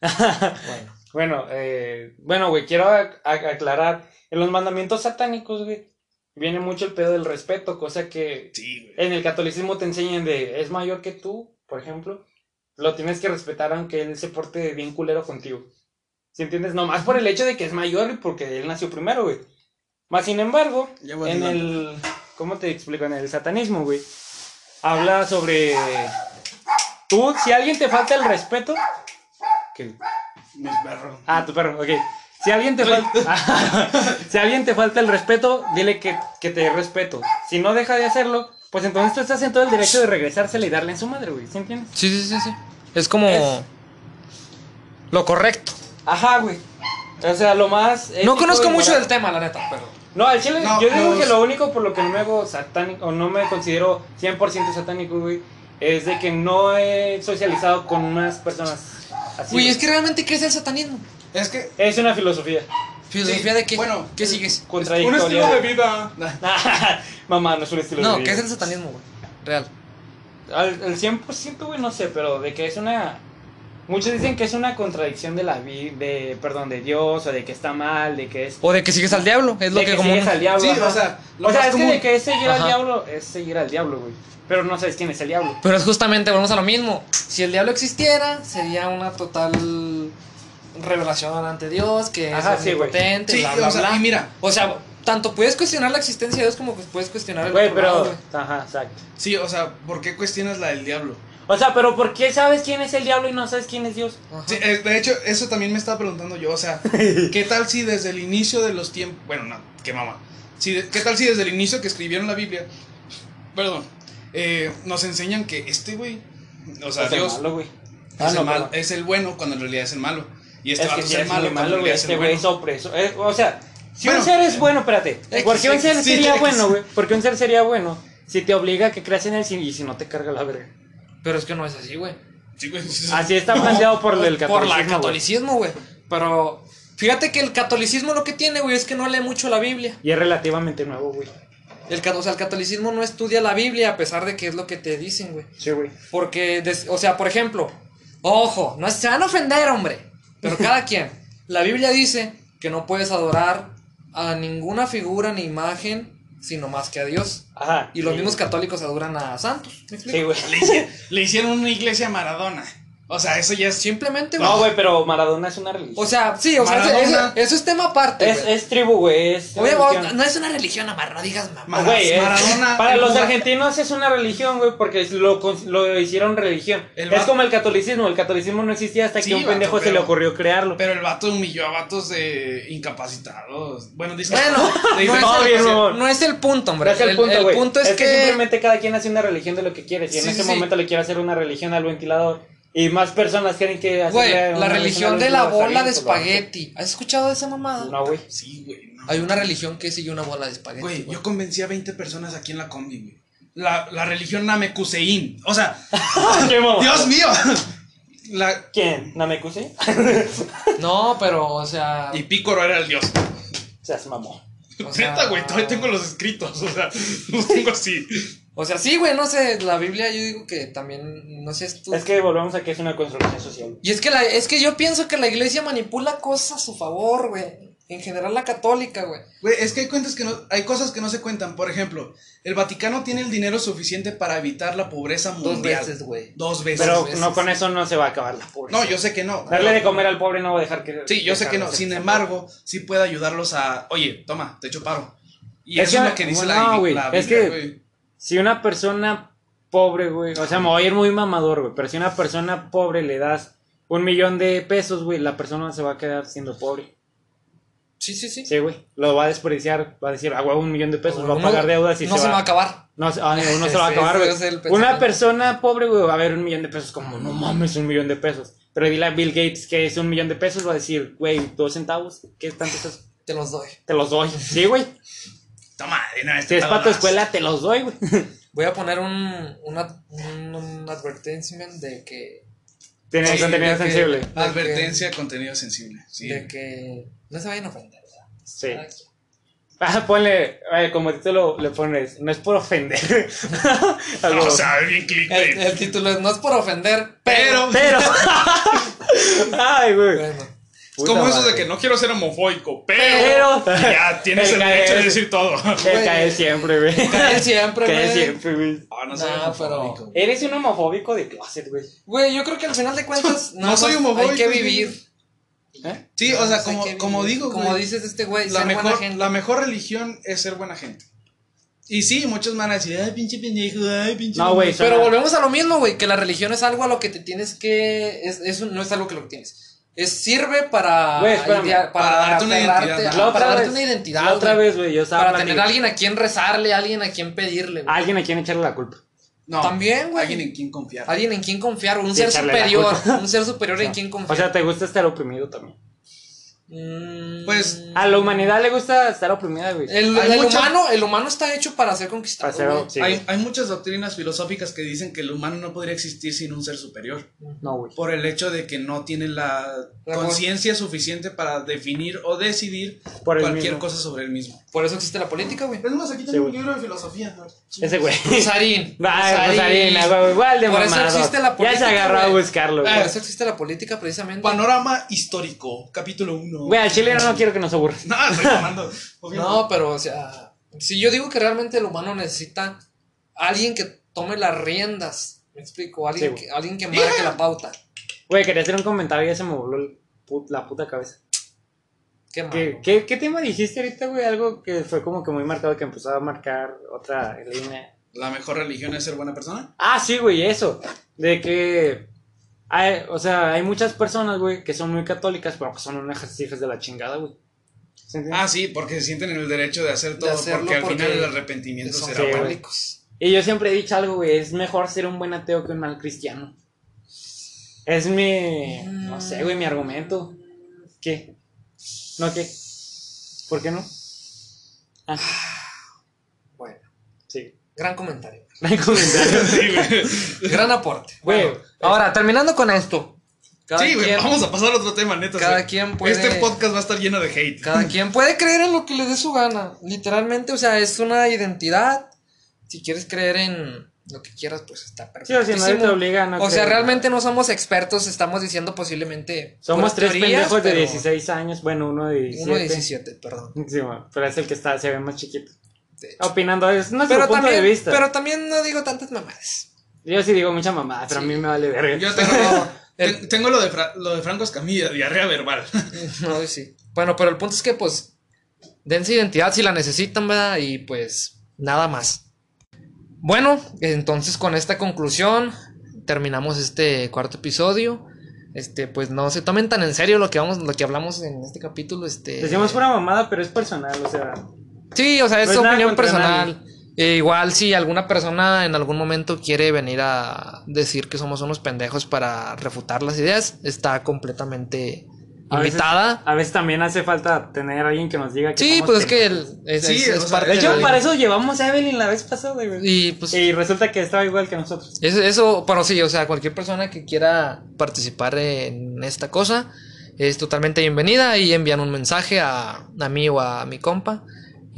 Bueno. Bueno, eh, bueno, güey, quiero ac- ac- aclarar. En los mandamientos satánicos, güey, viene mucho el pedo del respeto, cosa que Sí, güey. en el catolicismo te enseñan de es mayor que tú, por ejemplo, lo tienes que respetar aunque él se porte bien culero contigo. ¿Sí entiendes? Nomás por el hecho de que es mayor y porque él nació primero, güey. Más sin embargo, en el. ¿Cómo te explico? En el satanismo, güey. Habla sobre. Tú, si a alguien te falta el respeto. ¿Qué? Mis perros. Ah, tu perro, ok. Si alguien te falta. si alguien te falta el respeto, dile que, que te respeto. Si no deja de hacerlo, pues entonces tú estás en todo el derecho de regresársela y darle en su madre, güey. ¿Sí entiendes? Sí, sí, sí, sí. Es como Es- lo correcto. Ajá, güey. O sea, lo más. No conozco mucho del tema, la neta, pero. No, al chile, No, yo digo que lo único por lo que no me hago satánico, o no me considero 100% satánico, güey, es de que no he socializado con unas personas así. Uy, güey. es que realmente ¿qué es el satanismo? Es que. Es una filosofía. ¿Filosofía Sí, de qué? bueno, ¿qué sigues? Un Contradictoria. estilo de vida. Mamá, no es un estilo de No, vida. ¿qué es el satanismo, güey? Real. Al, al 100%, güey, no sé, pero de que es una... Muchos dicen que es una contradicción de la vida, de, perdón, de Dios, o de que está mal, de que es... O de que sigues al diablo, es lo de que, que como. sigues al diablo. Sí, ajá. o sea, lo o sea, es que de que es seguir al diablo, es seguir al diablo, güey. Pero no sabes quién es el diablo. Pero es justamente, volvemos a lo mismo. Si el diablo existiera, sería una total revelación ante Dios, que Ajá, es sí, Sí, bla, bla, o sea, bla. y mira. O sea, tanto puedes cuestionar la existencia de Dios como pues puedes cuestionar el Güey, pero... Ajá, exacto. Sí, o sea, ¿por qué cuestionas la del diablo? O sea, pero ¿por qué sabes quién es el diablo y no sabes quién es Dios? Sí, de hecho, eso también me estaba preguntando yo. O sea, ¿qué tal si desde el inicio de los tiempos. Bueno, no, qué mamá. Si ¿Qué tal si desde el inicio que escribieron la Biblia. Perdón. eh, nos enseñan que este güey. O sea, Es el Dios malo, güey. es, Ah, el no, mal- perdón. es el bueno cuando en realidad es el malo. Y este es que es sí el es malo cuando malo, en güey. realidad es Este el güey es bueno. opreso. Eh, o sea, si Bueno. un ser es bueno, espérate. X, Porque un ser sería bueno, güey. Porque un ser sería bueno si te obliga a que creas en él si- y si no te carga la verga. Pero es que no es así, güey. Sí, güey, sí, sí. Así está planteado por el Por catolicismo. la güey. catolicismo, güey. Pero fíjate que el catolicismo lo que tiene, güey, es que no lee mucho la Biblia. Y es relativamente nuevo, güey. El, o sea, el catolicismo no estudia la Biblia a pesar de que es lo que te dicen, güey. Sí, güey. Porque, des- o sea, por ejemplo, ojo, no se van a ofender, hombre. Pero cada quien. La Biblia dice que no puedes adorar a ninguna figura ni imagen, sino más que a Dios. Ajá. Y los sí. mismos católicos adoran a santos. ¿Me explico? Sí, güey. Le hicieron, le hicieron una iglesia a Maradona. O sea, eso ya es. Simplemente, güey. No, güey, pero Maradona es una religión. O sea, sí, o sea, eso, es tema aparte. es, es tribu, güey. Es Oye, religión. no es una religión, Amar, no digas mamá. Güey, Maradona- para el los argentinos es una religión, güey, porque lo, lo hicieron religión. El es como el catolicismo, el catolicismo no existía hasta Sí, que un vato, pendejo se le ocurrió crearlo. Pero el vato humilló a vatos de incapacitados. Bueno, dice. Bueno, no es, No, el, no es el punto, hombre. No es el punto, el güey. punto es, que, simplemente cada quien hace una religión de lo que quiere. Si en Sí, ese sí. momento le quiere hacer una religión al ventilador y más personas quieren que Güey, la religión de la bola de espagueti. ¿Has escuchado de esa mamada? No, güey. Sí, güey. no. Hay una religión que sigue una bola de espagueti. Güey, yo convencí a 20 personas aquí en la combi, güey. La, la religión Namekusein. O sea. Dios mío. La, ¿Quién? ¿Namekusei? No, pero, o sea. y Pícoro era el dios. Se hace mamó. O sea- Neta, güey, todavía tengo los escritos. O sea, los tengo así. O sea, sí, güey, no sé. La Biblia, yo digo que también. No sé, es tú. Es que volvemos a que es una construcción social. Y es que, la, es que yo pienso que la iglesia manipula cosas a su favor, güey. En general, la católica, güey. Güey, es que hay cuentas que no, hay cosas que no se cuentan. Por ejemplo, el Vaticano tiene el dinero suficiente para evitar la pobreza Dos mundial. veces, güey. Dos veces. Pero veces, no con sí. eso no se va a acabar la pobreza. no, yo sé que no. Darle de comer al pobre no va a dejar que. Sí, yo sé que no. Sin embargo, sí puede ayudarlos a. Oye, toma, te echo paro. Y Es eso que- es lo que dice no, la, güey, la es Biblia, que- güey. Si una persona pobre, güey, o sea, me voy a ir muy mamador, güey, pero si una persona pobre le das un millón de pesos, güey, la persona se va a quedar siendo pobre. Sí, sí, sí. Sí, güey, lo va a desperdiciar, va a decir, ah, güey, un millón de pesos, va a pagar deudas y no se, va a acabar. No, se- va a acabar, güey. Una persona pobre, güey, va a ver un millón de pesos como, no mames, un millón de pesos. Pero dile a Bill Gates que es un millón de pesos, va a decir, güey, dos centavos, ¿qué tanto es eso? Te los doy. Te los doy. Sí, güey. Toma, de una vez Si te es pago para tu escuela, te los doy, güey. Voy a poner un, una, un, un advertisement de que, Tiene Sí, contenido que- sensible. de que- Advertencia, contenido sensible. Sí. de que no se vayan a ofender. ¿verdad? Sí. Ah, ponle, eh, como título le pones, no es por ofender. Algo- o sea, bien clickbait. El, el título es No es por ofender, pero, pero. Ay, güey. Bueno, es como eso de que no quiero ser homofóbico, pero. Pero. Ya tienes el derecho de decir todo. Que cae siempre, güey. Cae siempre, Cae güey. siempre, güey. Ah, no soy homofóbico. Eres un homofóbico de closet, güey. Güey, yo creo que al final de cuentas No nada soy homofóbico, Hay que vivir. ¿Eh? Sí, o sea, como, como digo, Como güey, dices este güey, la ser buena mejor, gente. la mejor religión es ser buena gente. Y sí, muchos van a decir, ay, pinche pendejo, ay, pinche. No, güey, pendejo". Pero volvemos a lo mismo, güey, que la religión es algo a lo que te tienes que... Es, es un- no es algo que lo que tienes. Es, sirve para... Espérame. idea- Para darte una identidad. La otra para darte vez- una identidad, La otra güey. vez, Para tener a alguien a quien rezarle, alguien a quien pedirle. güey. Alguien a quien echarle la culpa. No, También, güey. Alguien en quien confiar. Alguien en quien confiar, un ser superior, un ser superior en quien confiar. O sea, te gusta estar oprimido también. Mm, Pues, A la humanidad le gusta estar oprimida, güey. el, el muchas- humano, el humano está hecho para ser conquistado. Para ser- sí. hay, hay muchas doctrinas filosóficas que dicen que el humano no podría existir sin un ser superior. No, güey. Por el hecho de que no tiene la La conciencia suficiente para definir o decidir Por cualquier mismo. cosa sobre el mismo. Por eso existe la política, güey. Es más, aquí tengo un libro de filosofía. Ese güey. Rosarín. Güey, igual de Por eso existe la Ya política, se agarró a buscarlo, güey. Por eso existe la política, precisamente. Panorama histórico, capítulo 1. Güey, al chile no quiero que nos aburra. No, estoy tomando. No, pero, o sea, si yo digo que realmente el humano necesita alguien que tome las riendas, me explico, alguien, Sí, que, alguien que marque la pauta. Güey, quería hacer un comentario y ya se me voló la puta cabeza. ¿Qué, qué, qué tema dijiste ahorita, güey? Algo que fue como que muy marcado, que empezó a marcar otra línea. la mejor religión es ser buena persona. Ah, sí, güey, eso. De que. Hay, o sea, hay muchas personas, güey, que son muy católicas, pero que son unas hijas de la chingada, güey. Ah, sí, porque se sienten en el derecho de hacer De todo, hacerlo porque al porque final el arrepentimiento Son será católicos. Y yo siempre he dicho algo, güey, es mejor ser un buen ateo que un mal cristiano. Es mi, no sé, güey, mi argumento. ¿Qué? ¿No qué? ¿Por qué no? Ah, Bueno, sí. gran comentario. Hay comentario. Sí, güey. Gran aporte. Güey, Bueno, ahora, terminando con esto. Cada Sí, güey, vamos a pasar a otro tema, neta. cada o sea, quien puede- Este podcast va a estar lleno de hate. Cada quien puede creer en lo que le dé su gana. Literalmente, o sea, es una identidad. Si quieres creer en lo que quieras, pues está Sí, perfecto. o sea, nadie te obliga a no O sea, realmente no somos expertos, estamos diciendo posiblemente. Somos tres teorías, pendejos de pero- 16 años, bueno, uno de 17. Uno de 17, perdón. Sí, bueno, pero es el que está, se ve más chiquito. Opinando, es nuestro Pero punto también, de vista. pero también no digo tantas mamadas. Yo sí digo mucha mamada, pero Sí. a mí me vale verga. Yo tengo, tengo lo, de Fra- lo de Franco Escamilla, diarrea verbal. No, sí. Bueno, pero el punto es que, pues, dense identidad si la necesitan, ¿verdad? Y pues, nada más. Bueno, entonces con esta conclusión terminamos este cuarto episodio. Este, pues no se tomen tan en serio lo que vamos, lo que hablamos en este capítulo. Este. Decimos pura mamada, pero es personal, o sea. Sí, o sea, es No opinión personal. E igual si alguna persona en algún momento quiere venir a decir que somos unos pendejos para refutar las ideas, está completamente A veces- invitada. A veces también hace falta tener a alguien que nos diga que Sí, somos pues es que el, es, Sí, es- es sea, parte De hecho, la- para eso llevamos a Evelyn la vez pasada, güey. Y pues Y resulta que estaba igual que nosotros. eso, eso, pero sí, o sea, cualquier persona que quiera participar en esta cosa es totalmente bienvenida y envían un mensaje a, a mí o a mi compa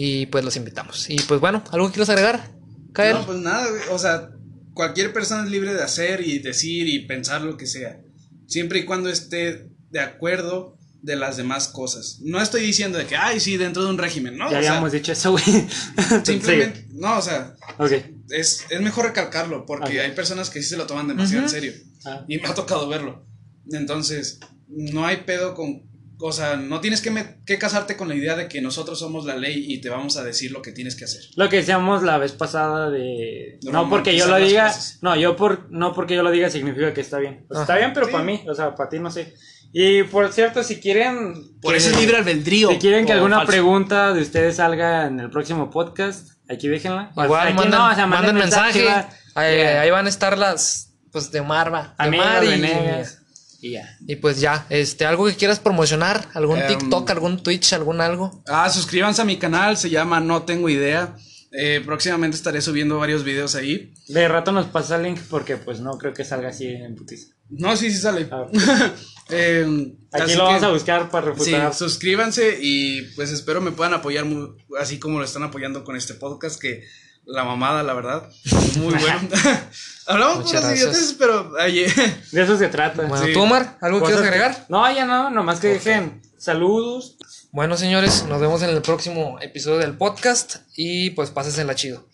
y pues los invitamos. Y pues bueno, ¿algo que quieras agregar? Kael? No, pues nada, güey. O sea, cualquier persona es libre de hacer y decir y pensar lo que sea. Siempre y cuando esté de acuerdo de las demás cosas. No estoy diciendo de que, ay, sí, dentro de un régimen, ¿no? ya habíamos dicho eso, güey. simplemente, no, o sea, es, es mejor recalcarlo porque hay personas que sí se lo toman demasiado en serio. Ah. Y me ha tocado verlo. Entonces, no hay pedo con... O sea, no tienes que, me- que casarte con la idea de que nosotros somos la ley y te vamos a decir lo que tienes que hacer. Lo que decíamos la vez pasada de De no porque yo lo diga, cosas. no, yo por no porque yo lo diga significa que está bien. O sea, está bien, pero Sí. para mí, o sea, para ti no sé. Y por cierto, si quieren Por que- eso es libre albedrío. Si quieren que alguna falso. pregunta de ustedes salga en el próximo podcast, aquí déjenla. O Igual aquí manden, no, o sea, manden mensaje. va. Ahí, van a estar las, pues, de Marva. De Mar y, Venegas. Y ya. y pues ya, este, algo que quieras promocionar, algún Em, TikTok, algún Twitch, algún algo. Ah, suscríbanse a mi canal, se llama No Tengo Idea. Eh, próximamente estaré subiendo varios videos ahí. De rato nos pasa el link porque pues no creo que salga así en putiza. No, sí, sí sale. Ah. Eh, Aquí lo vamos que- a buscar para Sí, refutar. suscríbanse y pues espero me puedan apoyar así como lo están apoyando con este podcast que la mamada, la verdad, muy bueno. Hablamos Muchas puras idioteces, pero ayer De eso se trata. Bueno, sí. tú, Omar, ¿algo Cosas quieres que- agregar? No, ya no, nomás que dejen saludos. Bueno, señores, nos vemos en el próximo episodio del podcast y pues pásensela chido.